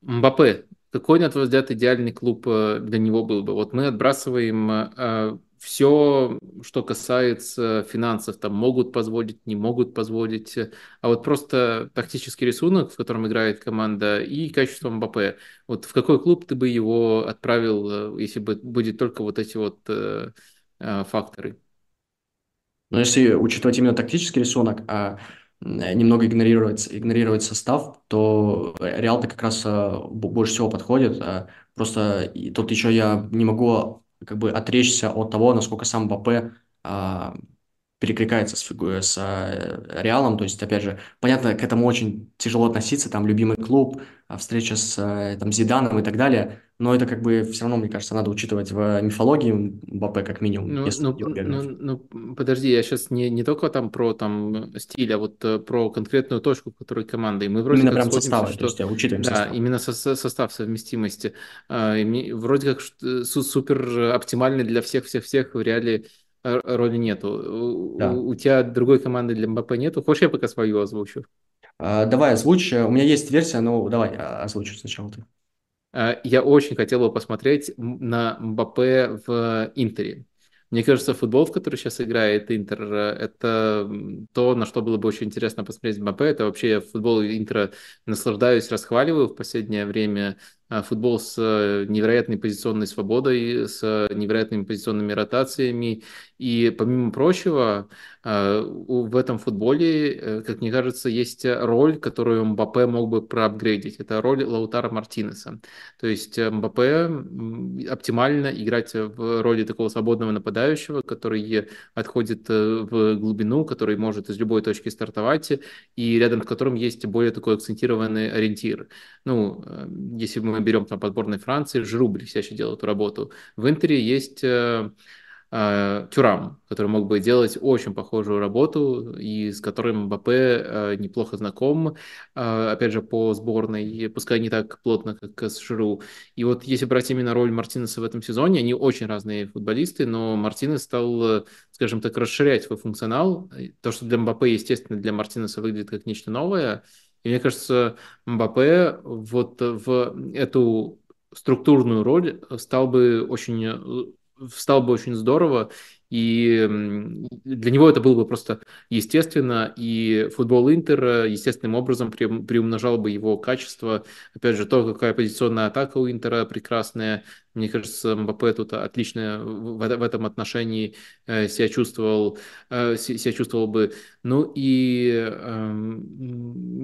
Мбаппе, какой, на твой взгляд, идеальный клуб для него был бы? Вот мы отбрасываем все, что касается финансов, там могут позволить, не могут позволить, а вот просто тактический рисунок, в котором играет команда, и качество МБП. Вот в какой клуб ты бы его отправил, э, если бы будет только вот эти вот э, э, факторы? Но если учитывать именно тактический рисунок, а немного игнорировать, игнорировать состав, то Реал-то как раз больше всего подходит. Просто тут еще я не могу как бы отречься от того, насколько сам Бапе а, перекликается с, с а, Реалом. То есть, опять же, понятно, к этому очень тяжело относиться, там любимый клуб, а, встреча с там, Зиданом и так далее. Но это как бы все равно, мне кажется, надо учитывать в мифологии Бапе как минимум. Ну, ну, ну, ну, подожди, я сейчас не, не только там про там стиль, а вот э, про конкретную точку, которой команда. И мы вроде именно как прям состава, что... то есть учитываем да, состав. именно со, состав совместимости. И мне, вроде как э, супер оптимальный для всех-всех-всех в реале роли нету. Да. У, у тебя другой команды для МБП нету. Хочешь, я пока свою озвучу? А, давай озвучь. У меня есть версия, но давай а, озвучу сначала ты. А, я очень хотел бы посмотреть на МБП в Интере. Мне кажется, футбол, в который сейчас играет Интер, это то, на что было бы очень интересно посмотреть МБП. Это вообще футбол Интера наслаждаюсь, расхваливаю в последнее время. А, футбол с э, невероятной позиционной свободой, с невероятными позиционными ротациями. И помимо прочего, а, в этом футболе, э, как мне кажется, есть роль, которую Мбаппе мог бы проапгрейдить. Это роль Лаутара Мартинеса. То есть э, Мбаппе оптимально играть в роли такого свободного нападающего, который отходит в глубину, который может из любой точки стартовать, и рядом с которым есть более такой акцентированный ориентир. Ну, если мы мы берем там подборной Франции, Жиру блестяще делает эту работу. В Интере есть э, э, Тюрам, который мог бы делать очень похожую работу и с которым МБП э, неплохо знаком, э, опять же, по сборной, пускай не так плотно, как с Жиру. И вот если брать именно роль Мартинеса в этом сезоне, они очень разные футболисты, но Мартинес стал, скажем так, расширять свой функционал. То, что для МБП, естественно, для Мартинеса выглядит как нечто новое – и мне кажется, Мбаппе вот в эту структурную роль стал бы очень стало бы очень здорово, и для него это было бы просто естественно, и футбол Интера естественным образом приумножал бы его качество. Опять же, то, какая позиционная атака у Интера прекрасная. Мне кажется, Мбаппе тут отлично в, этом отношении э, себя чувствовал, э, себя чувствовал бы. Ну и э,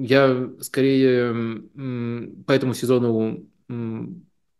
я скорее по этому сезону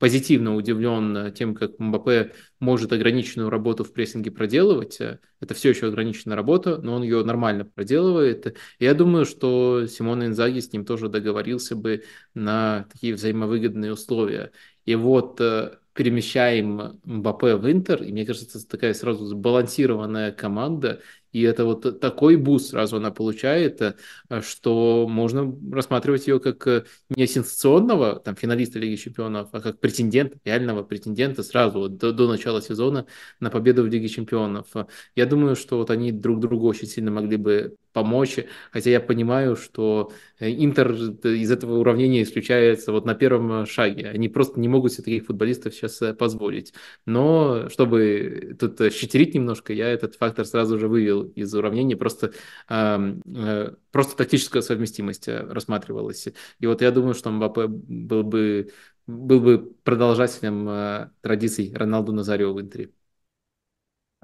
позитивно удивлен тем, как Мбаппе может ограниченную работу в прессинге проделывать. Это все еще ограниченная работа, но он ее нормально проделывает. И я думаю, что Симон Инзаги с ним тоже договорился бы на такие взаимовыгодные условия. И вот э, перемещаем Мбаппе в Интер, и мне кажется, это такая сразу сбалансированная команда, и это вот такой буст сразу она получает, э, что можно рассматривать ее как э, не сенсационного там, финалиста Лиги Чемпионов, а как претендента, реального претендента сразу вот, до, до начала сезона на победу в Лиге Чемпионов. Я думаю, что вот они друг другу очень сильно могли бы помочь, хотя я понимаю, что э, Интер из этого уравнения исключается вот на первом шаге. Они просто не могут себе таких футболистов сейчас позволить. Но чтобы тут щитерить немножко, я этот фактор сразу же вывел из уравнения, просто, э, просто тактическая совместимость э, рассматривалась. И вот я думаю, что Мбаппе был бы, был бы продолжателем э, традиций Роналду Назарио в Интере.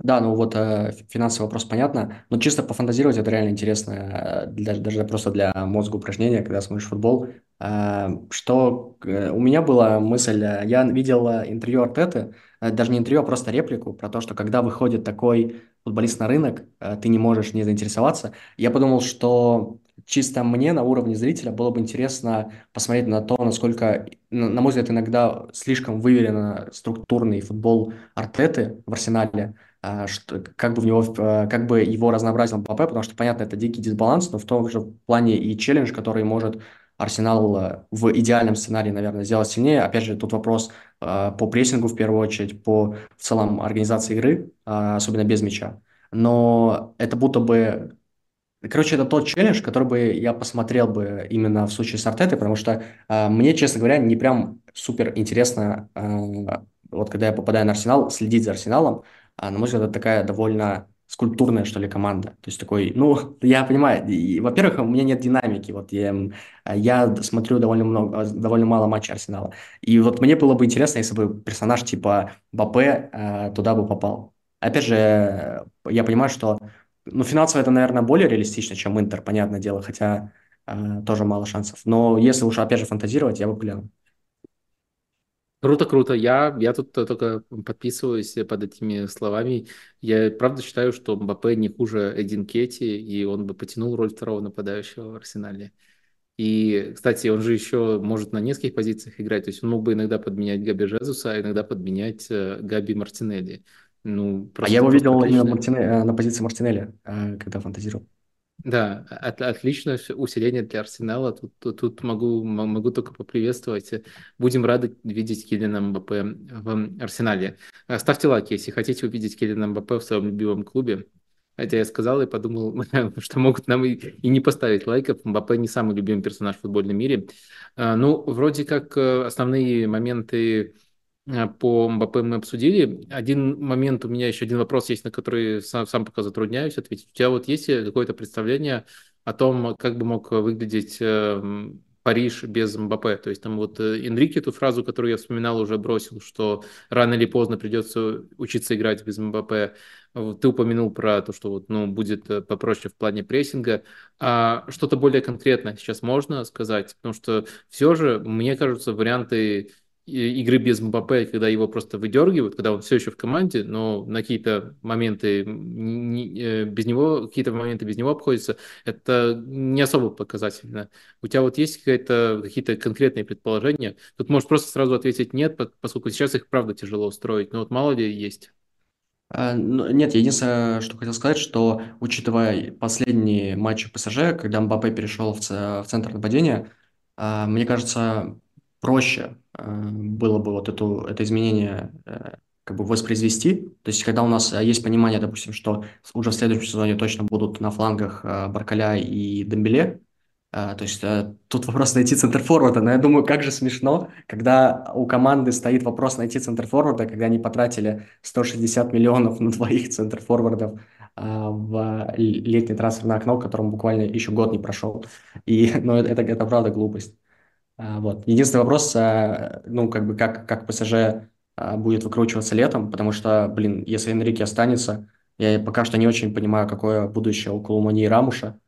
Да, ну вот э, финансовый вопрос понятно, но чисто пофантазировать это реально интересно, э, для, даже просто для мозга упражнения, когда смотришь футбол. Э, что э, у меня была мысль, э, я видел э, интервью Артеты, э, даже не интервью, а просто реплику про то, что когда выходит такой футболист на рынок, э, ты не можешь не заинтересоваться. Я подумал, что чисто мне на уровне зрителя было бы интересно посмотреть на то, насколько, на мой взгляд, иногда слишком выверенно структурный футбол Артеты в Арсенале, что, как бы в него, э, как бы его разнообразил ПП, потому что, понятно, это дикий дисбаланс, но в том же плане и челлендж, который может Арсенал в идеальном сценарии, наверное, сделать сильнее. Опять же, тут вопрос э, по прессингу в первую очередь, по в целом организации игры, э, особенно без мяча. Но это будто бы... Короче, это тот челлендж, который бы я посмотрел бы именно в случае с Артетой, потому что э, мне, честно говоря, не прям супер интересно, вот когда я попадаю на Арсенал, следить за Арсеналом. А, на мой взгляд, это такая довольно скульптурная, что ли, команда. То есть такой, ну, я понимаю, и, во-первых, у меня нет динамики, вот я, я смотрю довольно много, довольно мало матчей Арсенала, и вот мне было бы интересно, если бы персонаж типа Бапе э, туда бы попал. Опять же, я понимаю, что, ну, финансово это, наверное, более реалистично, чем Интер, понятное дело, хотя э, тоже мало шансов. Но если уж, опять же, фантазировать, я бы глянул. Круто, круто. Я, я тут только подписываюсь под этими словами. Я правда считаю, что Мбаппе не хуже Эдин Кетти, и он бы потянул роль второго нападающего в Арсенале. И, кстати, он же еще может на нескольких позициях играть. То есть он мог бы иногда подменять Габи Жезуса, а иногда подменять э, Габи Мартинелли. Ну, а я его видел именно Мартине, э, на позиции Мартинелли, э, когда фантазировал. Да, от, отличное усиление для Арсенала. Тут, тут, тут могу, могу только поприветствовать. Будем рады видеть Киллина Мбаппе в Арсенале. А, ставьте лайк, если хотите увидеть Киллина Мбаппе в своем любимом клубе. Хотя я сказал и подумал, что могут нам и, и не поставить лайков. Мбаппе не самый любимый персонаж в футбольном мире. А, ну, вроде как э, основные моменты Э, по Мбаппе мы обсудили. Один момент, у меня еще один вопрос есть, на который сам, сам пока затрудняюсь ответить. У тебя вот есть какое-то представление о том, как бы мог выглядеть э, Париж без Мбаппе? То есть там вот э, Энрике эту фразу, которую я вспоминал, уже бросил, что рано или поздно придется учиться играть без Мбаппе. Ты упомянул про то, что вот, ну, будет попроще в плане прессинга. А что-то более конкретное сейчас можно сказать? Потому что все же, мне кажется, варианты игры без Мбаппе, когда его просто выдергивают, когда он все еще в команде, но на какие-то моменты э, без него, какие-то моменты без него обходятся, это не особо показательно. У тебя вот есть какие-то конкретные предположения? Тут можешь просто сразу ответить нет, поскольку сейчас их правда тяжело устроить, но вот мало ли есть. А, ну, нет, единственное, что хотел сказать, что учитывая последние матчи ПСЖ, когда Мбаппе перешел в, в центр нападения, а, мне кажется, проще э, было бы вот эту, это изменение э, как бы воспроизвести. То есть, когда у нас э, есть понимание, допустим, что уже в следующем сезоне точно будут на флангах Баркаля и Дембеле, то есть тут вопрос найти центр-форварда, но я думаю, как же смешно, когда у команды стоит вопрос найти центр-форварда, когда они потратили 160 миллионов на двоих центр-форвардов а, в летнее трансферное окно, которому буквально еще год не прошел. И, ну, это, это правда глупость. А, вот. Единственный вопрос, а, ну, как бы, как, как ПСЖ а, будет выкручиваться летом, потому что, блин, если Энрике останется, я пока что не очень понимаю, какое будущее у Колумани и Рамуша,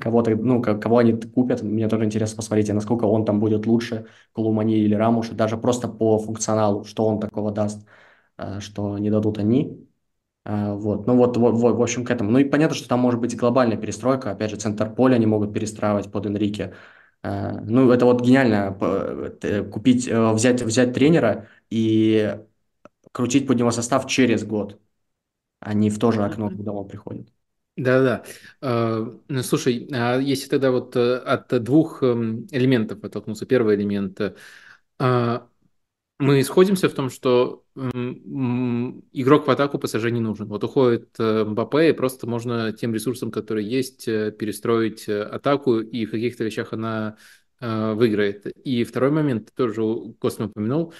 кого-то, ну, кого они купят, мне тоже интересно посмотреть, насколько он там будет лучше, Колумани или Рамуш, даже просто по функционалу, что он такого даст, что не дадут они. Вот, ну вот, вот, в общем, к этому. Ну и понятно, что там может быть глобальная перестройка, опять же, центр поля они могут перестраивать под Энрике. Э, ну, это вот гениально, купить, взять, взять тренера и крутить под него состав через год, а не в то же окно, когда он приходит. Да-да. Ну, слушай, а если тогда вот э, от двух эм, элементов оттолкнуться, первый элемент, э, мы сходимся в том, что игрок в атаку ПСЖ не нужен. Вот уходит э, Мбаппе, и просто можно тем ресурсом, который есть, перестроить атаку, и в каких-то вещах она выиграет. И второй момент, тоже Костя упомянул,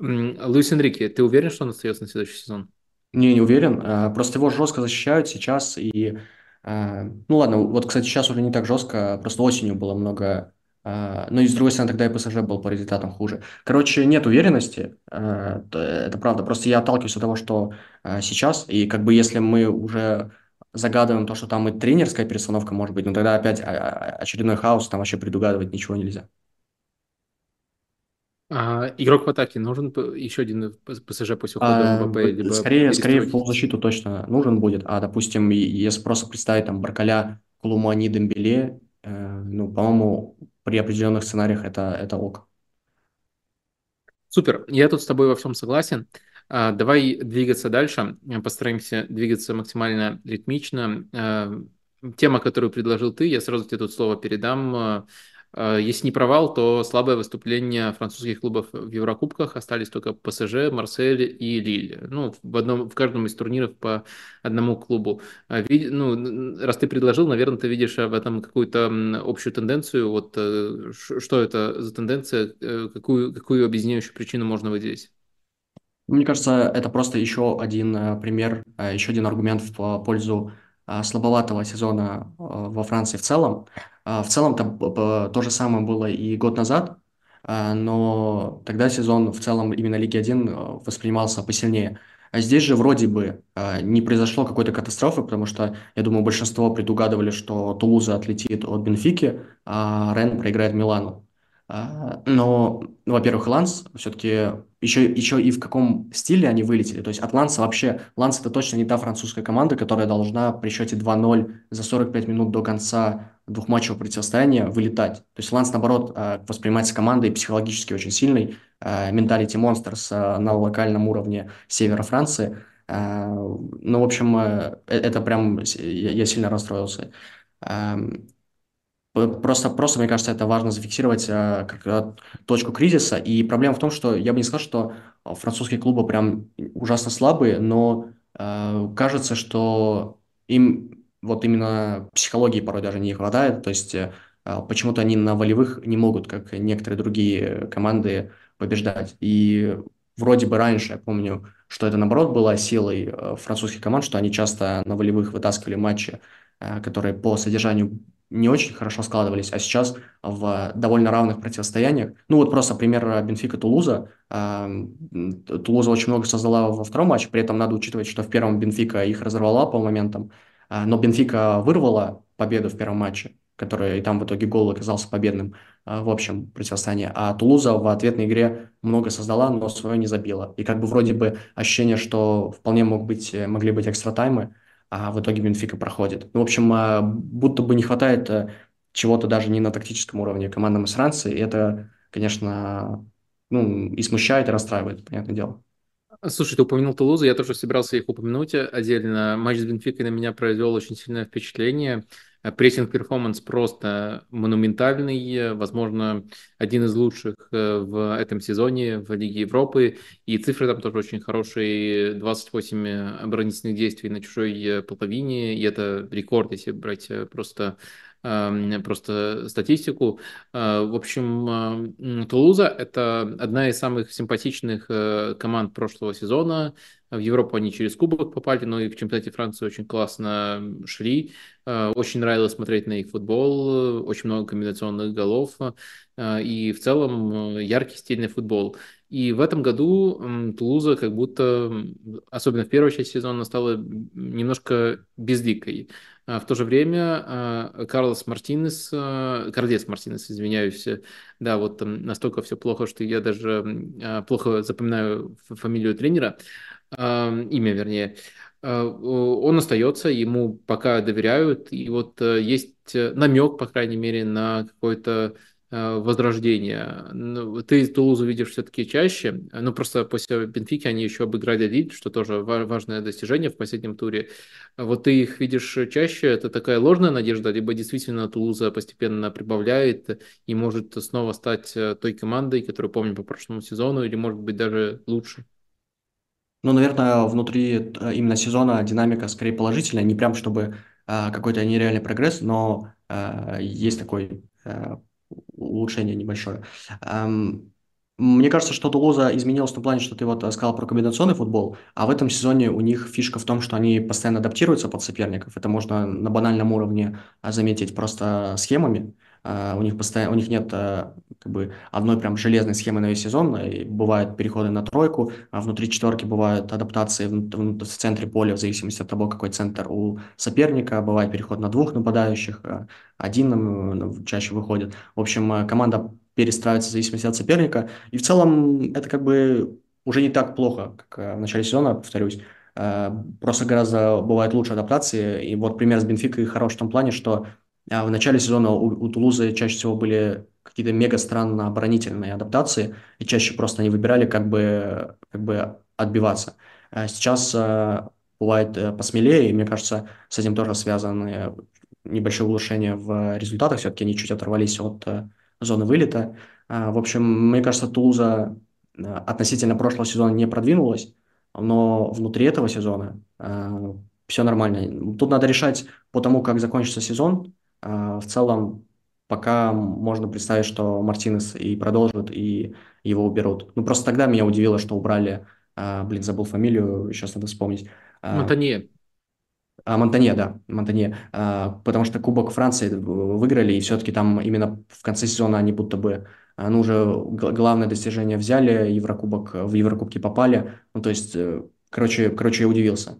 Луис Энрике, ты уверен, что он остается на следующий сезон? Не, не уверен. А, просто его жестко защищают сейчас. И, а, ну ладно, вот, кстати, сейчас уже не так жестко. Просто осенью было много... А, ну и с другой стороны, тогда и ПСЖ был по результатам хуже. Короче, нет уверенности. Это правда. Просто я отталкиваюсь от того, что сейчас. И как бы если мы уже загадываем то, что там и тренерская перестановка может быть, ну тогда опять очередной хаос, там вообще предугадывать ничего нельзя. А игрок в атаке нужен еще один ПСЖ после ухода а, МВП? Либо скорее, скорее в полузащиту точно нужен будет. А, допустим, если просто представить там Баркаля, Кулумани, Дембеле, ну, по-моему, при определенных сценариях это, это ок. Супер, я тут с тобой во всем согласен. А, давай двигаться дальше, постараемся двигаться максимально ритмично. А, тема, которую предложил ты, я сразу тебе тут слово передам. Э, если не провал, то слабое выступление французских клубов в Еврокубках. Остались только ПСЖ, Марсель и Лиль. Ну, в, одном, в каждом из турниров по одному клубу. А ну, раз ты предложил, наверное, ты видишь в этом какую-то общую тенденцию. Вот э, что это за тенденция, э, какую, какую объединяющую причину можно выделить? Мне кажется, это просто еще один пример, еще один аргумент в пользу слабоватого сезона во Франции в целом. А, в целом то, то же самое было и год назад, а, но тогда сезон в целом именно Лиги 1 а, воспринимался посильнее. А здесь же вроде бы не произошло какой-то катастрофы, потому что, я думаю, большинство предугадывали, что Тулуза отлетит от Бенфики, а Рен проиграет Милану. А, но, ну, во-первых, Ланс все-таки еще, еще и в каком стиле они вылетели. То есть от Ланса вообще... Ланс это точно не та французская команда, которая должна при счете 2-0 за 45 минут до конца двухматчевого противостояния вылетать. То есть Ланс, наоборот, а, воспринимается командой психологически очень сильной. Mentality monsters на локальном уровне севера Франции. Ну, в общем, э, это прям... Я сильно расстроился. Просто, просто, мне кажется, это важно зафиксировать э, как э, точку кризиса. И проблема в том, что я бы не сказал, что французские клубы прям ужасно слабые, но э, кажется, что им вот именно психологии порой даже не хватает. То есть э, почему-то они на волевых не могут, как некоторые другие команды, побеждать. И вроде бы раньше, я помню, что это наоборот было силой э, французских команд, что они часто на волевых вытаскивали матчи, э, которые по содержанию не очень хорошо складывались, а сейчас в довольно равных противостояниях. Ну вот просто пример Бенфика-Тулуза. Тулуза очень много создала во втором матче, при этом надо учитывать, что в первом Бенфика их разорвала по моментам, а, но Бенфика вырвала победу в первом матче, который и там в итоге гол оказался победным а, в общем противостоянии. А Тулуза в ответной игре много создала, но свое не забила. И как бы вроде бы ощущение, что вполне мог быть, могли быть экстра таймы, а в итоге Бенфика проходит. Ну, в общем, а, будто бы не хватает э, чего-то даже не на тактическом уровне командам из Франции, и это, конечно, ну, и смущает, и расстраивает, понятное дело. Слушай, ты упомянул Тулузу, я тоже собирался их упомянуть отдельно. Матч с Бенфикой на меня произвел очень сильное впечатление. Прессинг-перформанс просто монументальный, возможно, один из лучших э, в этом сезоне в Лиге Европы. И цифры там тоже очень хорошие. 28 оборонительных действий на чужой э, половине. И это рекорд, если брать э, просто э, просто статистику. Э, в общем, э, Тулуза – это одна из самых симпатичных э, команд прошлого сезона. В Европу они через кубок попали, но и в чемпионате Франции очень классно шли. Э, очень нравилось смотреть на их футбол, очень много комбинационных голов э, и в целом э, яркий стильный футбол. И в этом году Тулуза как будто, особенно в первой части сезона, стала немножко бездикой. А в то же время Карлос Мартинес, Кардес Мартинес, извиняюсь, да, вот настолько все плохо, что я даже плохо запоминаю фамилию тренера, имя вернее. Э, он остается, ему пока доверяют, и вот э, есть э, намек, по крайней мере, на какое-то возрождение. Ну, ты Тулузу видишь все-таки чаще, ну просто после Бенфики они еще обыграли Лиль, что тоже важное достижение в последнем туре. Вот ты их видишь чаще, это такая ложная надежда, либо действительно Тулуза постепенно прибавляет и может снова стать той командой, которую помним по прошлому сезону, или может быть даже лучше? Ну, наверное, внутри э, именно сезона динамика скорее положительная, не прям чтобы а, какой-то нереальный прогресс, но а, есть такое улучшение небольшое. Ам, мне кажется, что Тулуза изменилась в том плане, что ты вот сказал про комбинационный футбол, а в этом сезоне у них фишка в том, что они постоянно адаптируются под соперников. Это можно на банальном уровне заметить просто схемами. Uh, у них постоянно, у них нет uh, как бы одной прям железной схемы на весь сезон. И бывают переходы на тройку, а внутри четверки бывают адаптации в, в, центре поля, в зависимости от того, какой центр у соперника. Бывает переход на двух нападающих, один чаще выходит. В общем, команда перестраивается в зависимости от соперника. И в целом это как бы уже не так плохо, как в начале сезона, повторюсь. Просто гораздо бывает лучше адаптации. И вот пример с Бенфикой хорош в том плане, что в начале сезона у, у Тулузы чаще всего были какие-то мега странно оборонительные адаптации, и чаще просто они выбирали, как бы, как бы отбиваться. А сейчас а, бывает э, посмелее, и мне кажется, с этим тоже связаны небольшое улучшение в результатах, все-таки они чуть оторвались от э, зоны вылета. В общем, мне кажется, Тулуза относительно прошлого сезона не продвинулась, но внутри этого сезона все нормально. Тут надо решать по тому, как закончится сезон, а, в целом, пока можно представить, что Мартинес и продолжит, и его уберут. Ну, просто тогда меня удивило, что убрали, а, блин, забыл фамилию, сейчас надо вспомнить. А, Монтанье. А, Монтанье, да, Монтанье. А, потому что Кубок Франции выиграли, и все-таки там именно в конце сезона они будто бы, ну, уже главное достижение взяли, Еврокубок, в Еврокубки попали. Ну, то есть, э, короче, короче, я удивился,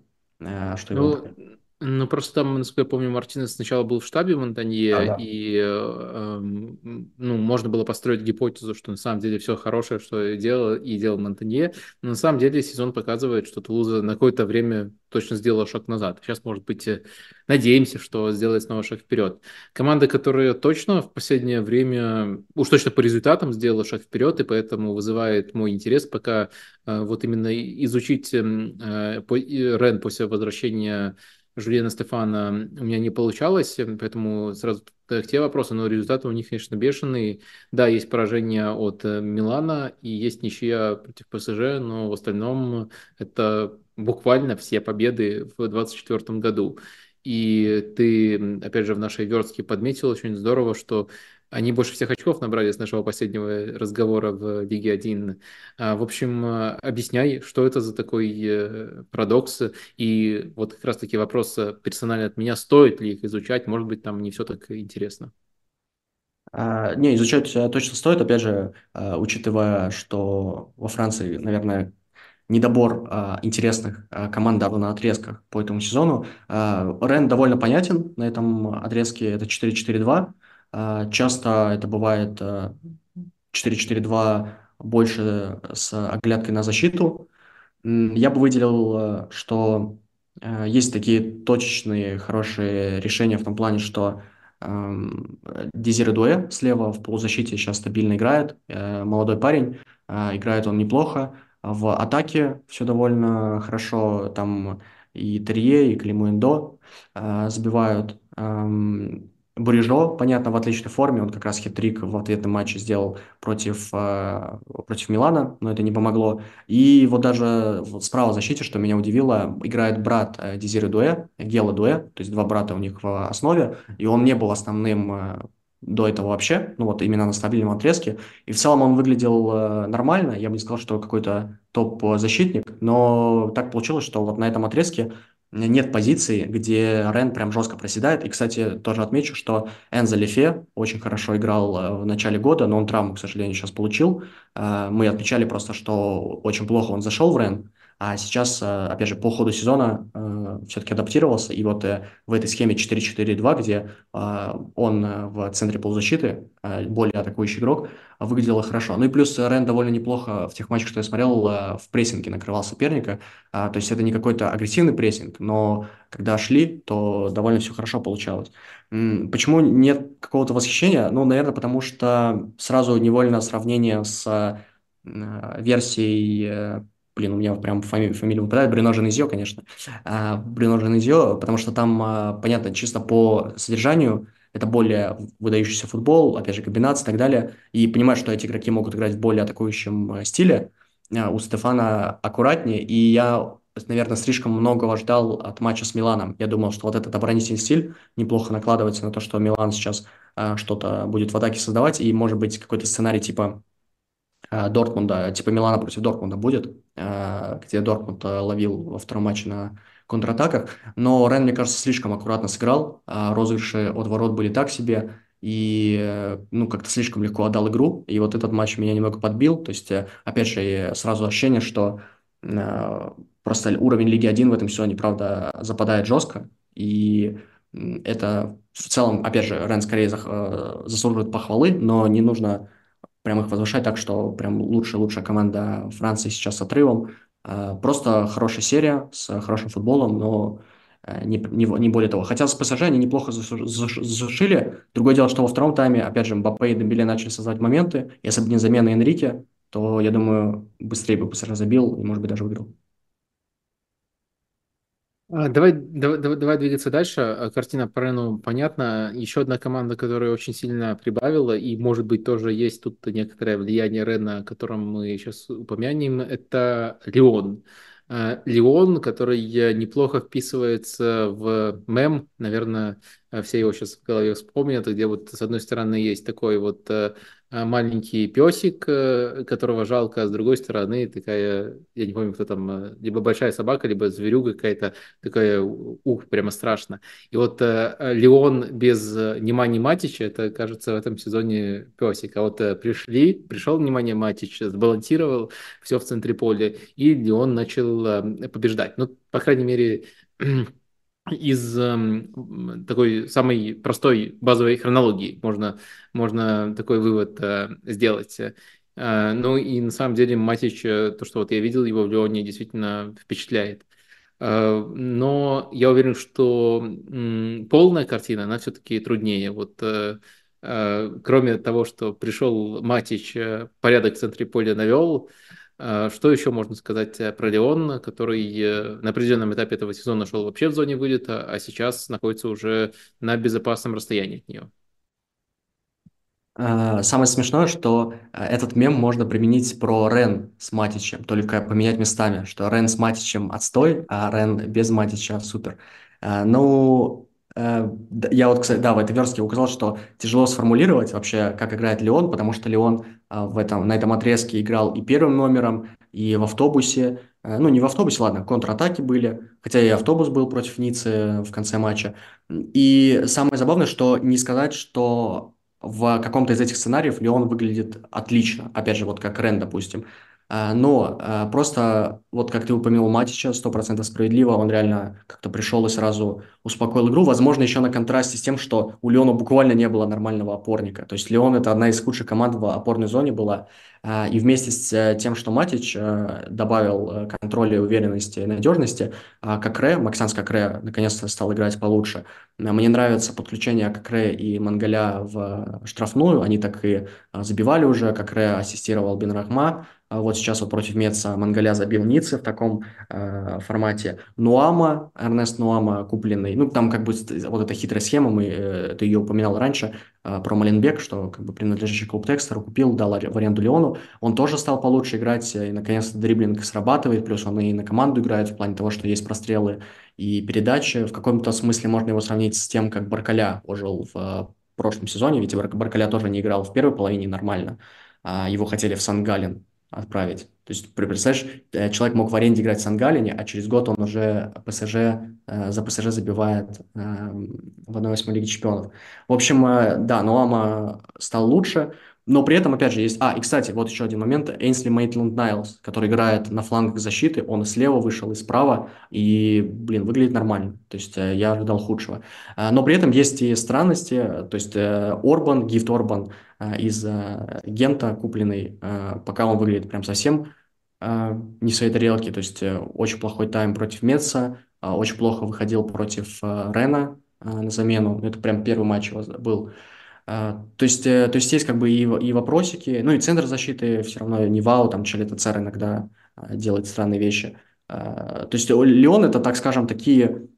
что его ну, ну, просто там, насколько я помню, Мартинес сначала был в штабе Монтанье, а, да. и э, ну, можно было построить гипотезу, что на самом деле все хорошее, что делал и делал Монтанье. Но на самом деле сезон показывает, что Тулуза на какое-то время точно сделала шаг назад. Сейчас, может быть, э, надеемся, что сделает снова шаг вперед. Команда, которая точно в последнее время, уж точно по результатам сделала шаг вперед, и поэтому вызывает мой интерес пока э, вот именно изучить эм, э, Рен после возвращения Жюльена Стефана у меня не получалось, поэтому сразу к те вопросы, но результаты у них, конечно, бешеные. Да, есть поражение от э, Милана и есть ничья против ПСЖ, но в остальном это буквально все победы в 2024 году. И ты, опять же, в нашей верстке подметил очень здорово, что они больше всех очков набрали с нашего последнего разговора в Лиге 1. А, в общем, объясняй, что это за такой э, парадокс. И вот как раз-таки вопрос персонально от меня, стоит ли их изучать, может быть, там не все так интересно. А, не, изучать э, точно стоит, опять же, учитывая, что во Франции, наверное, недобор а, интересных а, команд давно на отрезках по этому сезону. А, Рен довольно понятен на этом отрезке, это 4-4-2. А, часто это бывает 4-4-2 э, больше с оглядкой на защиту. Я бы выделил, э, что э, есть такие точечные хорошие решения в том плане, что эм, Дезире Дуэ слева в полузащите сейчас стабильно играет, молодой парень, играет он неплохо. В атаке все довольно хорошо, там и Терье, и Климуэндо забивают. Бурежо, понятно, в отличной форме, он как раз хитрик в ответном матче сделал против, э, против Милана, но это не помогло. И вот даже вот справа в защите, что меня удивило, играет брат э, Дезиры Дуэ, Гела Дуэ, то есть два брата у них в основе, и он не был основным э, до этого вообще, ну вот именно на стабильном отрезке. И в целом он выглядел э, нормально, я бы не сказал, что какой-то топ-защитник, но так получилось, что вот на этом отрезке нет позиции, где Рен прям жестко проседает. И, кстати, тоже отмечу, что Энзо Лефе очень хорошо играл э, в начале года, но он травму, к сожалению, сейчас получил. Э, мы отмечали просто, что очень плохо он зашел в Рен, а сейчас, э, опять же, по ходу сезона э, все-таки адаптировался. И вот э, в этой схеме 4-4-2, где он в центре полузащиты, более атакующий игрок, выглядело хорошо. Ну и плюс Рен довольно неплохо в тех матчах, что я смотрел, в прессинге накрывал соперника. То есть это не какой-то агрессивный прессинг, но когда шли, то довольно все хорошо получалось. Почему нет какого-то восхищения? Ну, наверное, потому что сразу невольно сравнение с версией блин, у меня прям фами- фамилия выпадает, Брюно Женезио, конечно, а, Брюно Женезио, потому что там, а, понятно, чисто по содержанию это более выдающийся футбол, опять же, комбинации и так далее, и понимаю, что эти игроки могут играть в более атакующем э, стиле, а, у Стефана аккуратнее, и я, наверное, слишком многого ждал от матча с Миланом. Я думал, что вот этот оборонительный стиль неплохо накладывается на то, что Милан сейчас а, что-то будет в атаке создавать, и, может быть, какой-то сценарий типа а, Дортмунда, типа Милана против Дортмунда будет, а, где Дортмунд а, ловил во втором матче на контратаках, но Рен, мне кажется, слишком аккуратно сыграл, розыгрыши от ворот были так себе, и ну, как-то слишком легко отдал игру, и вот этот матч меня немного подбил, то есть, э, опять же, сразу ощущение, что просто уровень Лиги 1 в этом сезоне, правда, западает жестко, и это в целом, опять же, Рен скорее э, заслуживает похвалы, но не нужно прям их возвышать так, что прям лучшая-лучшая команда Франции сейчас с отрывом. А, просто хорошая серия с хорошим футболом, но э, не, не, не более того. Хотя с ПСЖ они неплохо засушили. Другое дело, что во втором тайме, опять же, Мбаппе и Дембеле начали создавать моменты. Если бы не замена Энрике, то, я думаю, быстрее бы ПСЖ забил и, может быть, даже выиграл. А, давай, давай, давай двигаться дальше. А, картина по Рену понятна. Еще одна команда, которая очень сильно прибавила, и, может быть, тоже есть тут некоторое влияние Рена, о котором мы сейчас упомянем, это Леон. А, Леон, который неплохо вписывается в мем, наверное, все его сейчас в голове вспомнят, где вот с одной стороны есть такой вот э, а, маленький песик, э, которого жалко, а с другой стороны такая, я не помню, кто там, э, либо большая собака, либо зверюга какая-то, такая, ух, прямо страшно. И вот э, Леон без внимания Матича, это, кажется, в этом сезоне песик. А вот пришли, пришел внимание Матич, сбалансировал все в центре поля, и Леон начал побеждать. Ну, по крайней мере, из э, такой самой простой базовой хронологии можно, можно такой вывод э, сделать. Э, ну и на самом деле Матич, э, то, что вот я видел его в Леоне, действительно впечатляет. Э, но я уверен, что э, полная картина, она все-таки труднее. Вот э, э, кроме того, что пришел Матич, э, порядок в центре поля навел, а, что еще можно сказать э, про Леон, который э, на определенном этапе этого сезона шел вообще в зоне вылета, а сейчас находится уже на безопасном расстоянии от нее? А, самое смешное, что э, этот мем можно применить про Рен с Матичем, только поменять местами, что Рен с Матичем отстой, а Рен без Матича супер. А, ну, я вот, кстати, да, в этой верстке указал, что тяжело сформулировать вообще, как играет Леон, потому что Леон а, в этом, на этом отрезке играл и первым номером, и в автобусе. Э, ну, не в автобусе, ладно, контратаки были, хотя и автобус был против Ниццы в конце матча. И самое забавное, что не сказать, что в каком-то из этих сценариев Леон выглядит отлично. Опять же, вот как Рен, допустим. А, но а, просто, вот как ты упомянул Матича, 100% справедливо, он реально как-то пришел и сразу успокоил игру. Возможно, еще на контрасте с тем, что у Леона буквально не было нормального опорника. То есть Леон – это одна из худших команд в опорной зоне была. А, и вместе с э, тем, что Матич э, добавил э, контроля, уверенности и надежности, Кокре, Максанс Кокре наконец-то стал играть получше. Мне нравится подключение Кокре и Мангаля в штрафную. Они так и забивали уже. Кокре ассистировал Бенрахма. Вот сейчас вот против Меца Мангаля забил Ницце в таком э, формате. Нуама, Эрнест Нуама купленный. Ну, там как бы вот эта хитрая схема, мы, э, ты ее упоминал раньше, э, про Маленбек, что как бы принадлежащий клуб Текстеру купил, дал в аренду Леону. Он тоже стал получше играть, и наконец-то дриблинг срабатывает, плюс он и на команду играет в плане того, что есть прострелы и передачи. В каком-то смысле можно его сравнить с тем, как Баркаля ожил в э, прошлом сезоне, ведь Баркаля тоже не играл в первой половине нормально. А его хотели в Сан-Гален отправить. То есть, представляешь, э, человек мог в аренде играть в Сан-Галине, а через год он уже ПСЖ, э, за ПСЖ забивает э, в 1-8 Лиге Чемпионов. В общем, да, Нуама стал лучше, но при этом, опять же, есть... А, и, кстати, вот еще один момент. Эйнсли Мейтланд Найлс, который играет на флангах защиты, он и слева вышел, и справа, и, блин, выглядит нормально. То есть я ожидал худшего. Но при этом есть и странности. То есть Орбан, Гифт Орбан, Э, из э, Гента купленный, э, пока он выглядит прям совсем не в своей тарелке, то есть очень плохой тайм против Метса, очень плохо выходил против Рена на замену, это прям первый матч его был. То есть, то есть есть как бы и, и вопросики, ну и центр защиты все равно не вау, там Челета Цар иногда делает странные вещи. То есть Леон это, так скажем, такие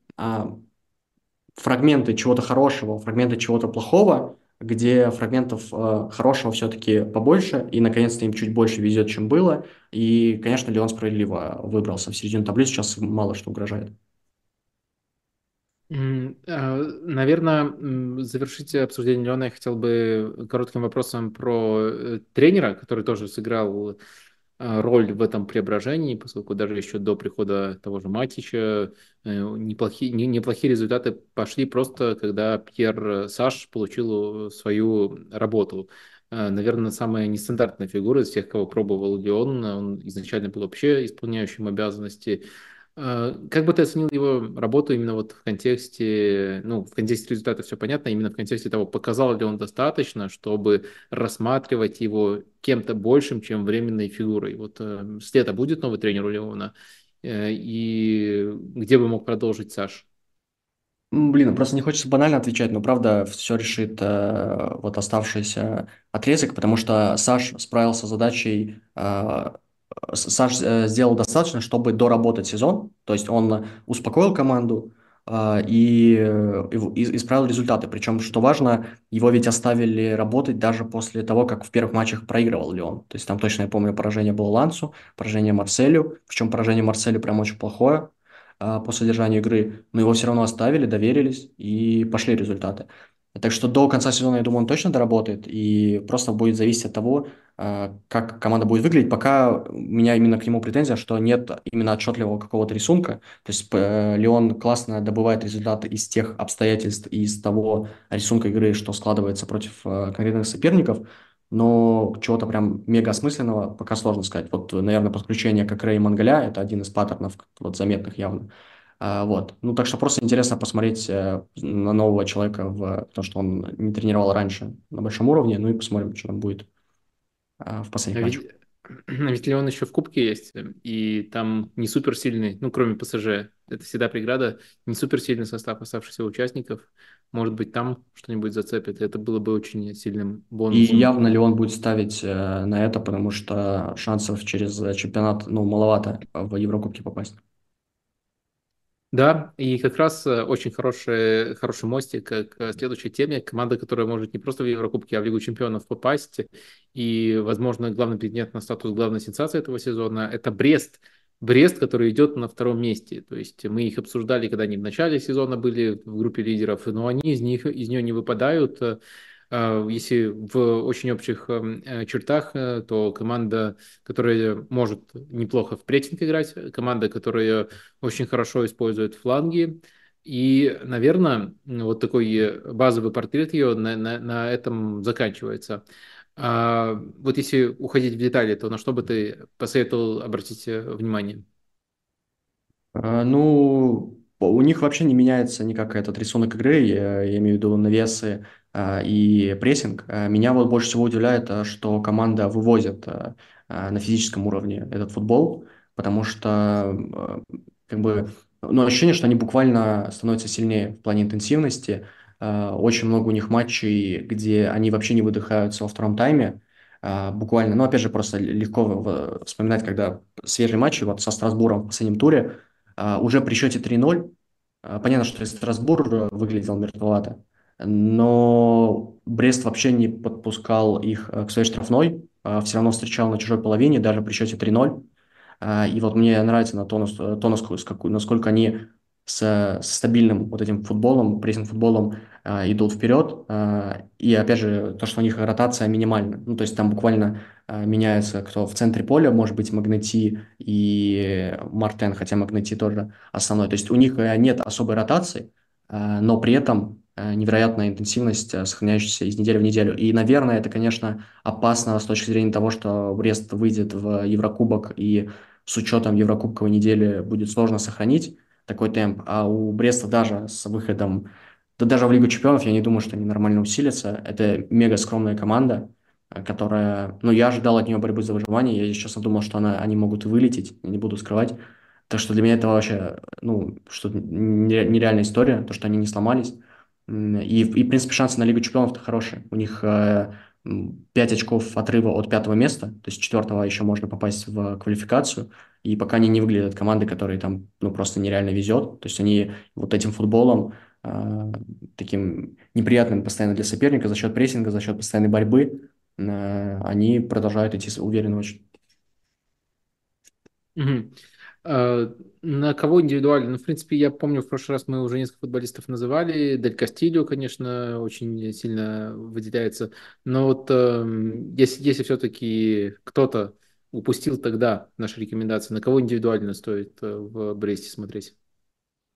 фрагменты чего-то хорошего, фрагменты чего-то плохого, где фрагментов э, хорошего все-таки побольше, и наконец-то им чуть больше везет, чем было. И, конечно, Леон справедливо выбрался в середину таблицы, сейчас мало что угрожает. А, Наверное, завершить обсуждение Леона я хотел бы коротким вопросом про э, тренера, который тоже сыграл роль в этом преображении, поскольку даже еще до прихода того же Матича э, неплохие, не, неплохие результаты пошли просто, когда Пьер Саш получил свою работу. А, наверное, самая нестандартная фигура из тех, кого пробовал Леон. Он изначально был вообще исполняющим обязанности а, как бы ты оценил его работу именно вот в контексте, ну, в контексте результата все понятно, именно в контексте того, показал ли он достаточно, чтобы рассматривать его кем-то большим, чем временной фигурой. Вот э, след будет новый тренер у Леона, э, и где бы мог продолжить Саш? Блин, просто не хочется банально отвечать, но правда все решит э, вот оставшийся отрезок, потому что Саш справился с задачей э, Саш э, сделал достаточно, чтобы доработать сезон, то есть он успокоил команду а, и, исправил результаты. Причем, что важно, его ведь оставили работать даже после того, как в первых матчах проигрывал Леон. То есть там точно, я помню, поражение было Лансу, поражение Марселю, причем поражение Марселю прям очень плохое по содержанию игры, но его все равно оставили, доверились и пошли результаты. Так что до конца сезона, я думаю, он точно доработает, и просто будет зависеть от того, а, как команда будет выглядеть. Пока у меня именно к нему претензия, что нет именно отчетливого какого-то рисунка. То есть э, Леон классно добывает результаты из тех обстоятельств из того рисунка игры, что складывается против э, конкретных соперников, но чего-то прям мега осмысленного пока сложно сказать. Вот, наверное, подключение как Рэй Мангаля – это один из паттернов вот, заметных явно. А, вот. Ну, так что просто интересно посмотреть э, на нового человека, в, то, что он не тренировал раньше на большом уровне, ну и посмотрим, что там будет а, в последних а матчах. Ведь, ведь Леон еще в Кубке есть, и там не суперсильный, ну, кроме ПСЖ, это всегда преграда, не суперсильный состав оставшихся участников. Может быть, там что-нибудь зацепит, это было бы очень сильным бонусом. И явно Леон будет ставить э, на это, потому что шансов через чемпионат, ну, маловато в Еврокубке попасть. Да, и как раз э, очень хороший, хороший мостик к следующей теме. Команда, которая может не просто в Еврокубке, а в Лигу чемпионов попасть. И, возможно, главный претендент на статус главной сенсации этого сезона – это Брест. Брест, который идет на втором месте. То есть мы их обсуждали, когда они в начале сезона были в группе лидеров, но они из них из нее не выпадают. А, если в очень общих эм, э, чертах, э, то команда, которая может неплохо в прессинг играть, команда, которая очень хорошо использует фланги, и, наверное, вот такой базовый портрет ее на, на, на этом заканчивается. А вот если уходить в детали, то на что бы ты посоветовал обратить э, внимание? А, ну, у них вообще не меняется никак этот рисунок игры, я, я имею в виду навесы, и прессинг. Э, меня вот больше всего удивляет, э, что команда вывозит на физическом уровне этот футбол, потому что как бы, ну, ощущение, что они буквально становятся сильнее в плане интенсивности. Очень много у них матчей, где они вообще не выдыхаются во втором тайме, а, буквально, ну, опять же, просто легко вспоминать, когда свежие матчи, вот со Страсбуром в последнем туре, а, уже при счете 3-0, а, понятно, что Страсбур выглядел мертвовато, но Брест вообще не подпускал их к своей штрафной, все равно встречал на чужой половине, даже при счете 3-0. И вот мне нравится на то, то насколько, они с, с стабильным вот этим футболом, прессинг-футболом э, идут вперед. Э, и опять же, то, что у них ротация минимальна. Ну, то есть там буквально э, меняется кто в центре поля, может быть, Магнети и Мартен, хотя Магнети тоже основной. То есть у них нет особой ротации, э, но при этом э, невероятная интенсивность, э, сохраняющаяся из недели в неделю. И, наверное, это, конечно, опасно с точки зрения того, что Брест выйдет в Еврокубок и с учетом Еврокубковой недели будет сложно сохранить такой темп. А у Бреста даже с выходом, да даже в Лигу чемпионов, я не думаю, что они нормально усилятся. Это мега скромная команда, э, которая, ну, я ожидал от нее борьбы за выживание, я, честно, думал, что она, они могут вылететь, не буду скрывать. Так что для меня это вообще, ну, что нереальная история, то, что они не сломались. И, и в принципе, шансы на Лигу чемпионов-то хорошие. У них э, 5 очков отрыва от пятого места, то есть четвертого еще можно попасть в квалификацию, и пока они не выглядят командой, которой там ну, просто нереально везет, то есть они вот этим футболом, э, таким неприятным постоянно для соперника, за счет прессинга, за счет постоянной борьбы, э, они продолжают идти уверенно очень. Угу. А, на кого индивидуально? Ну, в принципе, я помню, в прошлый раз мы уже несколько футболистов называли. Дель Кастильо, конечно, очень сильно выделяется. Но вот эм, если, если все-таки кто-то упустил тогда наши рекомендации, на кого индивидуально стоит э, в Бресте смотреть?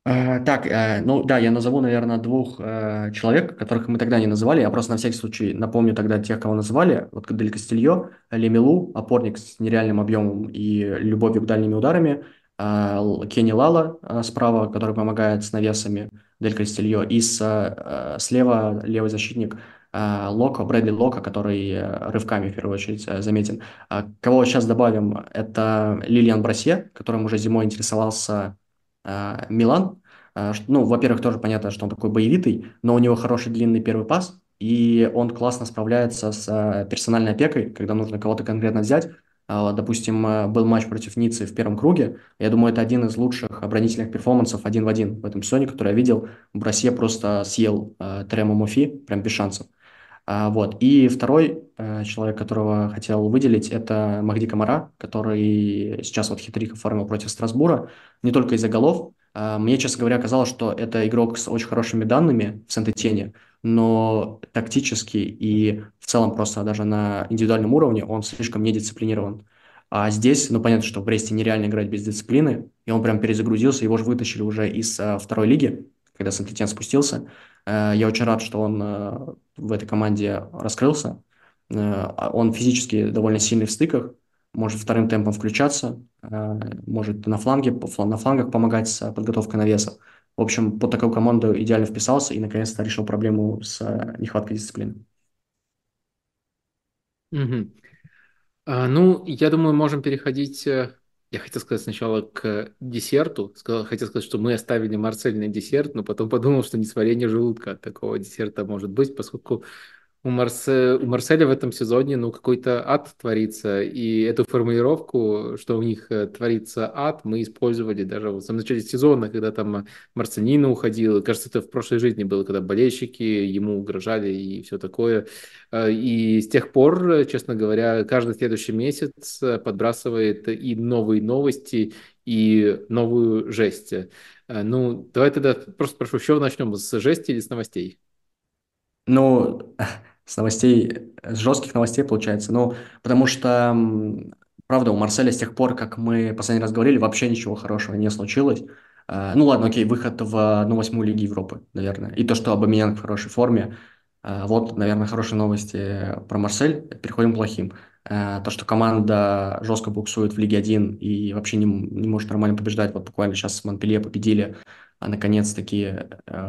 А, так, э, ну да, я назову, наверное, двух э, человек, которых мы тогда не называли. Я просто на всякий случай напомню тогда тех, кого называли. Вот Дель Кастильо, Лемилу, опорник с нереальным объемом и любовью к дальними ударами. А, Кенни Лала а, справа, который помогает с навесами Дель Кастильо. И с, э, слева левый защитник Лока, Брэдли Лока, который рывками в первую очередь заметен. Кого сейчас добавим, это Лилиан Брасе, которым уже зимой интересовался а, Милан. А, ну, во-первых, тоже понятно, что он такой боевитый, но у него хороший длинный первый пас, и он классно справляется с а, персональной опекой, когда нужно кого-то конкретно взять. Допустим, был матч против Ниццы в первом круге. Я думаю, это один из лучших оборонительных перформансов один в один в этом сезоне, который я видел. Броссье просто съел Трема Муфи, прям без шансов. А, вот. И второй э, человек, которого хотел выделить, это Махди Камара, который сейчас вот хитрик оформил против Страсбура, не только из-за голов. А, мне, честно говоря, казалось, что это игрок с очень хорошими данными в Сент-Этене, но тактически и в целом просто даже на индивидуальном уровне он слишком недисциплинирован. А здесь, ну, понятно, что в Бресте нереально играть без дисциплины, и он прям перезагрузился, его же вытащили уже из а, второй лиги, когда Сент-Этен спустился. Э, я очень рад, что он э, в этой команде раскрылся. А он физически довольно сильный в стыках, может вторым темпом включаться, может на, фланге, на флангах помогать с подготовкой навесов. В общем, под такую команду идеально вписался и наконец-то решил проблему с нехваткой дисциплины. Угу. А, ну, я думаю, можем переходить я хотел сказать сначала к десерту. Сказал, хотел сказать, что мы оставили Марсель на десерт, но потом подумал, что несварение желудка от такого десерта может быть, поскольку у, Марсе... у Марселя в этом сезоне ну, какой-то ад творится. И эту формулировку, что у них э, творится ад, мы использовали даже в самом начале сезона, когда там Марцанина уходил. Кажется, это в прошлой жизни было, когда болельщики ему угрожали и все такое. Э, и с тех пор, честно говоря, каждый следующий месяц подбрасывает и новые новости, и новую жесть. Э, ну, давай тогда просто спрошу, что начнем, с жести или с новостей? Ну, с новостей, с жестких новостей получается. Ну, потому что, правда, у Марселя с тех пор, как мы последний раз говорили, вообще ничего хорошего не случилось. А, ну ладно, окей, выход в ну, восьмую Лиги Европы, наверное. И то, что Абамиян в хорошей форме. А, вот, наверное, хорошие новости про Марсель. Переходим к плохим. А, то, что команда жестко буксует в Лиге 1 и вообще не, не может нормально побеждать. Вот буквально сейчас с Монпелье победили, а наконец-таки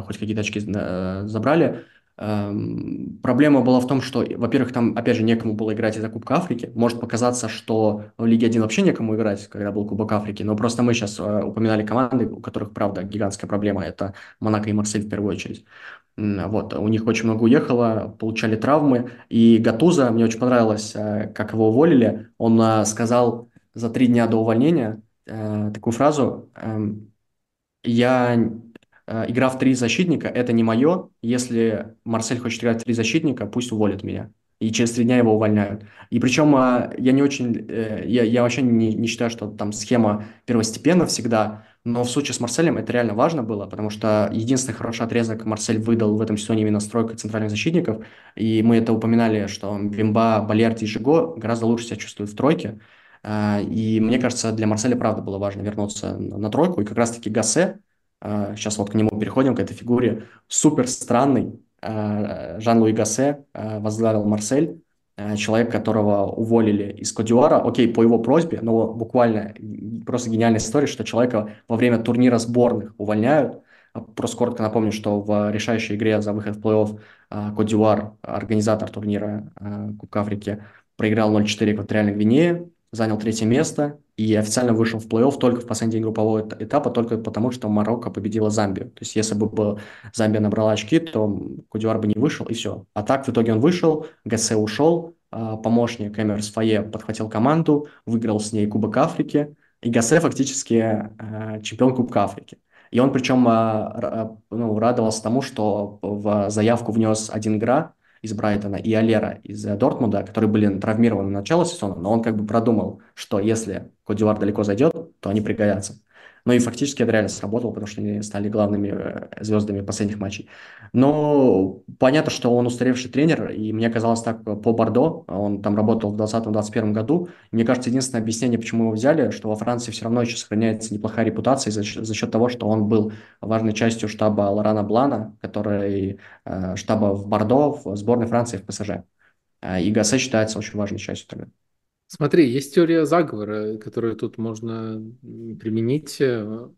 хоть какие-то очки э, забрали. Эм, проблема была в том, что, во-первых, там, опять же, некому было играть из-за Кубка Африки. Может показаться, что в Лиге 1 вообще некому играть, когда был Кубок Африки, но просто мы сейчас э, упоминали команды, у которых, правда, гигантская проблема. Это Монако и Марсель в первую очередь. Вот, у них очень много уехало, получали травмы. И Гатуза, мне очень понравилось, э, как его уволили. Он э, сказал за три дня до увольнения такую фразу эм, «Я игра в три защитника – это не мое. Если Марсель хочет играть в три защитника, пусть уволит меня. И через три дня его увольняют. И причем э, я не очень, э, я, я вообще не, не считаю, что там схема первостепенна всегда, но в случае с Марселем это реально важно было, потому что единственный хороший отрезок Марсель выдал в этом сезоне именно стройкой центральных защитников, и мы это упоминали, что Бимба, Балерти и Жиго гораздо лучше себя чувствуют в тройке, и мне кажется, для Марселя правда было важно вернуться на тройку, и как раз-таки Гассе, сейчас а, вот к нему переходим, к этой фигуре, супер странный, а, Жан-Луи Гассе а, возглавил Марсель, человек, которого уволили из Кодюара, окей, по его просьбе, но буквально просто гениальная история, что человека во время турнира сборных увольняют. Просто коротко напомню, что в решающей игре за выход в плей-офф Кодюар, организатор турнира Кубка Африки, проиграл 0-4 экваториальной Гвинее, занял третье место и официально вышел в плей-офф только в последний день группового этапа, только потому, что Марокко победила Замбию. То есть, если бы Замбия набрала очки, то Кудюар бы не вышел, и все. А так, в итоге он вышел, ГС ушел, а, помощник Эмерс Фае подхватил команду, выиграл с ней Кубок Африки, и Гасе фактически а, чемпион Кубка Африки. И он причем а, ну, радовался тому, что в заявку внес один игра, из Брайтона и Алера из э, Дортмунда, которые были травмированы на начало сезона, но он как бы продумал, что если Кодивар далеко зайдет, то они пригодятся. Ну и фактически это реально сработало, потому что они стали главными э, звездами последних матчей. Но понятно, что он устаревший тренер, и мне казалось так по Бордо, он там работал в 2020-2021 году. мне кажется, единственное объяснение, почему его взяли, что во Франции все равно еще сохраняется неплохая репутация за, за счет того, что он был важной частью штаба Лорана Блана, который э, штаба в Бордо, в сборной Франции в ПСЖ. Э, и Гассе считается очень важной частью тогда. Смотри, есть теория заговора, которую тут можно применить. Э,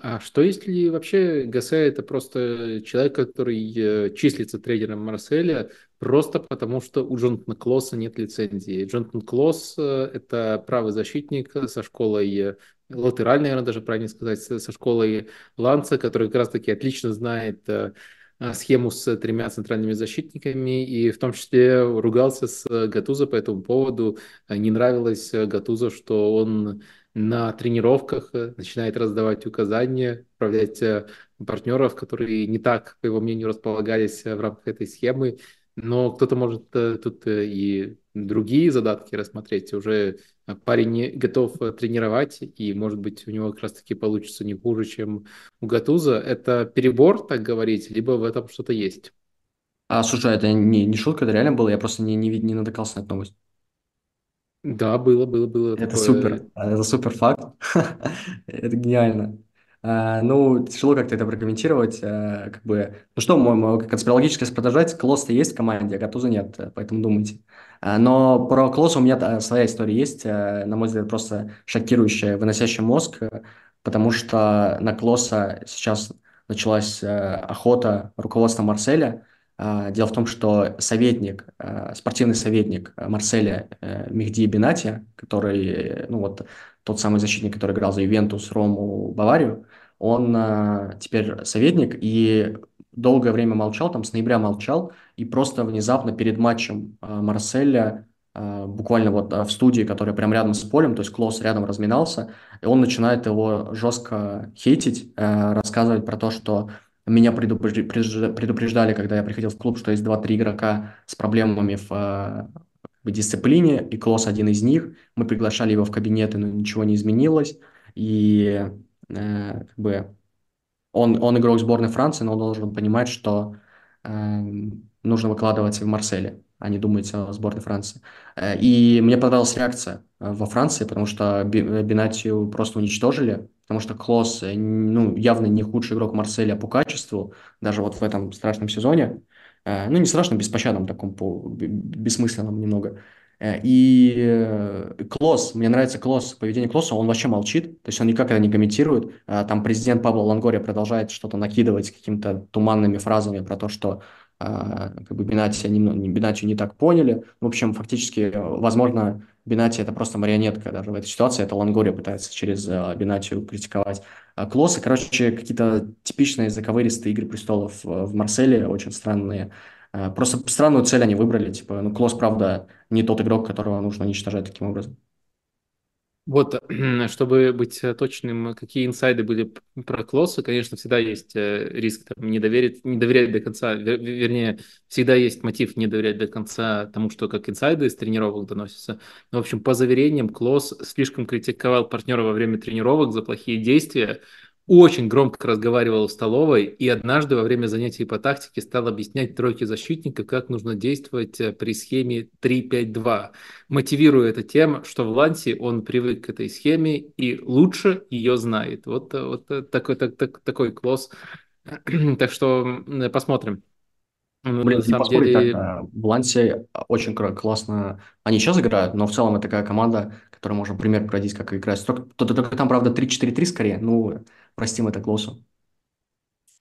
а что если вообще Гасе это просто человек, который э, числится тренером Марселя просто потому, что у Джонатана Клосса нет лицензии. Джонатан Клосс э, – это правый защитник со школой латеральный, наверное, даже правильно сказать, со школой Ланца, который как раз-таки отлично знает схему с тремя центральными защитниками и в том числе ругался с Гатузо по этому поводу. Не нравилось Гатузо, что он на тренировках э, начинает раздавать указания, управлять э, партнеров, которые не так, по его мнению, располагались в рамках этой схемы. Но кто-то может э, тут и другие задатки рассмотреть. Уже парень готов тренировать, и, может быть, у него как раз-таки получится не хуже, чем у Гатуза. Это перебор, так говорить, либо в этом что-то есть? А, слушай, это не, не шутка, это реально было, я просто не, не, не натыкался на эту новость. Да, было, было, было. Это такое... супер, это супер факт, это гениально. А, ну, тяжело как-то это прокомментировать. А, как бы, ну что, мой, конспирологическое продолжать, Клосс-то есть в команде, а Гатуза нет, поэтому думайте. Но про Клосса у меня своя история есть, на мой взгляд, просто шокирующая, выносящая мозг, потому что на Клосса сейчас началась охота руководства Марселя. Дело в том, что советник, спортивный советник Марселя Мехди Бенати, который, ну вот, тот самый защитник, который играл за Ювентус, Рому, Баварию, он а, теперь советник и долгое время молчал, там с ноября молчал, и просто внезапно перед матчем а, Марселя, а, буквально вот а, в студии, которая прям рядом с полем, то есть Клосс рядом разминался, и он начинает его жестко хейтить, а, рассказывать про то, что меня предупреждали, когда я приходил в клуб, что есть 2-3 игрока с проблемами в в дисциплине, и Клосс один из них. Мы приглашали его в кабинеты, но ничего не изменилось. И э, как бы он, он игрок сборной Франции, но он должен понимать, что э, нужно выкладываться в Марселе, а не думать о сборной Франции. Э, и мне понравилась реакция э, во Франции, потому что Бенатию просто уничтожили, потому что Клосс ну, явно не худший игрок Марселя по качеству, даже вот в этом страшном сезоне. Э, ну, не страшном, беспощадном таком, по, бессмысленном немного. Э, и э, Клосс, мне нравится Клосс, поведение Клосса, он вообще молчит, то есть он никак это не комментирует. Там президент Пабло Лангория продолжает что-то накидывать какими-то туманными фразами про то, что а, как бы Бенати, не, Бенати не так поняли. В общем, фактически, возможно, Бенати это просто марионетка даже в этой ситуации. Это Лангория пытается через а, Бенатию критиковать а, Клосса. Короче, какие-то типичные заковыристые игры престолов в Марселе, очень странные. Просто странную цель они выбрали. Типа, ну, Клосс, правда, не тот игрок, которого нужно уничтожать таким образом. Вот, чтобы быть э, точным, какие инсайды были про Клосса, конечно, всегда есть э, риск там, не, доверить, не доверять до конца, вернее, всегда есть мотив не доверять до конца тому, что как инсайды из тренировок доносятся. Но, в общем, по заверениям, Клосс слишком критиковал партнера во время тренировок за плохие действия, очень громко разговаривал в столовой и однажды во время занятий по тактике стал объяснять тройке защитника, как нужно действовать э, при схеме 3-5-2, мотивируя это тем, что в Лансе он привык к этой схеме и лучше ее знает. Вот, э, вот э, такой, так, так, такой класс. так что посмотрим. Ну, Блин, на самом деле... так, в Лансе очень классно они сейчас играют, но в целом это такая команда, которая можно пример проводить, как играть. Только, только, только там, правда, 3-4-3 скорее, ну, простим это Клоусу.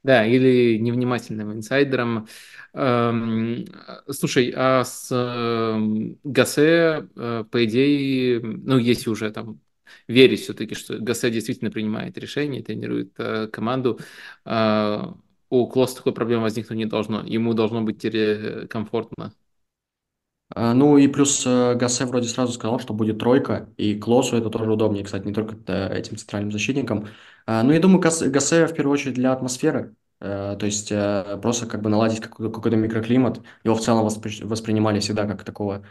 Да, или невнимательным инсайдером. Эм, слушай, а с эм, Гасе, э, по идее, ну, если уже там верить все-таки, что Гасе действительно принимает решение, тренирует э, команду, э, у Клосса такой проблемы возникнуть не должно. Ему должно быть комфортно ну и плюс э, Гасе вроде сразу сказал, что будет тройка, и Клосу это тоже удобнее, кстати, не только этим центральным защитникам. А, ну, я думаю, Гасе в первую очередь для атмосферы, э, то есть э, просто как бы наладить какой-то микроклимат. Его в целом воспринимали всегда как такого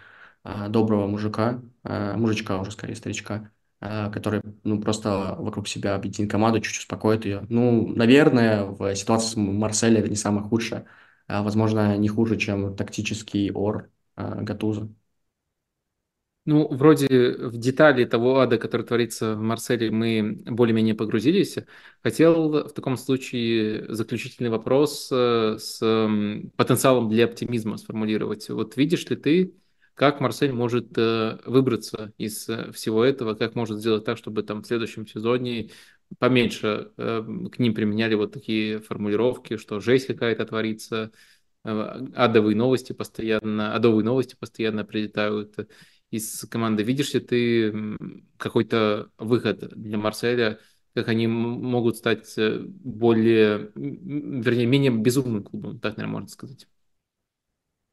а, доброго мужика, мужичка уже скорее, старичка, который ну, просто вокруг себя объединит команду, чуть-чуть успокоит ее. Ну, наверное, в ситуации с Марселем это не самое худшее. Возможно, не хуже, чем тактический ор а, Гатуза. Ну, вроде в детали того ада, который творится в Марселе, мы более-менее погрузились. Хотел в таком случае заключительный вопрос э, с потенциалом для оптимизма сформулировать. Вот видишь ли ты, как Марсель может э, выбраться из э, всего этого, как может сделать так, чтобы там в следующем сезоне поменьше к ним применяли вот такие формулировки, что жесть какая-то творится, Э, адовые новости постоянно, адовые новости постоянно прилетают из команды. Видишь ли ты какой-то выход для Марселя, как они могут стать э, более, вернее, менее безумным клубом, так, наверное, можно сказать?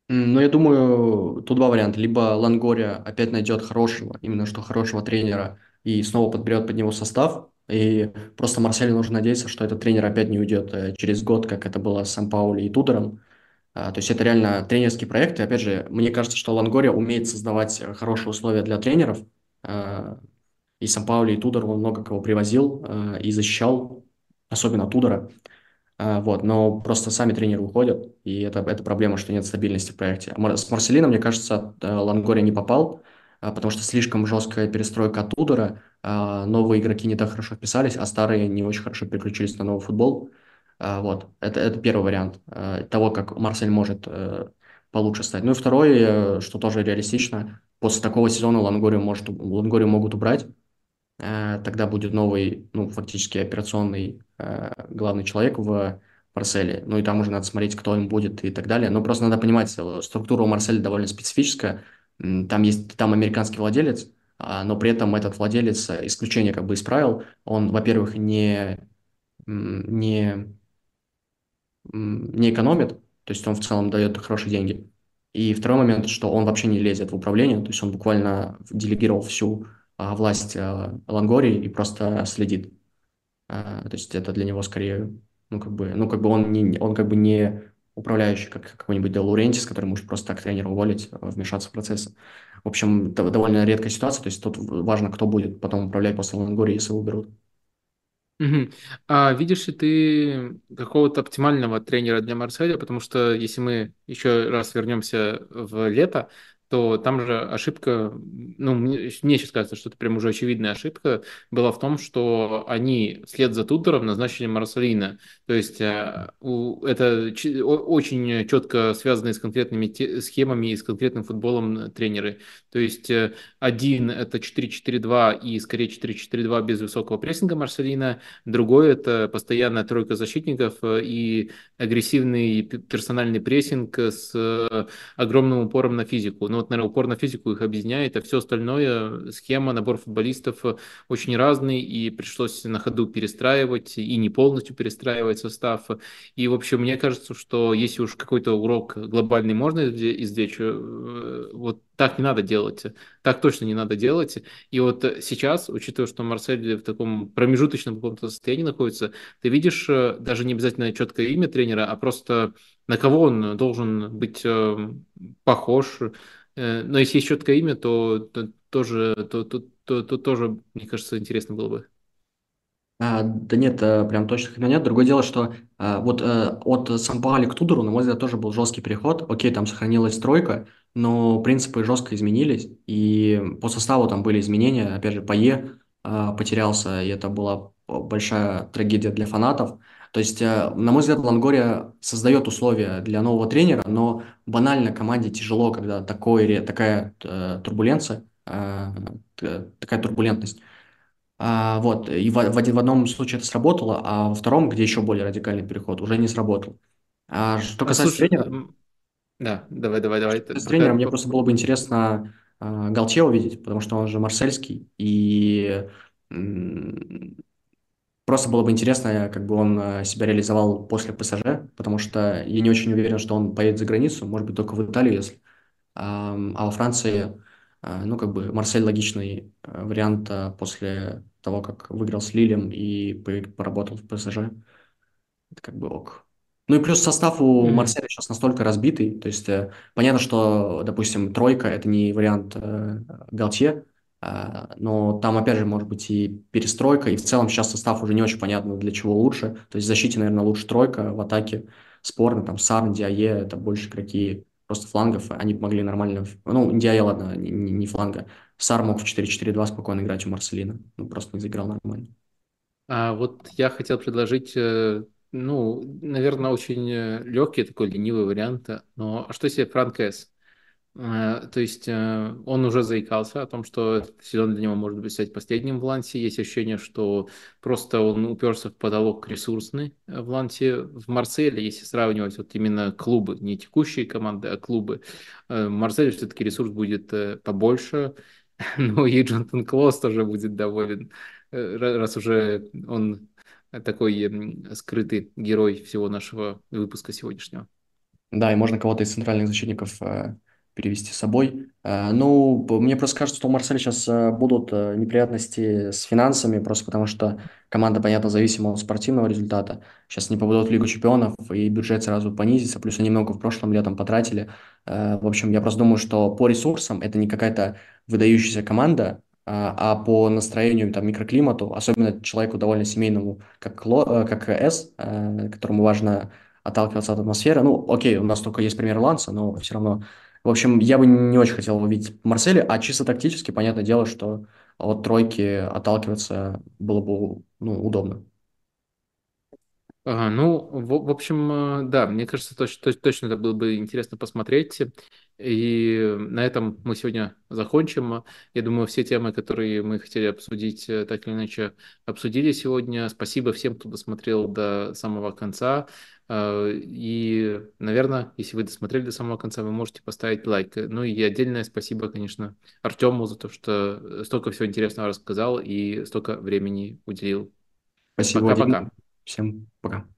Ну, я думаю, тут два варианта. Либо Лангория опять найдет хорошего, именно что хорошего тренера, и снова подберет под него состав, и просто Марселю нужно надеяться, что этот тренер опять не уйдет э, через год, как это было с Сан-Паули и Тудором, то есть это реально тренерский проект. И опять же, мне кажется, что Лангория умеет создавать э, хорошие условия для тренеров. А, и Сан-Паули, и Тудор он много кого привозил а, и защищал, особенно Тудора. Вот, но просто сами тренеры уходят, и это, это проблема, что нет стабильности в проекте. С Марселином, мне кажется, э, Лангория не попал, потому что слишком жесткая перестройка от Тудора, новые игроки не так хорошо вписались, а старые не очень хорошо переключились на новый футбол. А, вот, это, это первый вариант э, того, как Марсель может э, получше стать. Ну и второй, э, что тоже реалистично, после такого сезона Лангорию, может, Лангорию могут убрать, тогда будет новый, ну, фактически операционный главный человек в Марселе. Ну и там уже надо смотреть, кто им будет и так далее. Но просто надо понимать, структура у Марселя довольно специфическая. Там есть там американский владелец, а, но при этом этот владелец исключение как бы исправил. Он, во-первых, не, не не экономит, то есть он в целом дает хорошие деньги. И второй момент, что он вообще не лезет в управление, то есть он буквально делегировал всю а, власть а, Лангории и просто следит. А, то есть это для него скорее, ну как бы, ну как бы он не, он как бы не управляющий, как какой-нибудь Де Лаурентис, который может просто так тренера уволить, а, вмешаться в процесс. В общем, довольно редкая ситуация, то есть тут важно, кто будет потом управлять после Лангории, если уберут. А видишь ли ты какого-то оптимального тренера для Марселя? Потому что если мы еще раз вернемся в лето, то там же ошибка, ну, мне, сейчас кажется, что это прям уже очевидная ошибка, была в том, что они вслед за Тутером назначили Марселина. То есть э, это очень четко связанные с конкретными схемами и с конкретным футболом тренеры. То есть э, один это 4-4-2 и скорее 4-4-2 без высокого прессинга Марселина, другой это постоянная тройка защитников э, и агрессивный персональный прессинг с огромным упором на физику. Ну вот, наверное, упор на физику их объединяет, а все остальное, схема, набор футболистов очень разный, и пришлось на ходу перестраивать, и не полностью перестраивать состав. И, в общем, мне кажется, что если уж какой-то урок глобальный можно извлечь, э, вот так не надо делать, так точно не надо делать. И вот сейчас, учитывая, что Марсель в таком промежуточном каком-то состоянии находится, ты видишь э, даже не обязательно четкое имя тренера, а просто на кого он должен быть э, похож. Но если есть четкое имя, то, то тоже, то, то, то, то тоже, мне кажется, интересно было бы. А, да нет, а, прям точных имен нет. Другое дело, что а, вот а, от Сан-Паули к Тудору, на мой взгляд, тоже был жесткий переход. Окей, там сохранилась тройка, но принципы жестко изменились, и по составу там были изменения. Опять же, Пае потерялся, и это была большая трагедия для фанатов. То есть, на мой взгляд, Лангория создает условия для нового тренера, но банально команде тяжело, когда такой, такая э, турбуленция, э, такая турбулентность. А, вот, и в, в, один, в одном случае это сработало, а во втором, где еще более радикальный переход, уже не сработал. А что А, касается слушай, тренера, да, давай, давай, давай. что т- касается тренера, пока- мне просто было бы интересно а, Галче увидеть, потому что он же марсельский, и просто было бы интересно, как бы он а, себя реализовал после ПСЖ, потому что я не очень уверен, что он поедет за границу, может быть, только в Италию, если. А, а во Франции, ну, как бы Марсель логичный а, вариант а, после того, как выиграл с Лилем и по- поработал в ПСЖ. Это как бы ок. Ну и плюс состав у Мгм. Марселя сейчас настолько разбитый, то есть э, понятно, что, допустим, тройка– это не вариант э, Галтье, а, но там, опять же, может быть и перестройка, и в целом сейчас состав уже не очень понятно, для чего лучше. То есть в защите, наверное, лучше тройка, в атаке спорно, там Сарн, Диае– это больше игроки просто флангов, они могли нормально... Ну, Диае, ладно, не, не- фланга. Сар мог в 4-4-2 спокойно играть у Марселина, ну, просто не заиграл нормально. А вот я хотел предложить, э, ну, наверное, очень э, легкий такой ленивый вариант, э, но что если Франк С? Э, То есть э, он уже заикался о том, что этот сезон для него может быть стать последним в Лансе. Есть ощущение, что просто он уперся в потолок ресурсный э, в Лансе. В Марселе, если сравнивать вот именно клубы, не текущие команды, а клубы, в Марселе все-таки ресурс будет побольше. Ну и Джонатан Клосс тоже будет доволен, ра- раз уже он такой скрытый герой всего нашего выпуска сегодняшнего. Да, и можно кого-то из центральных защитников перевести с собой. Э, ну, мне просто кажется, что у Марселя сейчас э, будут э, неприятности с финансами, просто потому что команда, понятно, зависима от спортивного результата. Сейчас не попадут в Лигу чемпионов, и бюджет сразу понизится, плюс они много в прошлом летом потратили. В общем, я просто думаю, что по ресурсам это не какая-то выдающаяся команда, а а по настроению, там, микроклимату, особенно человеку довольно семейному, как, Ло, как С, которому важно отталкиваться от атмосферы. Ну, окей, у нас только есть пример Ланса, но все равно. В общем, я бы не очень хотел увидеть Марселя, а чисто тактически, понятное дело, что от тройки отталкиваться было бы, ну, удобно. Ага, ну, в, в общем, э, да, мне кажется, точ- точ- точно это было бы интересно посмотреть. И на этом мы сегодня закончим. Я думаю, все темы, которые мы хотели обсудить, э, так или иначе обсудили сегодня. Спасибо всем, кто досмотрел до самого конца. Э, И, наверное, если вы досмотрели до самого конца, вы можете поставить лайк. Ну и отдельное спасибо, конечно, Артему за то, что столько всего интересного рассказал и столько времени уделил. Спасибо. Пока-пока. Всем пока.